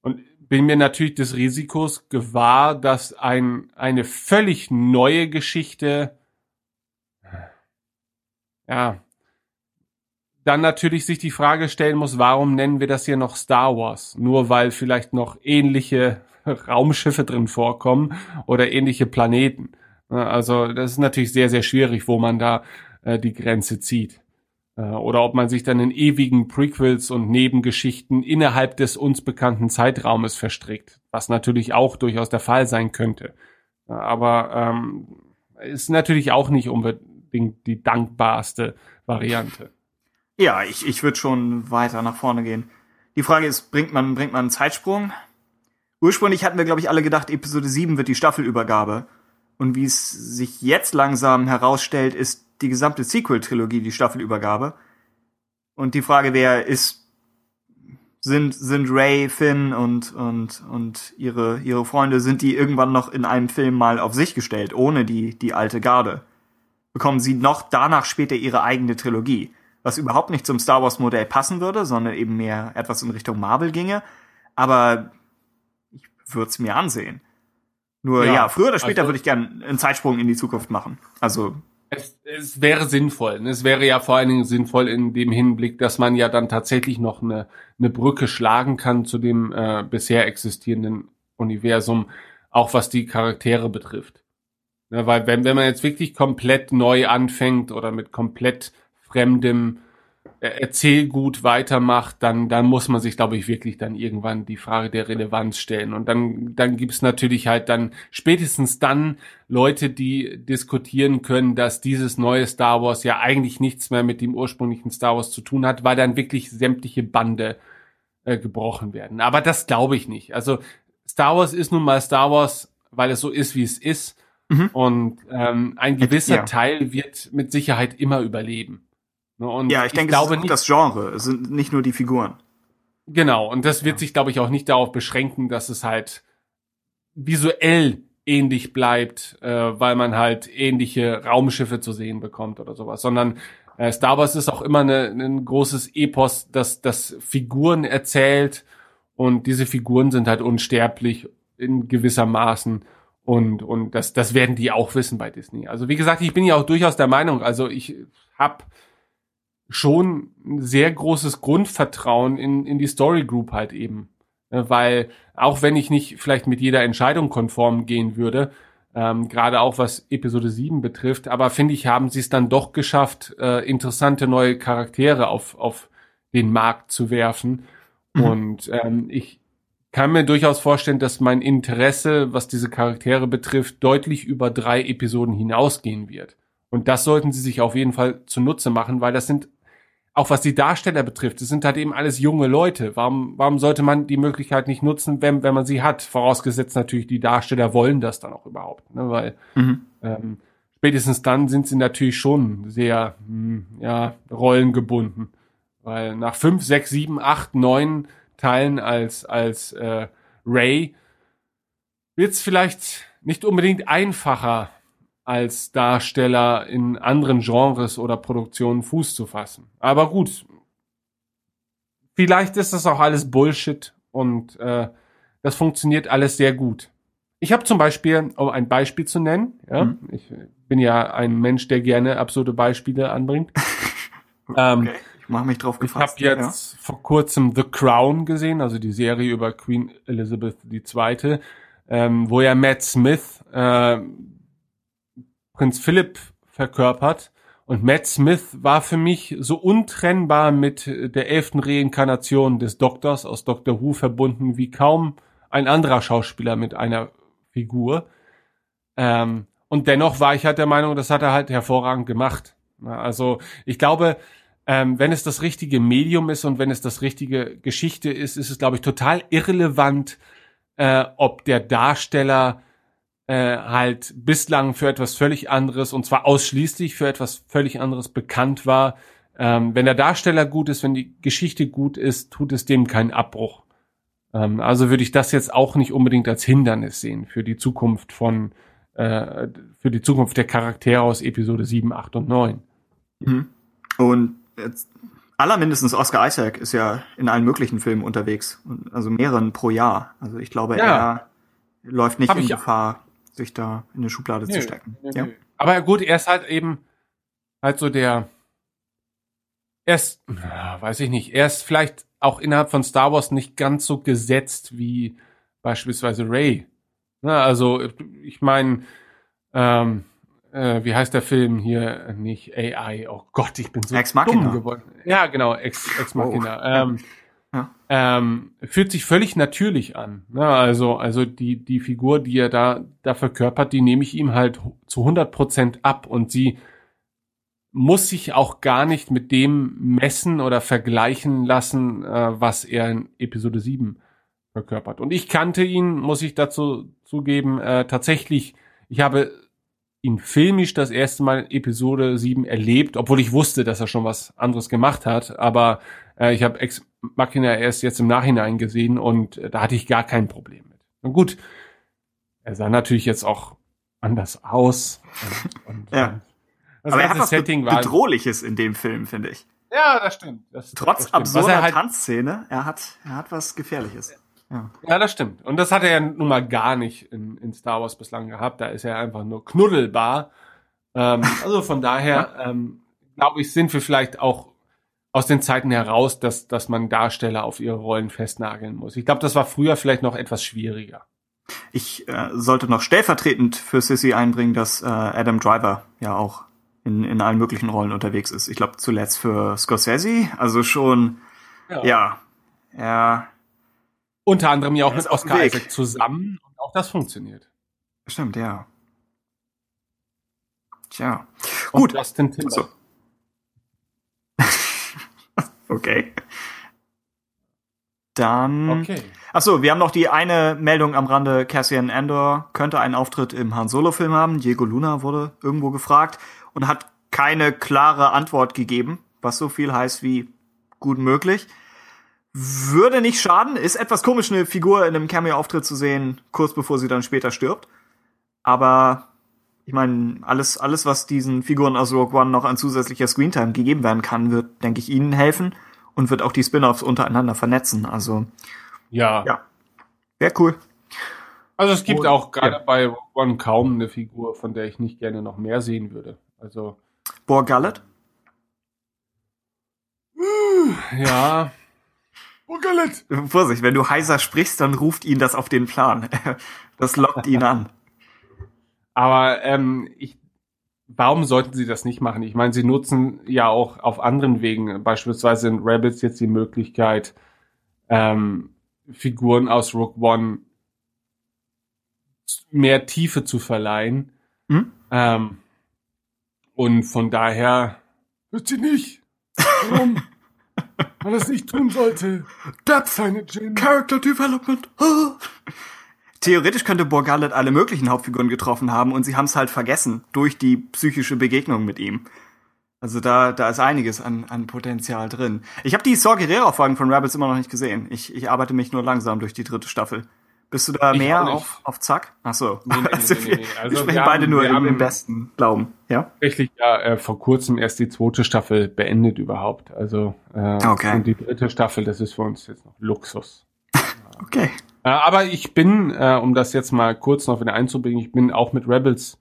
[SPEAKER 3] und bin mir natürlich des Risikos gewahr, dass ein, eine völlig neue Geschichte, ja, dann natürlich sich die Frage stellen muss, warum nennen wir das hier noch Star Wars? Nur weil vielleicht noch ähnliche Raumschiffe drin vorkommen oder ähnliche Planeten. Ja, Also das ist natürlich sehr, sehr schwierig, wo man da äh, die Grenze zieht. Äh, oder ob man sich dann in ewigen Prequels und Nebengeschichten innerhalb des uns bekannten Zeitraumes verstrickt, was natürlich auch durchaus der Fall sein könnte. Ja, Aber ähm, ist natürlich auch nicht unbedingt die dankbarste Variante.
[SPEAKER 4] Ja, ich, ich würde schon weiter nach vorne gehen. Die Frage ist, bringt man, bringt man einen Zeitsprung? Ursprünglich hatten wir, glaube ich, alle gedacht, Episode 7 wird die Staffelübergabe. Und wie es sich jetzt langsam herausstellt, ist die gesamte Sequel-Trilogie die Staffelübergabe. Und die Frage wäre, ist, sind, sind Ray, Finn und, und, und ihre, ihre Freunde, sind die irgendwann noch in einem Film mal auf sich gestellt, ohne die, die alte Garde? Bekommen sie noch danach später ihre eigene Trilogie? was überhaupt nicht zum Star Wars Modell passen würde, sondern eben mehr etwas in Richtung Marvel ginge. Aber ich würde es mir ansehen. Nur ja,
[SPEAKER 3] Ja,
[SPEAKER 4] früher oder später
[SPEAKER 3] also-
[SPEAKER 4] würde ich gern einen Zeitsprung in die Zukunft machen. Also
[SPEAKER 3] Es, es wäre sinnvoll. ne? Es wäre ja vor allen Dingen sinnvoll in dem Hinblick, dass man ja dann tatsächlich noch eine, eine Brücke schlagen kann zu dem äh, bisher existierenden Universum, auch was die Charaktere betrifft. Ne, weil wenn, wenn man jetzt wirklich komplett neu anfängt oder mit komplett fremdem Erzählgut weitermacht, dann, dann muss man sich, glaube ich, wirklich dann irgendwann die Frage der Relevanz stellen. Und dann, dann gibt's natürlich halt dann spätestens dann Leute, die diskutieren können, dass dieses neue Star Wars ja eigentlich nichts mehr mit dem ursprünglichen Star Wars zu tun hat, weil dann wirklich sämtliche Bande äh, gebrochen werden. Aber das glaube ich nicht. Also Star Wars ist nun mal Star Wars, weil es so ist, wie es ist.
[SPEAKER 4] Mhm.
[SPEAKER 3] Und ähm, ein gewisser
[SPEAKER 4] Ja.
[SPEAKER 3] Teil wird mit Sicherheit immer überleben. Ne, Und
[SPEAKER 4] ja, ich denke,
[SPEAKER 3] glaube
[SPEAKER 4] es ist das Genre, es sind nicht nur die Figuren.
[SPEAKER 3] Genau, und das wird sich, glaube ich, auch nicht darauf beschränken, dass es halt visuell ähnlich bleibt, äh, weil man halt ähnliche Raumschiffe zu sehen bekommt oder sowas, sondern äh, Star Wars ist auch immer ein großes Epos, das, das Figuren erzählt und diese Figuren sind halt unsterblich in gewisser Maßen und, und das, das werden die auch wissen bei Disney. Also wie gesagt, ich bin ja auch durchaus der Meinung, also ich habe schon ein sehr großes Grundvertrauen in, in die Story Group halt eben. Äh, Weil auch wenn ich nicht vielleicht mit jeder Entscheidung konform gehen würde, ähm, gerade auch was Episode 7 betrifft, aber finde ich, haben sie es dann doch geschafft, äh, interessante neue Charaktere auf, auf den Markt zu werfen. Und ähm, ich kann mir durchaus vorstellen, dass mein Interesse, was diese Charaktere betrifft, deutlich über drei Episoden hinausgehen wird. Und das sollten sie sich auf jeden Fall zunutze machen, weil das sind, auch was die Darsteller betrifft, das sind halt eben alles junge Leute. Warum, warum sollte man die Möglichkeit nicht nutzen, wenn, wenn man sie hat? Vorausgesetzt natürlich, die Darsteller wollen das dann auch überhaupt. Ne? Weil
[SPEAKER 4] Mhm.
[SPEAKER 3] ähm, spätestens dann sind sie natürlich schon sehr hm, ja, rollengebunden. Weil nach fünf, sechs, sieben, acht, neun Teilen als, als äh, Ray wird es vielleicht nicht unbedingt einfacher, als Darsteller in anderen Genres oder Produktionen Fuß zu fassen. Aber gut, vielleicht ist das auch alles Bullshit und äh, das funktioniert alles sehr gut. Ich habe zum Beispiel, um ein Beispiel zu nennen, ja,
[SPEAKER 4] Mhm.
[SPEAKER 3] ich bin ja ein Mensch, der gerne absurde Beispiele anbringt. ähm,
[SPEAKER 4] Okay, ich mache mich drauf
[SPEAKER 3] ich habe
[SPEAKER 4] gefasst.
[SPEAKER 3] jetzt vor kurzem The Crown gesehen, also die Serie über Queen Elizabeth II., ähm, wo ja Matt Smith äh, Prinz Philipp verkörpert. Und Matt Smith war für mich so untrennbar mit der elften Reinkarnation des Doktors aus Doctor Who verbunden wie kaum ein anderer Schauspieler mit einer Figur. Ähm, und dennoch war ich halt der Meinung, das hat er halt hervorragend gemacht. Also ich glaube, ähm, wenn es das richtige Medium ist und wenn es das richtige Geschichte ist, ist es, glaube ich, total irrelevant, äh, ob der Darsteller äh, halt bislang für etwas völlig anderes und zwar ausschließlich für etwas völlig anderes bekannt war. Ähm, wenn der Darsteller gut ist, wenn die Geschichte gut ist, tut es dem keinen Abbruch. Ähm, also würde ich das jetzt auch nicht unbedingt als Hindernis sehen für die Zukunft von, äh, für die Zukunft der Charaktere aus Episode 7, 8 und 9.
[SPEAKER 4] Mhm. Und jetzt, allermindestens Oscar Isaac ist ja in allen möglichen Filmen unterwegs. Also mehreren pro Jahr. Also ich glaube,
[SPEAKER 3] Ja.
[SPEAKER 4] er läuft nicht
[SPEAKER 3] Hab
[SPEAKER 4] in. Gefahr, sich da in eine Schublade zu stecken. Ja.
[SPEAKER 3] Aber gut, er ist halt eben halt so der, er ist, weiß ich nicht, er ist vielleicht auch innerhalb von Star Wars nicht ganz so gesetzt wie beispielsweise Ray. Na, also ich meine, ähm, äh, wie heißt der Film hier? Nicht AI. Oh Gott, ich bin so
[SPEAKER 4] Ex Machina.
[SPEAKER 3] dumm geworden. Ja, genau, Ex, Ex Machina. Ähm, Ähm, fühlt sich völlig natürlich an. Ne? Also, also die, die Figur, die er da, da verkörpert, die nehme ich ihm halt zu 100 Prozent ab und sie muss sich auch gar nicht mit dem messen oder vergleichen lassen, äh, was er in Episode 7 verkörpert. Und ich kannte ihn, muss ich dazu zugeben, äh, tatsächlich, ich habe ihn filmisch das erste Mal in Episode 7 erlebt, obwohl ich wusste, dass er schon was anderes gemacht hat, aber äh, ich habe Ex Machina erst jetzt im Nachhinein gesehen und äh, da hatte ich gar kein Problem mit. Und gut, er sah natürlich jetzt auch anders aus. Und, und,
[SPEAKER 4] Ja.
[SPEAKER 3] Das
[SPEAKER 4] Aber er hat was
[SPEAKER 3] Setting war
[SPEAKER 4] Bedrohliches in dem Film, finde ich.
[SPEAKER 3] Ja, das stimmt. Das,
[SPEAKER 4] Trotz
[SPEAKER 3] das stimmt.
[SPEAKER 4] Absurder
[SPEAKER 3] er halt,
[SPEAKER 4] Tanzszene, er hat, er hat was Gefährliches. Ja.
[SPEAKER 3] Ja, das stimmt. Und das hat er ja nun mal gar nicht in, in Star Wars bislang gehabt. Da ist er einfach nur knuddelbar. Ähm, also von daher, ähm, glaube ich, sind wir vielleicht auch aus den Zeiten heraus, dass, dass man Darsteller auf ihre Rollen festnageln muss. Ich glaube, das war früher vielleicht noch etwas schwieriger.
[SPEAKER 4] Ich äh, sollte noch stellvertretend für Sissy einbringen, dass äh, Adam Driver ja auch in, in allen möglichen Rollen unterwegs ist. Ich glaube zuletzt für Scorsese, also schon, ja, ja,
[SPEAKER 3] Unter anderem ja auch
[SPEAKER 4] Er
[SPEAKER 3] mit Oscar. Isaac zusammen und auch das funktioniert.
[SPEAKER 4] stimmt, ja. Tja,
[SPEAKER 3] Und
[SPEAKER 4] gut.
[SPEAKER 3] Justin Timberlake.
[SPEAKER 4] So. Okay. Dann.
[SPEAKER 3] Okay.
[SPEAKER 4] Achso, wir haben noch die eine Meldung am Rande. Cassian Andor könnte einen Auftritt im Han Solo-Film haben. Diego Luna wurde irgendwo gefragt und hat keine klare Antwort gegeben, was so viel heißt wie gut möglich. Würde nicht schaden. Ist etwas komisch, eine Figur in einem Cameo-Auftritt zu sehen, kurz bevor sie dann später stirbt. Aber ich meine, alles, alles, was diesen Figuren aus Rogue One noch an zusätzlicher Screentime gegeben werden kann, wird, denke ich, ihnen helfen und wird auch die Spin-offs untereinander vernetzen. Also,
[SPEAKER 3] Ja.
[SPEAKER 4] ja. Wäre cool.
[SPEAKER 3] Also es gibt
[SPEAKER 4] Und-
[SPEAKER 3] auch gerade
[SPEAKER 4] ja.
[SPEAKER 3] bei Rogue One kaum eine Figur, von der ich nicht gerne noch mehr sehen würde. Also,
[SPEAKER 4] Bor Gullet?
[SPEAKER 3] ja. Oh, Gullet.
[SPEAKER 4] Vorsicht, wenn du heiser sprichst, dann ruft ihn das auf den Plan. Das lockt ihn an.
[SPEAKER 3] Aber ähm, ich, warum sollten sie das nicht machen? Ich meine, sie nutzen ja auch auf anderen Wegen, beispielsweise in Rebels jetzt die Möglichkeit, ähm, Figuren aus Rogue One mehr Tiefe zu verleihen.
[SPEAKER 4] Hm?
[SPEAKER 3] Ähm, und von daher wird sie nicht. Warum? Weil es nicht tun sollte.
[SPEAKER 4] Depth. Character Development. Theoretisch könnte Bor Gullet alle möglichen Hauptfiguren getroffen haben und sie haben es halt vergessen durch die psychische Begegnung mit ihm. Also da, da ist einiges an, an Potenzial drin. Ich habe die Saw Gerrera-Folgen von Rebels immer noch nicht gesehen. Ich, ich arbeite mich nur langsam durch die dritte Staffel. Bist du da
[SPEAKER 3] Ich
[SPEAKER 4] mehr auf, auf Zack? Ach so.
[SPEAKER 3] Nee, nee,
[SPEAKER 4] also,
[SPEAKER 3] nee, nee,
[SPEAKER 4] wir,
[SPEAKER 3] nee.
[SPEAKER 4] wir
[SPEAKER 3] Also
[SPEAKER 4] sprechen
[SPEAKER 3] wir
[SPEAKER 4] beide
[SPEAKER 3] haben-
[SPEAKER 4] nur im, im besten Glauben. Ja?
[SPEAKER 3] tatsächlich ja äh, vor kurzem erst die zweite Staffel beendet überhaupt. Also äh,
[SPEAKER 4] Okay.
[SPEAKER 3] und die dritte Staffel, das ist für uns jetzt noch Luxus.
[SPEAKER 4] Okay.
[SPEAKER 3] Äh, aber ich bin, äh, um das jetzt mal kurz noch wieder einzubringen, ich bin auch mit Rebels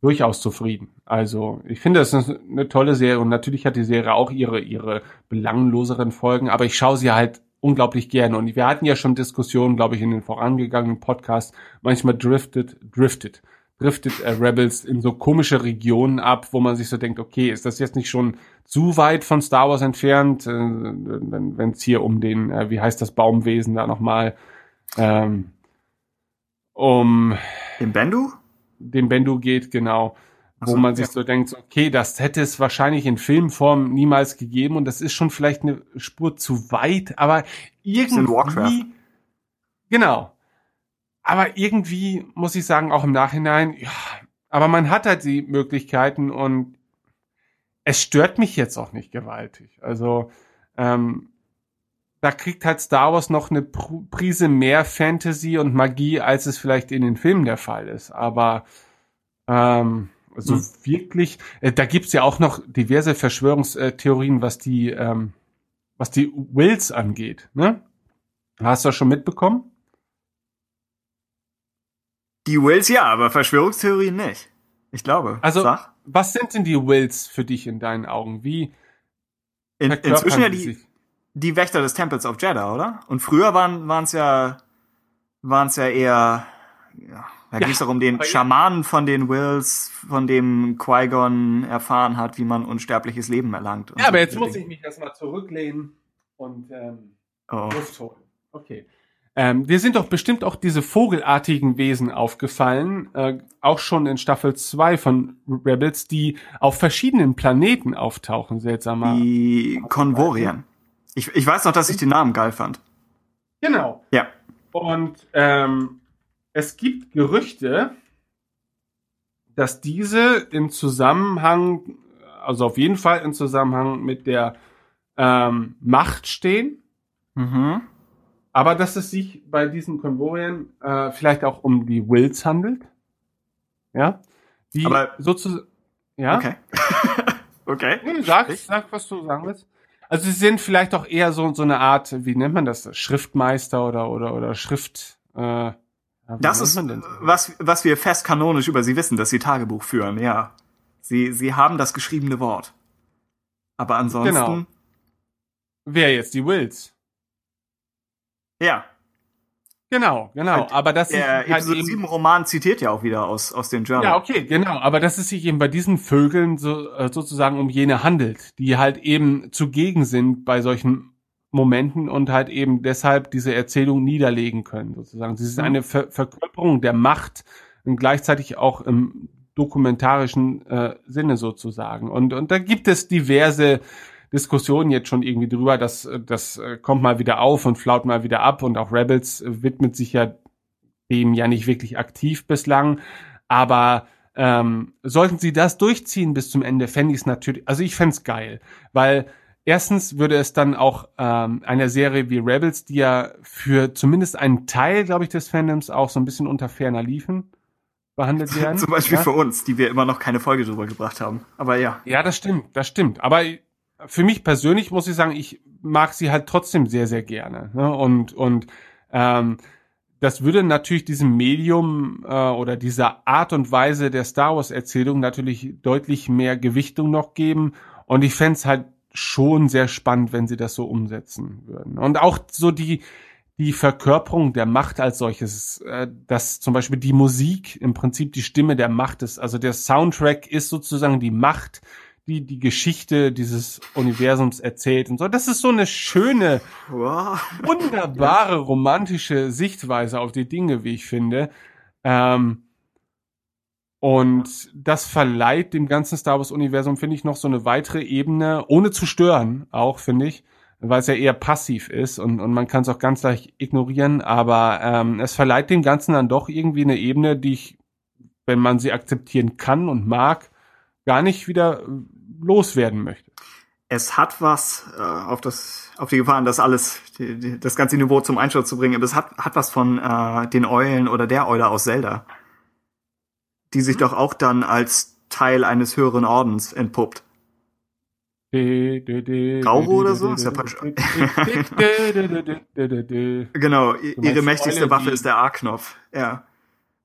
[SPEAKER 3] durchaus zufrieden. Also ich finde, es ist eine tolle Serie und natürlich hat die Serie auch ihre ihre belangloseren Folgen, aber ich schaue sie halt unglaublich gerne und wir hatten ja schon Diskussionen, glaube ich, in den vorangegangenen Podcasts. Manchmal driftet, driftet, driftet äh, Rebels in so komische Regionen ab, wo man sich so denkt, okay, ist das jetzt nicht schon zu weit von Star Wars entfernt, äh, wenn es hier um den, äh, wie heißt das Baumwesen da nochmal, ähm, um
[SPEAKER 4] Im Bendu?
[SPEAKER 3] den Bendu geht, genau.
[SPEAKER 4] Ach
[SPEAKER 3] Wo
[SPEAKER 4] so,
[SPEAKER 3] man sich
[SPEAKER 4] ja.
[SPEAKER 3] so denkt, okay, das hätte es wahrscheinlich in Filmform niemals gegeben und das ist schon vielleicht eine Spur zu weit, aber irgendwie, genau. Aber irgendwie muss ich sagen, auch im Nachhinein, ja, aber man hat halt die Möglichkeiten und es stört mich jetzt auch nicht gewaltig. Also, ähm, da kriegt halt Star Wars noch eine Pr- Prise mehr Fantasy und Magie, als es vielleicht in den Filmen der Fall ist. Aber ähm, so
[SPEAKER 4] Hm.
[SPEAKER 3] wirklich, äh, da gibt's ja auch noch diverse Verschwörungstheorien, was die, ähm, was die Wills angeht. Ne? Hast du das schon mitbekommen?
[SPEAKER 4] Die Wills ja, aber Verschwörungstheorien nicht. Ich glaube.
[SPEAKER 3] Also,
[SPEAKER 4] Sag.
[SPEAKER 3] was sind denn die Wills für dich in deinen Augen? Wie
[SPEAKER 4] In, inzwischen ja die,
[SPEAKER 3] sich?
[SPEAKER 4] Die Wächter des Tempels of Jeddah, oder? Und früher waren waren's ja waren's ja eher ja, da
[SPEAKER 3] Ja,
[SPEAKER 4] ging es darum den Schamanen von den Wills, von dem Qui-Gon erfahren hat, wie man unsterbliches Leben erlangt.
[SPEAKER 3] Ja, aber jetzt muss
[SPEAKER 4] Dinge.
[SPEAKER 3] ich mich erstmal zurücklehnen und ähm,
[SPEAKER 4] Oh.
[SPEAKER 3] Luft holen. Okay. Ähm, dir sind doch bestimmt auch diese vogelartigen Wesen aufgefallen, äh, auch schon in Staffel 2 von Rebels, die auf verschiedenen Planeten auftauchen, seltsamer.
[SPEAKER 4] Die Konvorien. Ich, ich weiß noch, dass ich den Namen geil fand.
[SPEAKER 3] Genau.
[SPEAKER 4] Ja.
[SPEAKER 3] Und ähm, es gibt Gerüchte, dass diese in Zusammenhang, also auf jeden Fall in Zusammenhang mit der ähm, Macht stehen,
[SPEAKER 4] Mhm.
[SPEAKER 3] aber dass es sich bei diesen Konvorien äh, vielleicht auch um die Wills handelt. Ja. Die
[SPEAKER 4] Aber-
[SPEAKER 3] sozusagen. Ja.
[SPEAKER 4] Okay. Okay.
[SPEAKER 3] Nee, sag, sag, was du sagen willst. Also sie sind vielleicht auch eher so, so eine Art, wie nennt man das? Schriftmeister oder, oder, oder Schrift, äh,
[SPEAKER 4] Das ist, was, was wir fest kanonisch über sie wissen, dass sie Tagebuch führen, ja. Sie, sie haben das geschriebene Wort. Aber ansonsten,
[SPEAKER 3] Genau. Wer jetzt? Die Wills.
[SPEAKER 4] ja.
[SPEAKER 3] Genau, genau.
[SPEAKER 4] Und
[SPEAKER 3] Aber das ist
[SPEAKER 4] Der
[SPEAKER 3] halt
[SPEAKER 4] Episode
[SPEAKER 3] eben,
[SPEAKER 4] 7 Roman zitiert ja auch wieder aus, aus den Journal.
[SPEAKER 3] Ja, okay, genau. Aber dass es sich eben bei diesen Vögeln so, äh, sozusagen um jene handelt, die halt eben zugegen sind bei solchen Momenten und halt eben deshalb diese Erzählung niederlegen können, sozusagen. Sie sind
[SPEAKER 4] Mhm.
[SPEAKER 3] eine Ver Verkörperung der Macht und gleichzeitig auch im dokumentarischen äh, Sinne sozusagen. Und, und da gibt es diverse Diskussionen jetzt schon irgendwie drüber, dass das äh, kommt mal wieder auf und flaut mal wieder ab und auch Rebels äh, widmet sich ja dem ja nicht wirklich aktiv bislang, aber ähm, sollten sie das durchziehen bis zum Ende, fände ich es natürlich, also ich fände es geil, weil erstens würde es dann auch ähm, einer Serie wie Rebels, die ja für zumindest einen Teil, glaube ich, des Fandoms auch so ein bisschen unter ferner liefen, behandelt werden.
[SPEAKER 4] Zum Beispiel
[SPEAKER 3] ja?
[SPEAKER 4] für uns, die wir immer noch keine Folge drüber gebracht haben. Aber ja.
[SPEAKER 3] Ja, das stimmt, das stimmt. Aber für mich persönlich muss ich sagen, ich mag sie halt trotzdem sehr, sehr gerne. Ne? Und, und ähm, das würde natürlich diesem Medium äh, oder dieser Art und Weise der Star Wars-Erzählung natürlich deutlich mehr Gewichtung noch geben. Und ich fänd's halt schon sehr spannend, wenn sie das so umsetzen würden. Und auch so die, die Verkörperung der Macht als solches, äh, dass zum Beispiel die Musik im Prinzip die Stimme der Macht ist. Also der Soundtrack ist sozusagen die Macht, die die Geschichte dieses Universums erzählt und so. Das ist so eine schöne,
[SPEAKER 4] Wow.
[SPEAKER 3] wunderbare romantische Sichtweise auf die Dinge, wie ich finde. Ähm, und das verleiht dem ganzen Star Wars Universum, finde ich, noch so eine weitere Ebene, ohne zu stören, auch, finde ich, weil es ja eher passiv ist und, und man kann es auch ganz leicht ignorieren, aber ähm, es verleiht dem Ganzen dann doch irgendwie eine Ebene, die ich, wenn man sie akzeptieren kann und mag, gar nicht wieder loswerden möchte.
[SPEAKER 4] Es hat was äh, auf das auf die Gefahren, das alles die, die, das ganze Niveau zum Einsturz zu bringen, aber es hat hat was von äh, den Eulen oder der Eule aus Zelda, die sich doch auch dann als Teil eines höheren Ordens entpuppt.
[SPEAKER 3] Rauro
[SPEAKER 4] oder so? Ist ja praktisch- Genau, ihre mächtigste Waffe ist der A-Knopf. Ja.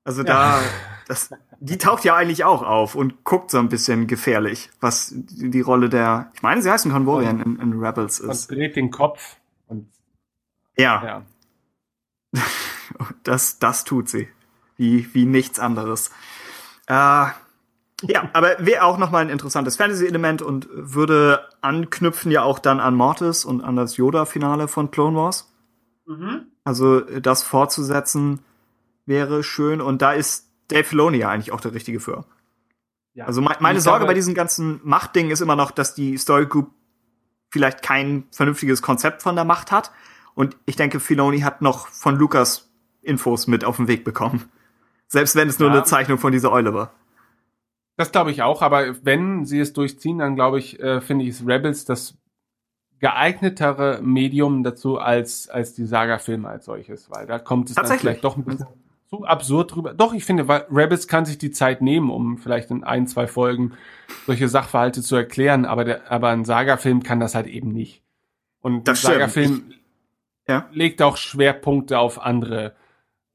[SPEAKER 4] Also da, das, die taucht ja eigentlich auch auf und guckt so ein bisschen gefährlich, was die, Rolle der, ich meine, sie heißen Convorian in, in Rebels
[SPEAKER 3] und
[SPEAKER 4] ist.
[SPEAKER 3] dreht den Kopf und
[SPEAKER 4] Ja,
[SPEAKER 3] ja.
[SPEAKER 4] das, das tut sie. Wie, wie nichts anderes. Äh, ja, aber wäre auch nochmal ein interessantes Fantasy-Element und würde anknüpfen ja auch dann an Mortis und an das Yoda-Finale von Clone Wars. Also das fortzusetzen wäre schön und da ist Dave Filoni ja eigentlich auch der Richtige für.
[SPEAKER 3] ja.
[SPEAKER 4] Also me meine Sorge
[SPEAKER 3] glaube-
[SPEAKER 4] bei diesen ganzen Machtdingen ist immer noch, dass die Story Group vielleicht kein vernünftiges Konzept von der Macht hat. Und ich denke, Filoni hat noch von Lukas Infos mit auf den Weg bekommen. Selbst wenn es nur
[SPEAKER 3] Ja.
[SPEAKER 4] eine Zeichnung von dieser Eule war.
[SPEAKER 3] Das glaube ich auch, aber wenn sie es durchziehen, dann glaube ich, äh, finde ich es Rebels das geeignetere Medium dazu als, als die Saga-Filme als solches, weil da kommt es dann vielleicht doch ein bisschen zu absurd drüber. Doch, ich finde, weil Rebels kann sich die Zeit nehmen, um vielleicht in ein, zwei Folgen solche Sachverhalte zu erklären, aber, der, aber ein Saga-Film kann das halt eben nicht. Und
[SPEAKER 4] Das
[SPEAKER 3] der
[SPEAKER 4] stimmt.
[SPEAKER 3] Saga-Film
[SPEAKER 4] Ja.
[SPEAKER 3] legt auch Schwerpunkte auf andere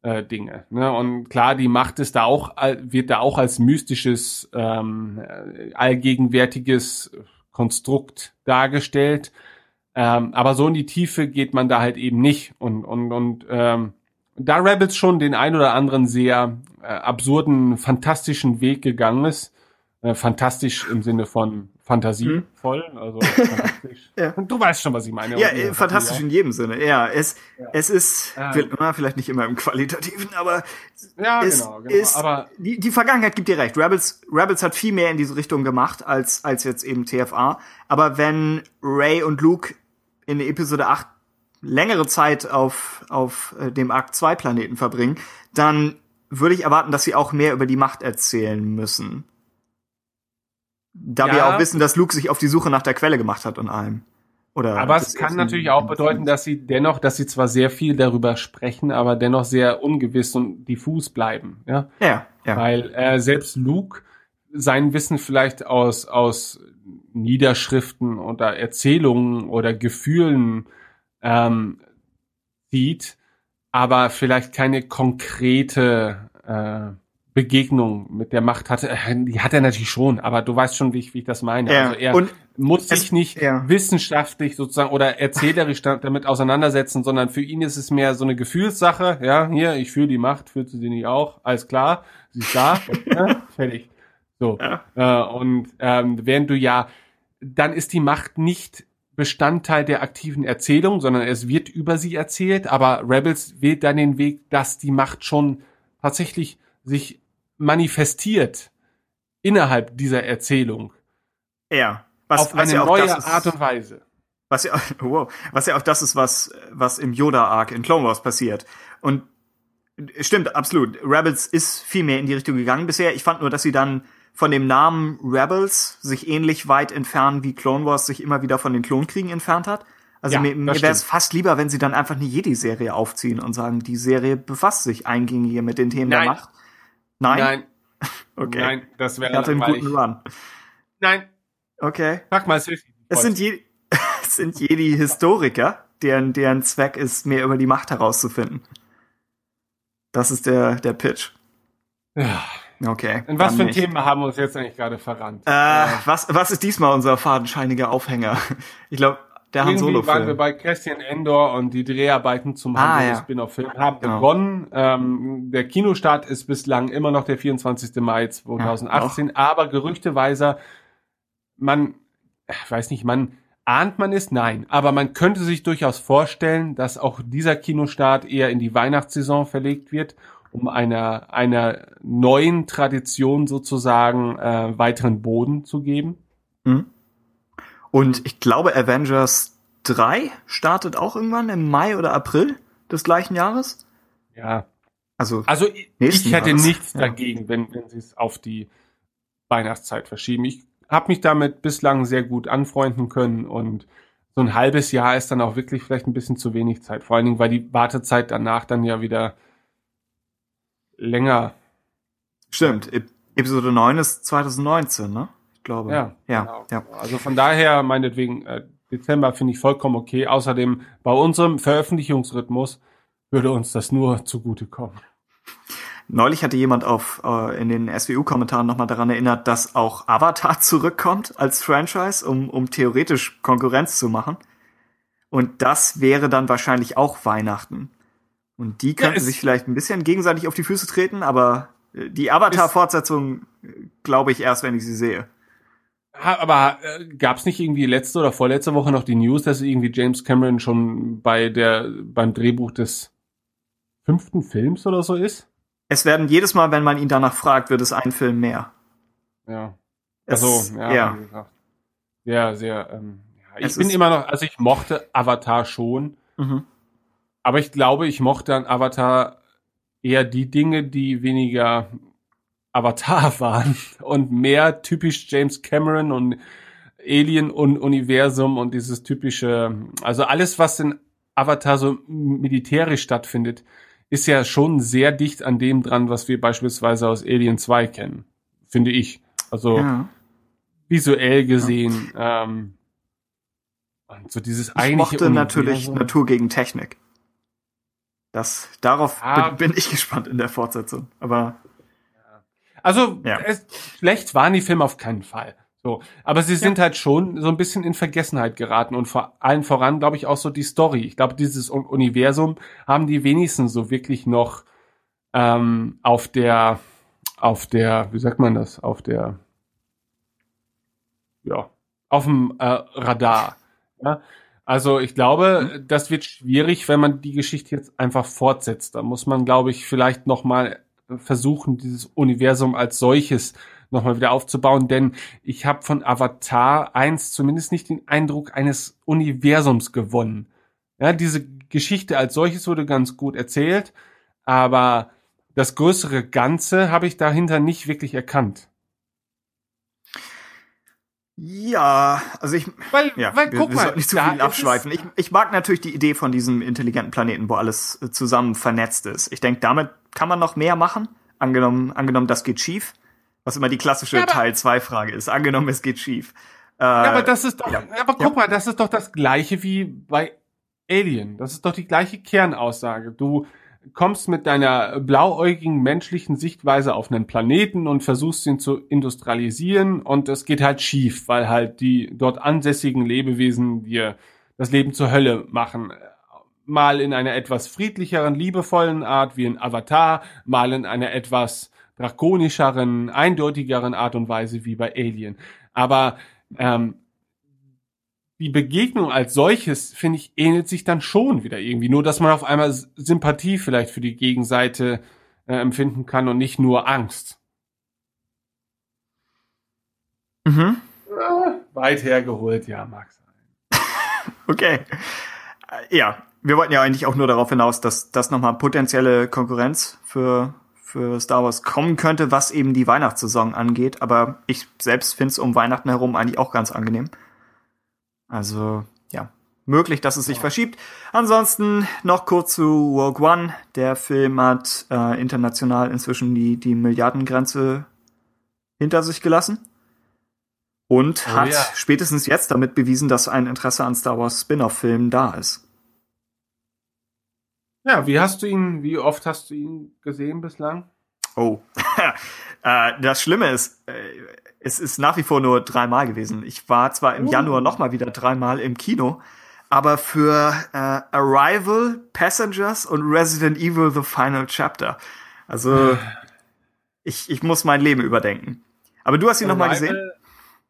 [SPEAKER 3] äh, Dinge. Ne? Und klar, die Macht ist da auch, wird da auch als mystisches, ähm, äh, allgegenwärtiges Konstrukt dargestellt. Ähm, aber so in die Tiefe geht man da halt eben nicht. Und, und, und ähm, da Rebels schon den ein oder anderen sehr äh, absurden, fantastischen Weg gegangen ist, äh, fantastisch im Sinne von fantasievoll, also fantastisch.
[SPEAKER 4] Ja.
[SPEAKER 3] Du weißt schon, was ich meine.
[SPEAKER 4] Ja, äh, fantastisch in jedem Sinne. Ja, es, es ist,
[SPEAKER 3] Ja.
[SPEAKER 4] na, vielleicht nicht immer im Qualitativen, aber
[SPEAKER 3] Ja,
[SPEAKER 4] es
[SPEAKER 3] genau, genau.
[SPEAKER 4] ist,
[SPEAKER 3] aber
[SPEAKER 4] die, die Vergangenheit gibt dir recht. Rebels, Rebels hat viel mehr in diese Richtung gemacht als, als jetzt eben TFA. Aber wenn Ray und Luke in Episode 8 längere Zeit auf, auf äh, dem Arc 2 Planeten verbringen, dann würde ich erwarten, dass sie auch mehr über die Macht erzählen müssen. Da wir
[SPEAKER 3] Ja.
[SPEAKER 4] auch wissen, dass Luke sich auf die Suche nach der Quelle gemacht hat und allem. Oder
[SPEAKER 3] Aber es kann natürlich auch bedeuten, dass sie dennoch, dass sie zwar sehr viel darüber sprechen, aber dennoch sehr ungewiss und diffus bleiben. Ja,
[SPEAKER 4] Ja, ja.
[SPEAKER 3] weil äh, selbst Luke sein Wissen vielleicht aus aus Niederschriften oder Erzählungen oder Gefühlen ähm, sieht, aber vielleicht keine konkrete äh, Begegnung mit der Macht hatte. Äh, Die hat er natürlich schon, aber du weißt schon, wie ich, wie ich das meine.
[SPEAKER 4] Ja,
[SPEAKER 3] Also er
[SPEAKER 4] und
[SPEAKER 3] muss
[SPEAKER 4] es-
[SPEAKER 3] sich nicht
[SPEAKER 4] ja.
[SPEAKER 3] wissenschaftlich sozusagen oder erzählerisch da- damit auseinandersetzen, sondern für ihn ist es mehr so eine Gefühlssache. Ja, hier, ich fühle die Macht, fühlst du sie nicht auch? Alles klar, sie ist da, ja, fertig. So.
[SPEAKER 4] Ja.
[SPEAKER 3] Äh, und ähm, während du ja, dann ist die Macht nicht Bestandteil der aktiven Erzählung, sondern es wird über sie erzählt, aber Rebels wählt dann den Weg, dass die Macht schon tatsächlich sich manifestiert innerhalb dieser Erzählung
[SPEAKER 4] Ja. Was,
[SPEAKER 3] auf
[SPEAKER 4] was
[SPEAKER 3] eine
[SPEAKER 4] ja
[SPEAKER 3] neue
[SPEAKER 4] ist,
[SPEAKER 3] Art und Weise.
[SPEAKER 4] was ja, wow, was ja auch das ist, was, was im Yoda-Arc in Clone Wars passiert. Und stimmt, absolut. Rebels ist viel mehr in die Richtung gegangen bisher. Ich fand nur, dass sie dann von dem Namen Rebels sich ähnlich weit entfernen, wie Clone Wars sich immer wieder von den Klonkriegen entfernt hat. Also
[SPEAKER 3] Ja,
[SPEAKER 4] mir, mir wäre es fast lieber, wenn sie dann einfach eine Jedi-Serie aufziehen und sagen, die Serie befasst sich eingängig hier mit den Themen
[SPEAKER 3] Nein.
[SPEAKER 4] der Macht. Nein?
[SPEAKER 3] Nein,
[SPEAKER 4] Okay.
[SPEAKER 3] nein, das wäre
[SPEAKER 4] hatte einen guten Run.
[SPEAKER 3] Nein,
[SPEAKER 4] Okay.
[SPEAKER 3] sag mal, Sissy.
[SPEAKER 4] Es sind, Je es sind Jedi-Historiker, deren, deren Zweck ist, mehr über die Macht herauszufinden. Das ist der, der Pitch.
[SPEAKER 3] Ja.
[SPEAKER 4] Okay.
[SPEAKER 3] In was für ein
[SPEAKER 4] nicht.
[SPEAKER 3] Thema haben wir uns jetzt eigentlich gerade verrannt?
[SPEAKER 4] Äh, was, was ist diesmal unser fadenscheiniger Aufhänger? Ich glaube, der Han
[SPEAKER 3] Irgendwie waren wir bei Christian Endor und die Dreharbeiten zum
[SPEAKER 4] Ah,
[SPEAKER 3] Han
[SPEAKER 4] ja.
[SPEAKER 3] Solo Spin-off-Film haben
[SPEAKER 4] Genau.
[SPEAKER 3] begonnen. Ähm, der Kinostart ist bislang immer noch der 24. Mai 2018, aber gerüchteweise, man, ich weiß nicht, man ahnt man es? Nein, aber man könnte sich durchaus vorstellen, dass auch dieser Kinostart eher in die Weihnachtssaison verlegt wird, um einer einer neuen Tradition sozusagen äh, weiteren Boden zu geben.
[SPEAKER 4] Und ich glaube, Avengers 3 startet auch irgendwann im Mai oder April des gleichen Jahres.
[SPEAKER 3] Ja,
[SPEAKER 4] Also,
[SPEAKER 3] Also ich, ich hätte
[SPEAKER 4] Jahres,
[SPEAKER 3] nichts
[SPEAKER 4] ja.
[SPEAKER 3] dagegen, wenn, wenn sie es auf die Weihnachtszeit verschieben. Ich habe mich damit bislang sehr gut anfreunden können und so ein halbes Jahr ist dann auch wirklich vielleicht ein bisschen zu wenig Zeit. Vor allen Dingen, weil die Wartezeit danach dann ja wieder länger.
[SPEAKER 4] stimmt. Ep Episode 9 ist 2019, ne? Ich glaube.
[SPEAKER 3] Ja,
[SPEAKER 4] Ja,
[SPEAKER 3] genau.
[SPEAKER 4] ja.
[SPEAKER 3] Also von daher meinetwegen äh, Dezember finde ich vollkommen okay. Außerdem bei unserem Veröffentlichungsrhythmus würde uns das nur zugutekommen.
[SPEAKER 4] Neulich hatte jemand auf äh, in den SWU-Kommentaren nochmal daran erinnert, dass auch Avatar zurückkommt als Franchise, um, um theoretisch Konkurrenz zu machen. Und das wäre dann wahrscheinlich auch Weihnachten. Und die könnten
[SPEAKER 3] es-
[SPEAKER 4] sich vielleicht ein bisschen gegenseitig auf die Füße treten, aber äh, die Avatar-Fortsetzung äh, glaube ich erst, wenn ich sie sehe.
[SPEAKER 3] Aber äh, gab es nicht irgendwie letzte oder vorletzte Woche noch die News, dass irgendwie James Cameron schon bei der beim Drehbuch des fünften Films oder so ist?
[SPEAKER 4] Es werden jedes Mal, wenn man ihn danach fragt, wird es ein Film mehr.
[SPEAKER 3] Ja.
[SPEAKER 4] Es-
[SPEAKER 3] Also, ja,
[SPEAKER 4] ja.
[SPEAKER 3] Sehr, sehr. Ähm, ja. Ich bin immer noch, also ich mochte Avatar schon,
[SPEAKER 4] Mhm.
[SPEAKER 3] Aber ich glaube, ich mochte an Avatar eher die Dinge, die weniger Avatar waren und mehr typisch James Cameron und Alien und Universum und dieses typische, also alles, was in Avatar so militärisch stattfindet, ist ja schon sehr dicht an dem dran, was wir beispielsweise aus Alien 2 kennen, finde ich. Also
[SPEAKER 4] Ja.
[SPEAKER 3] visuell gesehen. Ähm, und so dieses
[SPEAKER 4] Ich mochte natürlich
[SPEAKER 3] Universum.
[SPEAKER 4] Natur gegen Technik. Das, darauf
[SPEAKER 3] Ah.
[SPEAKER 4] bin, bin ich gespannt in der Fortsetzung. Aber
[SPEAKER 3] Also
[SPEAKER 4] Ja.
[SPEAKER 3] es, schlecht waren die Filme auf keinen Fall. So, aber sie sind halt schon so ein bisschen in Vergessenheit geraten und vor allen voran, glaube ich, auch so die Story. Ich glaube, dieses Un- Universum haben die wenigsten so wirklich noch ähm, auf der, auf der, wie sagt man das, auf der, ja, auf dem äh, Radar. Ja? Also ich glaube, das wird schwierig, wenn man die Geschichte jetzt einfach fortsetzt. Da muss man, glaube ich, vielleicht noch mal versuchen, dieses Universum als solches nochmal wieder aufzubauen, denn ich habe von Avatar 1 zumindest nicht den Eindruck eines Universums gewonnen. Ja, diese Geschichte als solches wurde ganz gut erzählt, aber das größere Ganze habe ich dahinter nicht wirklich erkannt.
[SPEAKER 4] Ja, also ich,
[SPEAKER 3] Weil,
[SPEAKER 4] ja,
[SPEAKER 3] weil
[SPEAKER 4] wir,
[SPEAKER 3] guck
[SPEAKER 4] wir
[SPEAKER 3] mal,
[SPEAKER 4] nicht zu viel abschweifen. Ich, ich mag natürlich die Idee von diesem intelligenten Planeten, wo alles äh, zusammen vernetzt ist. Ich denke, damit kann man noch mehr machen. Angenommen, angenommen, das geht schief. Was immer die klassische
[SPEAKER 3] Ja,
[SPEAKER 4] Teil 2 Frage ist. Angenommen, es geht schief. Äh,
[SPEAKER 3] Ja, aber das ist doch,
[SPEAKER 4] ja.
[SPEAKER 3] aber guck mal, das ist doch das gleiche wie bei Alien. Das ist doch die gleiche Kernaussage. Du kommst mit deiner blauäugigen menschlichen Sichtweise auf einen Planeten und versuchst ihn zu industrialisieren und es geht halt schief, weil halt die dort ansässigen Lebewesen dir das Leben zur Hölle machen. Mal in einer etwas friedlicheren, liebevollen Art wie in Avatar, mal in einer etwas drakonischeren, eindeutigeren Art und Weise wie bei Alien. Aber ähm, die Begegnung als solches, finde ich, ähnelt sich dann schon wieder irgendwie. Nur, dass man auf einmal Sympathie vielleicht für die Gegenseite äh, empfinden kann und nicht nur Angst.
[SPEAKER 4] Mhm.
[SPEAKER 3] Weit hergeholt, ja, mag sein.
[SPEAKER 4] Okay. Äh, Ja, wir wollten ja eigentlich auch nur darauf hinaus, dass das nochmal potenzielle Konkurrenz für, für Star Wars kommen könnte, was eben die Weihnachtssaison angeht. Aber ich selbst finde es um Weihnachten herum eigentlich auch ganz angenehm. Also, ja, möglich, dass es sich verschiebt. Ansonsten noch kurz zu Rogue One. Der Film hat äh, international inzwischen die, die Milliardengrenze hinter sich gelassen. Und
[SPEAKER 3] Oh
[SPEAKER 4] hat
[SPEAKER 3] ja.
[SPEAKER 4] spätestens jetzt damit bewiesen, dass ein Interesse an Star Wars Spin-off-Filmen da ist.
[SPEAKER 3] Ja, wie hast du ihn, wie oft hast du ihn gesehen bislang?
[SPEAKER 4] Oh. äh, das Schlimme ist, äh, es ist nach wie vor nur dreimal gewesen. Ich war zwar im
[SPEAKER 3] Oh.
[SPEAKER 4] Januar noch mal wieder dreimal im Kino, aber für äh, Arrival, Passengers und Resident Evil The Final Chapter. Also ich, ich muss mein Leben überdenken. Aber du hast ihn noch mal gesehen?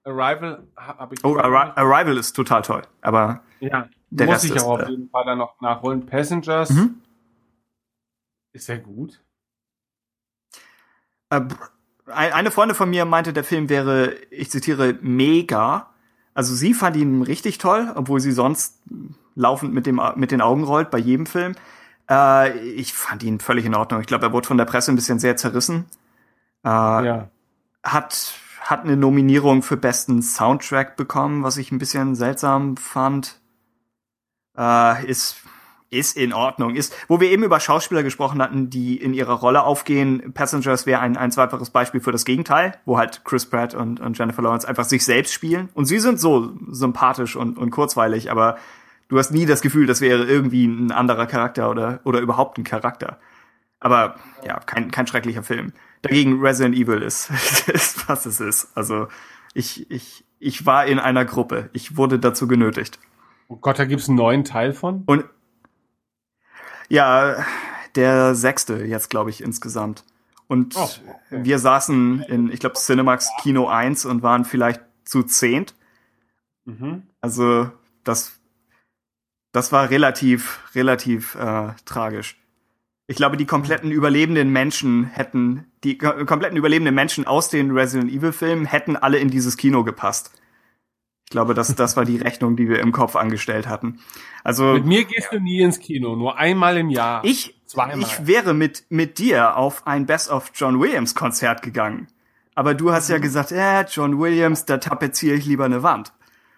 [SPEAKER 3] Arrival habe ich.
[SPEAKER 4] Oh, Arri Arrival ist total toll. Aber
[SPEAKER 3] ja,
[SPEAKER 4] der
[SPEAKER 3] muss
[SPEAKER 4] Rest
[SPEAKER 3] ich
[SPEAKER 4] ist,
[SPEAKER 3] auch auf
[SPEAKER 4] äh,
[SPEAKER 3] jeden Fall dann noch nachholen. Passengers.
[SPEAKER 4] Mhm.
[SPEAKER 3] Ist er gut?
[SPEAKER 4] Äh, eine Freundin von mir meinte, der Film wäre, ich zitiere, mega. Also sie fand ihn richtig toll, obwohl sie sonst laufend mit, dem, mit den Augen rollt bei jedem Film. Äh, ich fand ihn völlig in Ordnung. Ich glaube, er wurde von der Presse ein bisschen sehr zerrissen. Äh,
[SPEAKER 3] Ja.
[SPEAKER 4] hat, hat eine Nominierung für besten Soundtrack bekommen, was ich ein bisschen seltsam fand. Äh, ist, ist in Ordnung. Ist, wo wir eben über Schauspieler gesprochen hatten, die in ihrer Rolle aufgehen. Passengers wäre ein, ein zweifaches Beispiel für das Gegenteil, wo halt Chris Pratt und, und Jennifer Lawrence einfach sich selbst spielen. Und sie sind so sympathisch und, und kurzweilig, aber du hast nie das Gefühl, das wäre irgendwie ein anderer Charakter oder, oder überhaupt ein Charakter. Aber ja, kein, kein schrecklicher Film. Dagegen Resident Evil ist, ist was es ist. Also ich, ich, ich war in einer Gruppe. Ich wurde dazu genötigt.
[SPEAKER 3] Oh Gott, da gibt's einen neuen Teil von?
[SPEAKER 4] Und ja, der sechste jetzt, glaube ich, insgesamt. Und
[SPEAKER 3] Oh, okay.
[SPEAKER 4] wir saßen in, ich glaube, Cinemax Kino 1 und waren vielleicht zu zehnt.
[SPEAKER 3] Mhm.
[SPEAKER 4] Also das, das war relativ, relativ äh, tragisch. Ich glaube, die kompletten überlebenden Menschen hätten, die ko- kompletten überlebenden Menschen aus den Resident Evil Filmen hätten alle in dieses Kino gepasst. Ich glaube, das, das war die Rechnung, die wir im Kopf angestellt hatten. Also
[SPEAKER 3] Mit mir gehst du nie ins Kino, nur einmal im Jahr.
[SPEAKER 4] ich,
[SPEAKER 3] Zweimal.
[SPEAKER 4] ich wäre mit, mit dir auf ein Best of John Williams Konzert gegangen. Aber du hast ja
[SPEAKER 3] Mhm.
[SPEAKER 4] gesagt, äh, John Williams, da tapeziere ich lieber eine Wand.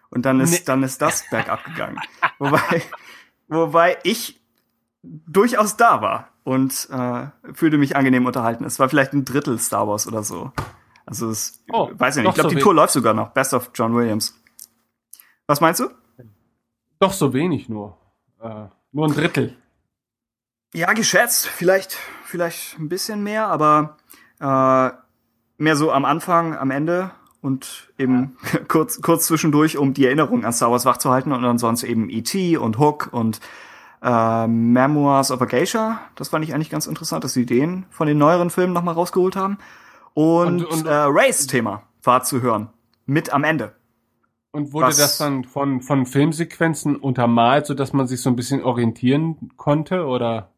[SPEAKER 4] Und dann ist,
[SPEAKER 3] Nee.
[SPEAKER 4] dann ist das bergab gegangen. wobei, wobei ich durchaus da war und äh, fühlte mich angenehm unterhalten. Es war vielleicht ein Drittel Star Wars oder so. Also es,
[SPEAKER 3] Oh,
[SPEAKER 4] weiß ich nicht. Ich glaube,
[SPEAKER 3] so
[SPEAKER 4] die. Tour läuft sogar noch. Best of John Williams. Was meinst du?
[SPEAKER 3] Doch so wenig nur. Äh, nur ein Drittel.
[SPEAKER 4] Ja, geschätzt. Vielleicht, vielleicht ein bisschen mehr, aber äh, mehr so am Anfang, am Ende und eben kurz, kurz zwischendurch, um die Erinnerung an Star Wars wachzuhalten und ansonsten eben E.T. und Hook und äh, Memoirs of a Geisha. Das fand ich eigentlich ganz interessant, dass sie den von den neueren Filmen nochmal rausgeholt haben. Und,
[SPEAKER 3] Und- und-
[SPEAKER 4] äh, Race-Thema war zu hören. Mit am Ende.
[SPEAKER 3] Und wurde
[SPEAKER 4] Was-
[SPEAKER 3] das dann von, von Filmsequenzen untermalt, so dass man sich so ein bisschen orientieren konnte, oder?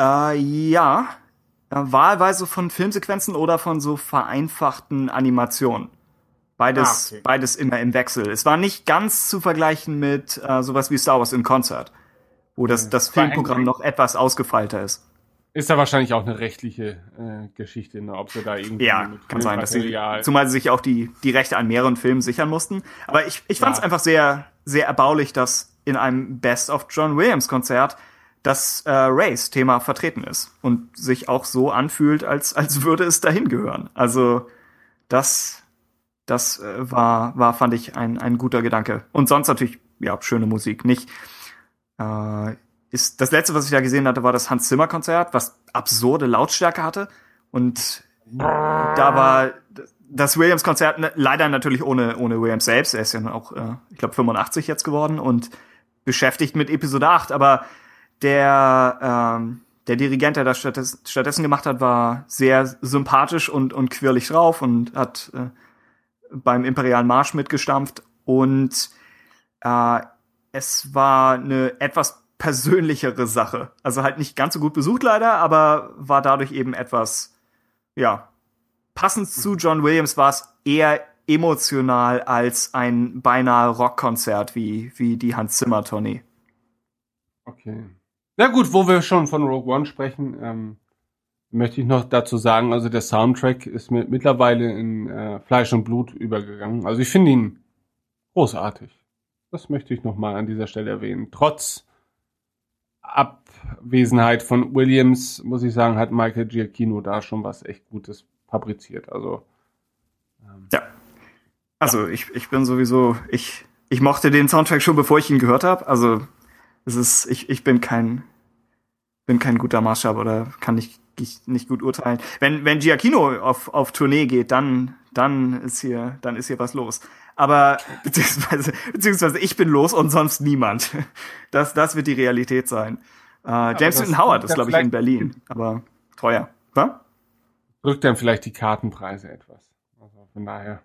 [SPEAKER 4] Äh, ja, äh, wahlweise von Filmsequenzen oder von so vereinfachten Animationen. Beides,
[SPEAKER 3] Ah, okay.
[SPEAKER 4] beides immer im Wechsel. Es war nicht ganz zu vergleichen mit äh, sowas wie Star Wars in Concert, wo das, das Filmprogramm noch etwas ausgefeilter ist.
[SPEAKER 3] Ist da wahrscheinlich auch eine rechtliche äh, Geschichte, ne? ob sie da irgendwie
[SPEAKER 4] Ja,
[SPEAKER 3] mit
[SPEAKER 4] kann sein, dass sie, zumal sie sich auch die, die Rechte an mehreren Filmen sichern mussten. Aber ich, ich fand es
[SPEAKER 3] Ja.
[SPEAKER 4] einfach sehr, sehr erbaulich, dass in einem Best of John Williams Konzert das äh, Race-Thema vertreten ist und sich auch so anfühlt, als, als würde es dahin gehören. Also, das, Das äh, war, war, fand ich, ein, ein guter Gedanke. Und sonst natürlich, ja, schöne Musik. Nicht, äh, ist, das letzte, was ich da gesehen hatte, war das Hans Zimmer Konzert, was absurde Lautstärke hatte. Und da war das Williams Konzert ne, leider natürlich ohne, ohne Williams selbst. Er ist ja auch, äh, ich glaube, 85 jetzt geworden und beschäftigt mit Episode 8. Aber der, ähm, der Dirigent, der das stattdessen, gemacht hat, war sehr sympathisch und, und quirlig drauf und hat äh, beim Imperialen Marsch mitgestampft. Und äh, es war eine etwas persönlichere Sache. Also halt nicht ganz so gut besucht leider, aber war dadurch eben etwas, ja, passend zu John Williams war es eher emotional als ein beinahe Rockkonzert wie, wie die Hans Zimmer Tournee.
[SPEAKER 3] Okay. Na gut, wo wir schon von Rogue One sprechen, ähm, möchte ich noch dazu sagen, also der Soundtrack ist mit, mittlerweile in äh, Fleisch und Blut übergegangen. Also ich finde ihn großartig. Das möchte ich nochmal an dieser Stelle erwähnen. Trotz Abwesenheit von Williams, muss ich sagen, hat Michael Giacchino da schon was echt Gutes fabriziert. Also
[SPEAKER 4] ähm, ja. Also ich, ich bin sowieso, ich, ich mochte den Soundtrack schon, bevor ich ihn gehört habe. Also es ist, ich, ich bin kein, bin kein guter Maßstab oder kann nicht, nicht gut urteilen. Wenn, wenn Giacchino auf, auf Tournee geht, dann, dann ist hier, dann ist hier was los. Aber, beziehungsweise, beziehungsweise ich bin los und sonst niemand. Das, das wird die Realität sein. Äh, James Newton Howard ist, glaube ich, in Berlin, aber teuer. Was?
[SPEAKER 3] Drückt dann vielleicht die Kartenpreise etwas. Also von daher.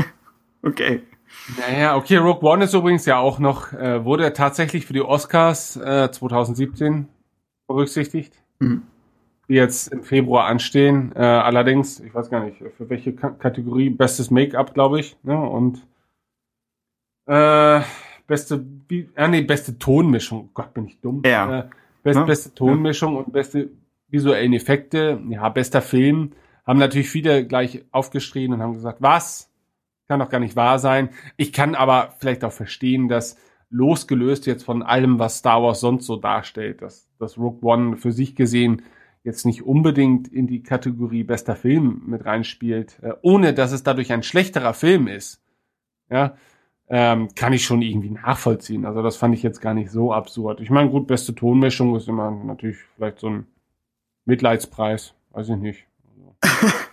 [SPEAKER 4] okay.
[SPEAKER 3] Naja, okay, Rogue One ist übrigens ja auch noch, äh, wurde tatsächlich für die Oscars äh, 2017 berücksichtigt, mhm. Die jetzt im Februar anstehen. Äh, allerdings, ich weiß gar nicht, für welche K Kategorie, bestes Make-up, glaube ich, ne? Und äh, beste, äh, nee, beste Tonmischung, oh Gott, bin ich dumm.
[SPEAKER 4] Ja.
[SPEAKER 3] Äh, best, ja. Beste Tonmischung ja. und beste visuellen Effekte, ja, bester Film, haben natürlich viele gleich aufgeschrien und haben gesagt, was? Kann doch gar nicht wahr sein. Ich kann aber vielleicht auch verstehen, dass losgelöst jetzt von allem, was Star Wars sonst so darstellt, dass, dass Rogue One für sich gesehen jetzt nicht unbedingt in die Kategorie bester Film mit reinspielt, äh, ohne dass es dadurch ein schlechterer Film ist. Ja, ähm, kann ich schon irgendwie nachvollziehen. Also das fand ich jetzt gar nicht so absurd. Ich meine, gut, beste Tonmischung ist immer natürlich vielleicht so ein Mitleidspreis, weiß ich nicht.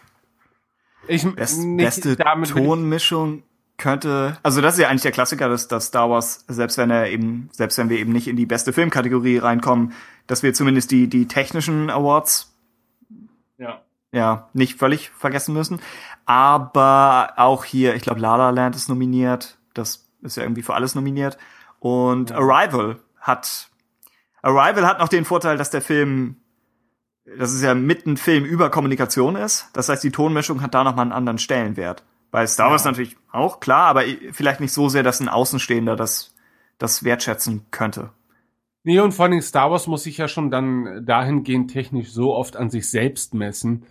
[SPEAKER 4] Ich, Best, nicht beste Tonmischung könnte, also das ist ja eigentlich der Klassiker, dass, dass Star Wars, selbst wenn er eben, selbst wenn wir eben nicht in die beste Filmkategorie reinkommen, dass wir zumindest die, die technischen Awards
[SPEAKER 3] ja.
[SPEAKER 4] ja nicht völlig vergessen müssen. Aber auch hier, ich glaube, La La Land ist nominiert. Das ist ja irgendwie für alles nominiert. Und ja. Arrival hat Arrival hat noch den Vorteil, dass der Film dass es ja mitten Film über Kommunikation ist. Das heißt, die Tonmischung hat da nochmal einen anderen Stellenwert. Bei Star Wars ja. natürlich auch, klar, aber vielleicht nicht so sehr, dass ein Außenstehender das, das wertschätzen könnte.
[SPEAKER 3] Nee, und vor allem Star Wars muss sich ja schon dann dahingehend technisch so oft an sich selbst messen,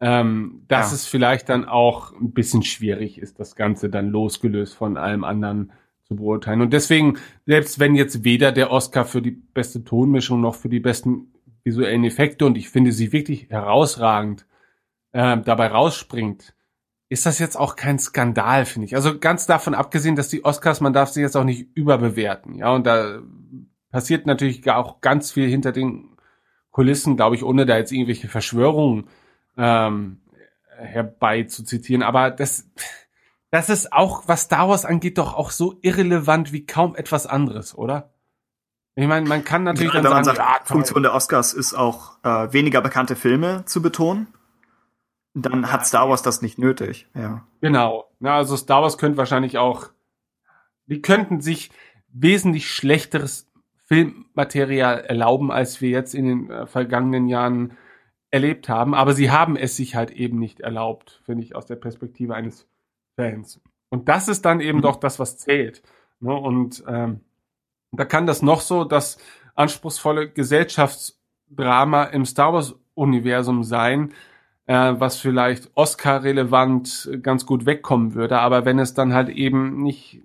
[SPEAKER 3] ähm, dass ja. es vielleicht dann auch ein bisschen schwierig ist, das Ganze dann losgelöst von allem anderen zu beurteilen. Und deswegen, selbst wenn jetzt weder der Oscar für die beste Tonmischung noch für die besten visuellen Effekte und ich finde sie wirklich herausragend äh, dabei rausspringt, ist das jetzt auch kein Skandal, finde ich. Also ganz davon abgesehen, dass die Oscars, man darf sie jetzt auch nicht überbewerten, ja, und da passiert natürlich auch ganz viel hinter den Kulissen, glaube ich, ohne da jetzt irgendwelche Verschwörungen ähm, herbei zu zitieren. Aber das, das ist auch, was Star Wars angeht, doch auch so irrelevant wie kaum etwas anderes, oder? Ich meine, man kann natürlich
[SPEAKER 4] ja, dann sagen, sagt, ja, Funktion der Oscars ist auch äh, weniger bekannte Filme zu betonen. Dann ja, hat Star Wars das nicht nötig. Ja.
[SPEAKER 3] Genau. Ja, also Star Wars könnte wahrscheinlich auch, die könnten sich wesentlich schlechteres Filmmaterial erlauben, als wir jetzt in den äh, vergangenen Jahren erlebt haben. Aber sie haben es sich halt eben nicht erlaubt, finde ich, aus der Perspektive eines Fans. Und das ist dann eben mhm. doch das, was zählt. Ne? Und ähm, da kann das noch so das anspruchsvolle Gesellschaftsdrama im Star Wars Universum sein, äh, was vielleicht Oscar-relevant ganz gut wegkommen würde. Aber wenn es dann halt eben nicht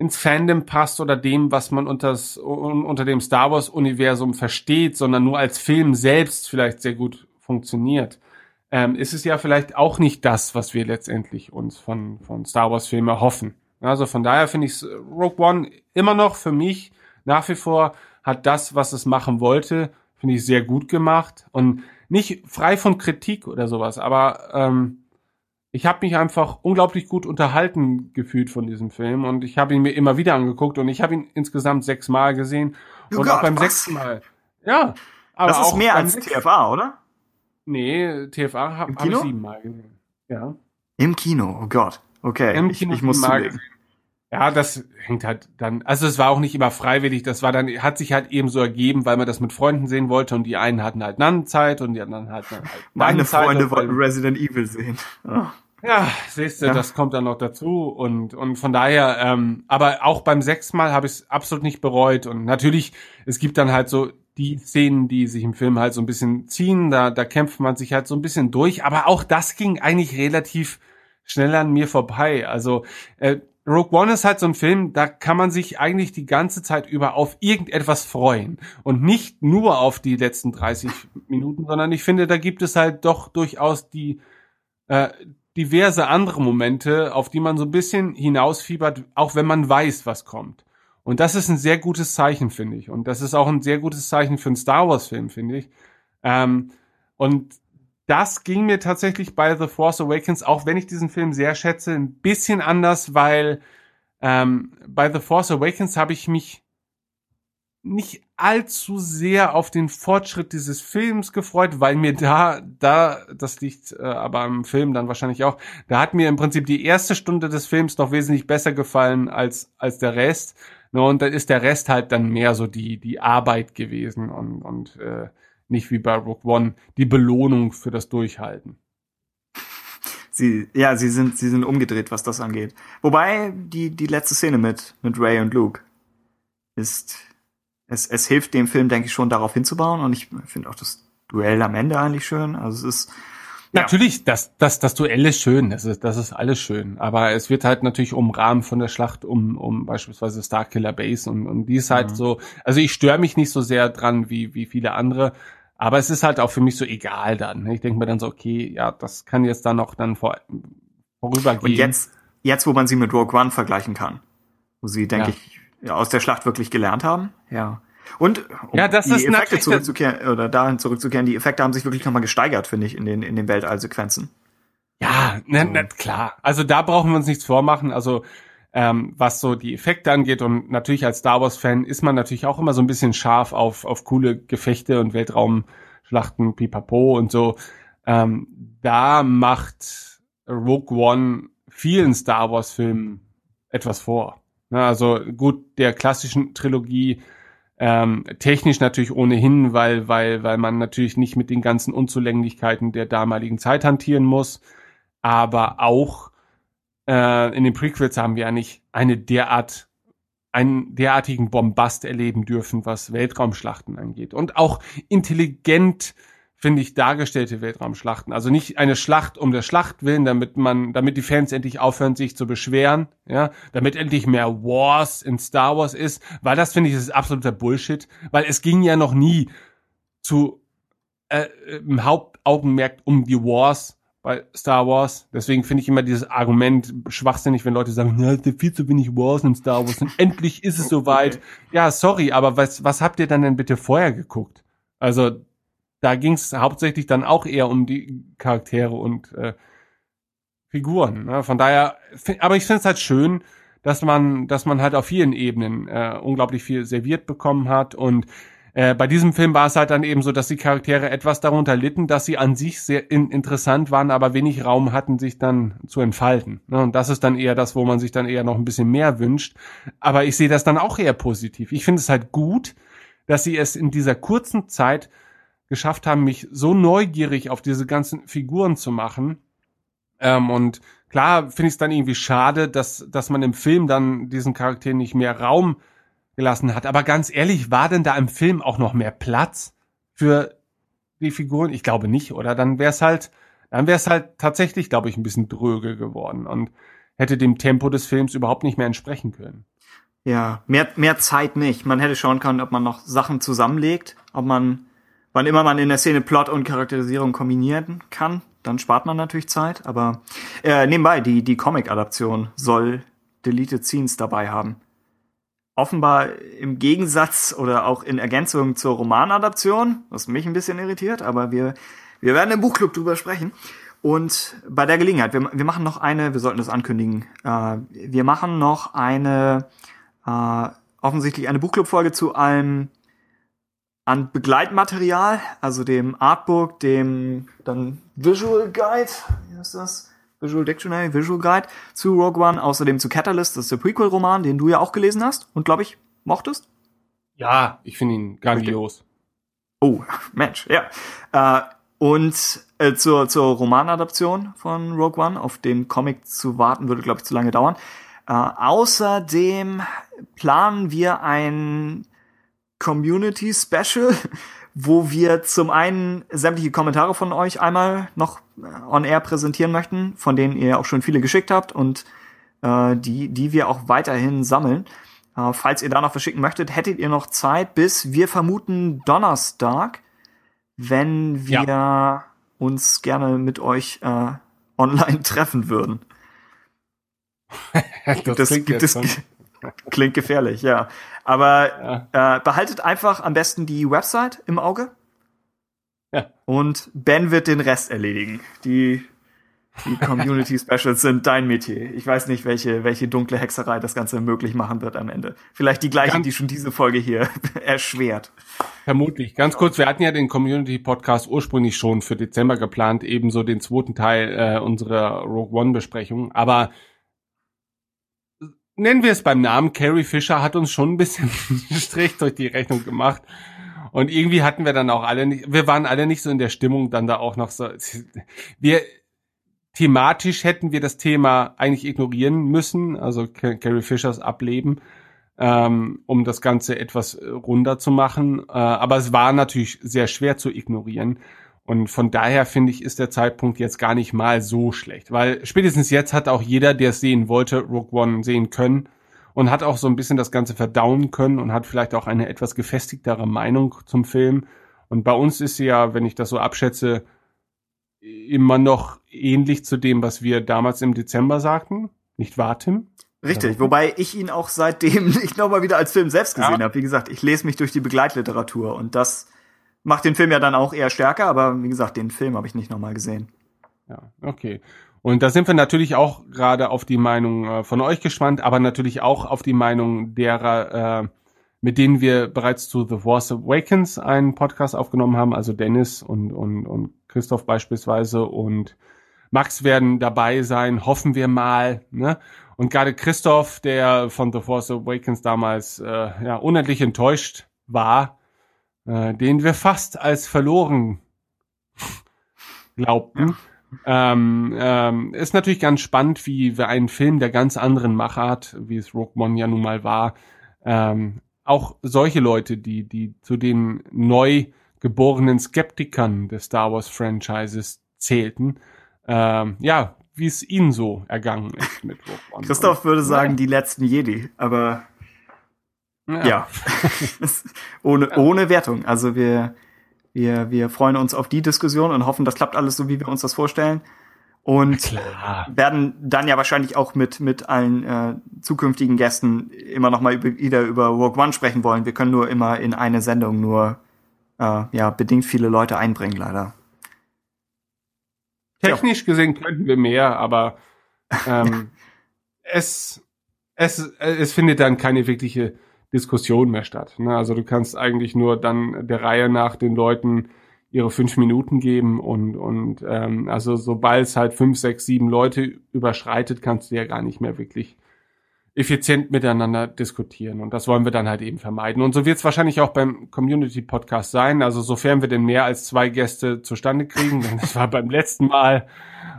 [SPEAKER 3] ins Fandom passt oder dem, was man unters, unter dem Star Wars Universum versteht, sondern nur als Film selbst vielleicht sehr gut funktioniert, ähm, ist es ja vielleicht auch nicht das, was wir letztendlich uns von, von Star Wars Filmen erhoffen. Also von daher finde ich Rogue One immer noch für mich nach wie vor hat das, was es machen wollte, finde ich sehr gut gemacht und nicht frei von Kritik oder sowas, aber ähm, ich habe mich einfach unglaublich gut unterhalten gefühlt von diesem Film und ich habe ihn mir immer wieder angeguckt und ich habe ihn insgesamt sechsmal gesehen
[SPEAKER 4] Oh
[SPEAKER 3] und
[SPEAKER 4] Gott,
[SPEAKER 3] auch beim
[SPEAKER 4] was?
[SPEAKER 3] sechsten Mal. Ja, aber
[SPEAKER 4] Das ist
[SPEAKER 3] auch
[SPEAKER 4] mehr als TFA, oder?
[SPEAKER 3] Nee, TFA habe hab ich siebenmal gesehen. Ja.
[SPEAKER 4] Im Kino, oh Gott. Okay,
[SPEAKER 3] Im
[SPEAKER 4] ich,
[SPEAKER 3] Kino
[SPEAKER 4] ich muss
[SPEAKER 3] gesehen. Ja, das hängt halt dann, also es war auch nicht immer freiwillig, das war dann, hat sich halt eben so ergeben, weil man das mit Freunden sehen wollte und die einen hatten halt Nannenzeit und die anderen hatten halt
[SPEAKER 4] Meine
[SPEAKER 3] Nannenzeit
[SPEAKER 4] Freunde
[SPEAKER 3] und-
[SPEAKER 4] wollten Resident Evil sehen. Oh.
[SPEAKER 3] Ja, siehst du,
[SPEAKER 4] Ja.
[SPEAKER 3] das kommt dann noch dazu und und von daher, ähm, aber auch beim sechsten Mal habe ich es absolut nicht bereut und natürlich, es gibt dann halt so die Szenen, die sich im Film halt so ein bisschen ziehen, da da kämpft man sich halt so ein bisschen durch, aber auch das ging eigentlich relativ schnell an mir vorbei. Also äh, Rogue One ist halt so ein Film, da kann man sich eigentlich die ganze Zeit über auf irgendetwas freuen und nicht nur auf die letzten 30 Minuten, sondern ich finde, da gibt es halt doch durchaus die äh, diverse andere Momente, auf die man so ein bisschen hinausfiebert, auch wenn man weiß, was kommt. Und das ist ein sehr gutes Zeichen, finde ich. Und das ist auch ein sehr gutes Zeichen für einen Star Wars-Film, finde ich. Ähm, und das ging mir tatsächlich bei The Force Awakens, auch wenn ich diesen Film sehr schätze, ein bisschen anders, weil ähm, bei The Force Awakens habe ich mich nicht allzu sehr auf den Fortschritt dieses Films gefreut, weil mir da, da, das liegt äh, aber am Film dann wahrscheinlich auch, da hat mir im Prinzip die erste Stunde des Films noch wesentlich besser gefallen als, als der Rest. Ne, und dann ist der Rest halt dann mehr so die, die Arbeit gewesen und, und äh, nicht wie bei Rogue One die Belohnung für das Durchhalten.
[SPEAKER 4] Sie, ja, sie sind, sie sind umgedreht, was das angeht. Wobei die, die letzte Szene mit, mit Ray und Luke ist, es, es hilft dem Film, denke ich, schon darauf hinzubauen und ich finde auch das Duell am Ende eigentlich schön. Also es ist, Ja.
[SPEAKER 3] Natürlich, das, das, das Duell ist schön, das ist, das ist alles schön. Aber es wird halt natürlich umrahmt von der Schlacht um, um beispielsweise Starkiller Base und, und die ist halt
[SPEAKER 4] Mhm.
[SPEAKER 3] so, also ich störe mich nicht so sehr dran wie, wie viele andere, aber es ist halt auch für mich so egal dann. Ich denke mir dann so, okay, ja, das kann jetzt dann noch dann vor, vorübergehen.
[SPEAKER 4] und jetzt, jetzt, wo man sie mit Rogue One vergleichen kann, wo sie, denke
[SPEAKER 3] Ja.
[SPEAKER 4] ich, ja, aus der Schlacht wirklich gelernt haben, ja. Und um
[SPEAKER 3] Ja, das
[SPEAKER 4] die
[SPEAKER 3] ist
[SPEAKER 4] Effekte zurückzukehren, oder dahin zurückzukehren, die Effekte haben sich wirklich nochmal gesteigert, finde ich, in den, in den Weltallsequenzen.
[SPEAKER 3] Ja, na, na, klar. Also da brauchen wir uns nichts vormachen. Also ähm, was so die Effekte angeht und natürlich als Star Wars Fan ist man natürlich auch immer so ein bisschen scharf auf auf coole Gefechte und Weltraumschlachten, Pipapo und so. Ähm, da macht Rogue One vielen Star Wars Filmen etwas vor. Na, also gut, der klassischen Trilogie ähm, technisch natürlich ohnehin, weil weil weil man natürlich nicht mit den ganzen Unzulänglichkeiten der damaligen Zeit hantieren muss aber auch äh, in den Prequels haben wir eigentlich eine derart einen derartigen Bombast erleben dürfen, was Weltraumschlachten angeht und auch intelligent finde ich dargestellte Weltraumschlachten. Also nicht eine Schlacht um der Schlacht willen, damit man, damit die Fans endlich aufhören, sich zu beschweren, ja, damit endlich mehr Wars in Star Wars ist, weil das finde ich ist absoluter Bullshit, weil es ging ja noch nie zu äh, im Hauptaugenmerk um die Wars bei Star Wars. Deswegen finde ich immer dieses Argument schwachsinnig, wenn Leute sagen, ja, es sind viel zu wenig Wars in Star Wars und endlich ist es soweit. Ja, sorry, aber was, was habt ihr dann denn bitte vorher geguckt? Also da ging es hauptsächlich dann auch eher um die Charaktere und äh, Figuren. Ne? Von daher, aber ich finde es halt schön, dass man, dass man halt auf vielen Ebenen äh, unglaublich viel serviert bekommen hat und äh, bei diesem Film war es halt dann eben so, dass die Charaktere etwas darunter litten, dass sie an sich sehr in interessant waren, aber wenig Raum hatten, sich dann zu entfalten. Ne? Und das ist dann eher das, wo man sich dann eher noch ein bisschen mehr wünscht. Aber ich sehe das dann auch eher positiv. Ich finde es halt gut, dass sie es in dieser kurzen Zeit geschafft haben, mich so neugierig auf diese ganzen Figuren zu machen. Ähm, und klar finde ich es dann irgendwie schade, dass, dass man im Film dann diesen Charakteren nicht mehr Raum gelassen hat. Aber ganz ehrlich, war denn da im Film auch noch mehr Platz für die Figuren? Ich glaube nicht, oder? Dann wäre es halt, dann wäre es halt tatsächlich, glaube ich, ein bisschen dröge geworden und hätte dem Tempo des Films überhaupt nicht mehr entsprechen können.
[SPEAKER 4] Ja, mehr, mehr Zeit nicht. Man hätte schauen können, ob man noch Sachen zusammenlegt, ob man, wann immer man in der Szene Plot und Charakterisierung kombinieren kann, dann spart man natürlich Zeit. Aber äh, nebenbei, die, die Comic-Adaption soll Deleted Scenes dabei haben. Offenbar im Gegensatz oder auch in Ergänzung zur Romanadaption, was mich ein bisschen irritiert, aber wir, wir werden im Buchclub drüber sprechen. Und bei der Gelegenheit, wir, wir machen noch eine, wir sollten das ankündigen, äh, wir machen noch eine, äh, offensichtlich eine Buchclub-Folge zu einem an Begleitmaterial, also dem Artbook, dem dann Visual Guide, wie heißt das? Visual Dictionary, Visual Guide zu Rogue One, außerdem zu Catalyst, das ist der Prequel-Roman, den du ja auch gelesen hast und glaube ich mochtest.
[SPEAKER 3] Ja, ich finde ihn grandios.
[SPEAKER 4] Oh, Mensch, ja. Äh, und äh, zur, zur Romanadaption von Rogue One, auf den Comic zu warten, würde, glaube ich, zu lange dauern. Äh, außerdem planen wir ein Community Special, wo wir zum einen sämtliche Kommentare von euch einmal noch äh, on air präsentieren möchten, von denen ihr auch schon viele geschickt habt und äh, die, die wir auch weiterhin sammeln. Äh, falls ihr da noch verschicken möchtet, hättet ihr noch Zeit bis wir vermuten Donnerstag, wenn wir ja. uns gerne mit euch äh, online treffen würden.
[SPEAKER 3] das, das klingt, das,
[SPEAKER 4] klingt gefährlich, ja. Aber ja. Äh, behaltet einfach am besten die Website im Auge.
[SPEAKER 3] Ja.
[SPEAKER 4] Und Ben wird den Rest erledigen. Die, die Community Specials sind dein Metier. Ich weiß nicht, welche, welche dunkle Hexerei das Ganze möglich machen wird am Ende. Vielleicht die gleiche, Ganz die schon diese Folge hier erschwert.
[SPEAKER 3] Vermutlich. Ganz kurz, wir hatten ja den Community Podcast ursprünglich schon für Dezember geplant, ebenso den zweiten Teil äh, unserer Rogue One Besprechung. Aber nennen wir es beim Namen, Carrie Fisher hat uns schon ein bisschen Strich durch die Rechnung gemacht. Und irgendwie hatten wir dann auch alle nicht, wir waren alle nicht so in der Stimmung, dann da auch noch so, wir, thematisch hätten wir das Thema eigentlich ignorieren müssen, also Carrie Fishers Ableben, ähm, um das Ganze etwas runder zu machen. Äh, aber es war natürlich sehr schwer zu ignorieren. Und von daher finde ich, ist der Zeitpunkt jetzt gar nicht mal so schlecht, weil spätestens jetzt hat auch jeder, der es sehen wollte, Rogue One sehen können und hat auch so ein bisschen das Ganze verdauen können und hat vielleicht auch eine etwas gefestigtere Meinung zum Film. Und bei uns ist sie ja, wenn ich das so abschätze, immer noch ähnlich zu dem, was wir damals im Dezember sagten. Nicht wahr, Tim?
[SPEAKER 4] Richtig, wobei ich ihn auch seitdem nicht nochmal wieder als Film selbst gesehen ja. habe. Wie gesagt, ich lese mich durch die Begleitliteratur und das macht den Film ja dann auch eher stärker, aber wie gesagt, den Film habe ich nicht nochmal gesehen.
[SPEAKER 3] Ja, okay. Und da sind wir natürlich auch gerade auf die Meinung äh, von euch gespannt, aber natürlich auch auf die Meinung derer, äh, mit denen wir bereits zu The Force Awakens einen Podcast aufgenommen haben, also Dennis und, und, und Christoph beispielsweise und Max werden dabei sein, hoffen wir mal. Ne? Und gerade Christoph, der von The Force Awakens damals äh, ja unendlich enttäuscht war, äh, den wir fast als verloren glaubten. Ähm, ähm, ist natürlich ganz spannend, wie wir einen Film der ganz anderen Machart, wie es Rogue One ja nun mal war, ähm, auch solche Leute, die, die zu den neu geborenen Skeptikern des Star Wars Franchises zählten, ähm, ja, wie es ihnen so ergangen ist mit Rogue
[SPEAKER 4] One. Christoph würde sagen, die letzten Jedi, aber ja. ja. ohne, ja. ohne Wertung. Also wir, wir, wir freuen uns auf die Diskussion und hoffen, das klappt alles so, wie wir uns das vorstellen. Und werden dann ja wahrscheinlich auch mit, mit allen äh, zukünftigen Gästen immer noch mal über, wieder über Rogue One sprechen wollen. Wir können nur immer in eine Sendung nur äh, ja, bedingt viele Leute einbringen, leider.
[SPEAKER 3] Technisch gesehen könnten wir mehr, aber ähm, es, es, es findet dann keine wirkliche Diskussion mehr statt. Ne? Also du kannst eigentlich nur dann der Reihe nach den Leuten ihre fünf Minuten geben und und ähm, also sobald es halt fünf, sechs, sieben Leute überschreitet, kannst du ja gar nicht mehr wirklich effizient miteinander diskutieren und das wollen wir dann halt eben vermeiden und so wird es wahrscheinlich auch beim Community Podcast sein. Also sofern wir denn mehr als zwei Gäste zustande kriegen, denn das war beim letzten Mal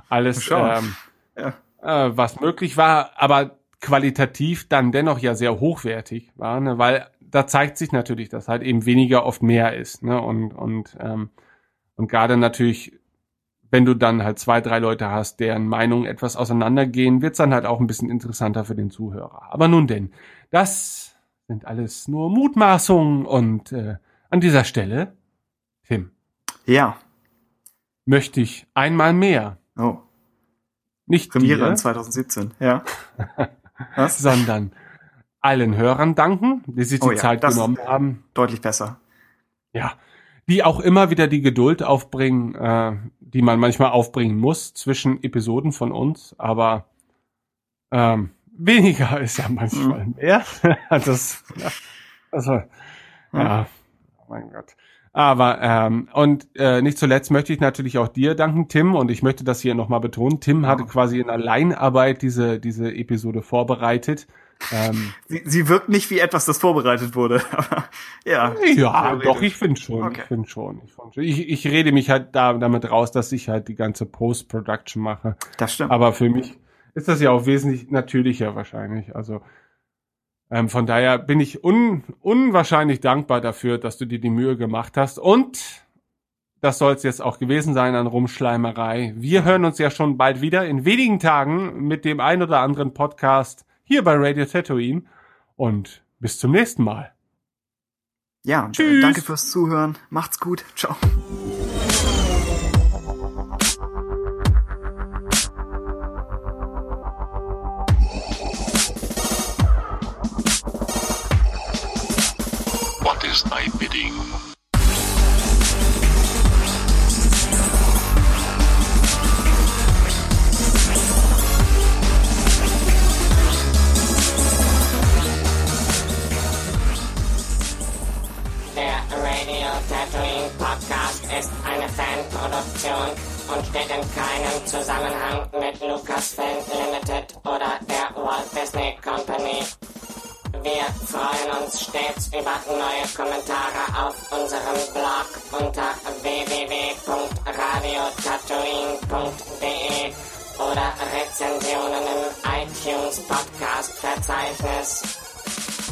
[SPEAKER 3] alles ähm, ja. äh, was möglich war, aber qualitativ dann dennoch ja sehr hochwertig war, ne? weil da zeigt sich natürlich, dass halt eben weniger oft mehr ist. Ne? Und, und, ähm, und gerade natürlich, wenn du dann halt zwei, drei Leute hast, deren Meinungen etwas auseinandergehen, wird's dann halt auch ein bisschen interessanter für den Zuhörer. Aber nun denn, das sind alles nur Mutmaßungen und äh, an dieser Stelle, Tim.
[SPEAKER 4] Ja.
[SPEAKER 3] möchte ich einmal mehr,
[SPEAKER 4] Oh,
[SPEAKER 3] nicht
[SPEAKER 4] Premiere in
[SPEAKER 3] dir,
[SPEAKER 4] 2017. Ja. Was?
[SPEAKER 3] sondern allen Hörern danken, die sich die
[SPEAKER 4] Oh ja,
[SPEAKER 3] Zeit genommen haben.
[SPEAKER 4] Deutlich besser.
[SPEAKER 3] Ja, die auch immer wieder die Geduld aufbringen, äh, die man manchmal aufbringen muss zwischen Episoden von uns, aber ähm, weniger ist ja manchmal mehr. das, also, ja, oh mein Gott. Aber ähm, und äh, nicht zuletzt möchte ich natürlich auch dir danken, Tim, und ich möchte das hier nochmal betonen. Tim hatte quasi in Alleinarbeit diese diese Episode vorbereitet. Ähm,
[SPEAKER 4] Sie, sie wirkt nicht wie etwas, das vorbereitet wurde. Aber ja.
[SPEAKER 3] Ja, doch, ich finde schon.
[SPEAKER 4] Okay.
[SPEAKER 3] Ich finde schon. Ich, find schon. Ich, ich rede mich halt da damit raus, dass ich halt die ganze Post-Production mache.
[SPEAKER 4] Das stimmt.
[SPEAKER 3] Aber für mich ist das ja auch wesentlich natürlicher wahrscheinlich. Also ähm, von daher bin ich un, unwahrscheinlich dankbar dafür, dass du dir die Mühe gemacht hast. Und das soll es jetzt auch gewesen sein an Rumschleimerei. Wir hören uns ja schon bald wieder in wenigen Tagen mit dem ein oder anderen Podcast hier bei Radio Tatooine. Und bis zum nächsten Mal.
[SPEAKER 4] ja, und, äh,
[SPEAKER 3] Tschüss.
[SPEAKER 4] danke fürs Zuhören. Macht's gut. Ciao.
[SPEAKER 5] Fanproduktion und steht in keinem Zusammenhang mit Lucasfilm Limited oder der Walt Disney Company. Wir freuen uns stets über neue Kommentare auf unserem Blog unter www.radiotatooine.de oder Rezensionen im iTunes Podcast Verzeichnis.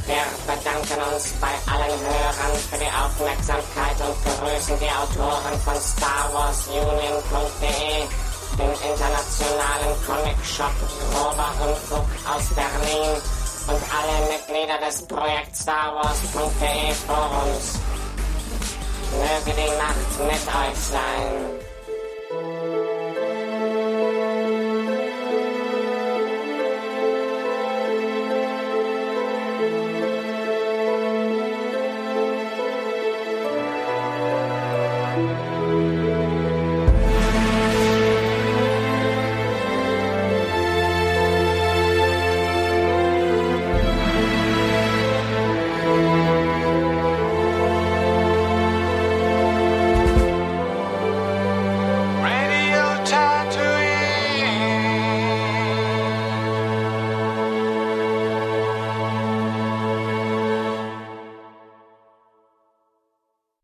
[SPEAKER 5] Wir bedanken uns bei allen Hörern für die Aufmerksamkeit und begrüßen die Autoren von StarWarsUnion.de, dem internationalen Comic-Shop Grober Unfug aus Berlin und alle Mitglieder des Projekt StarWars.de Forums. Möge die Macht mit euch sein.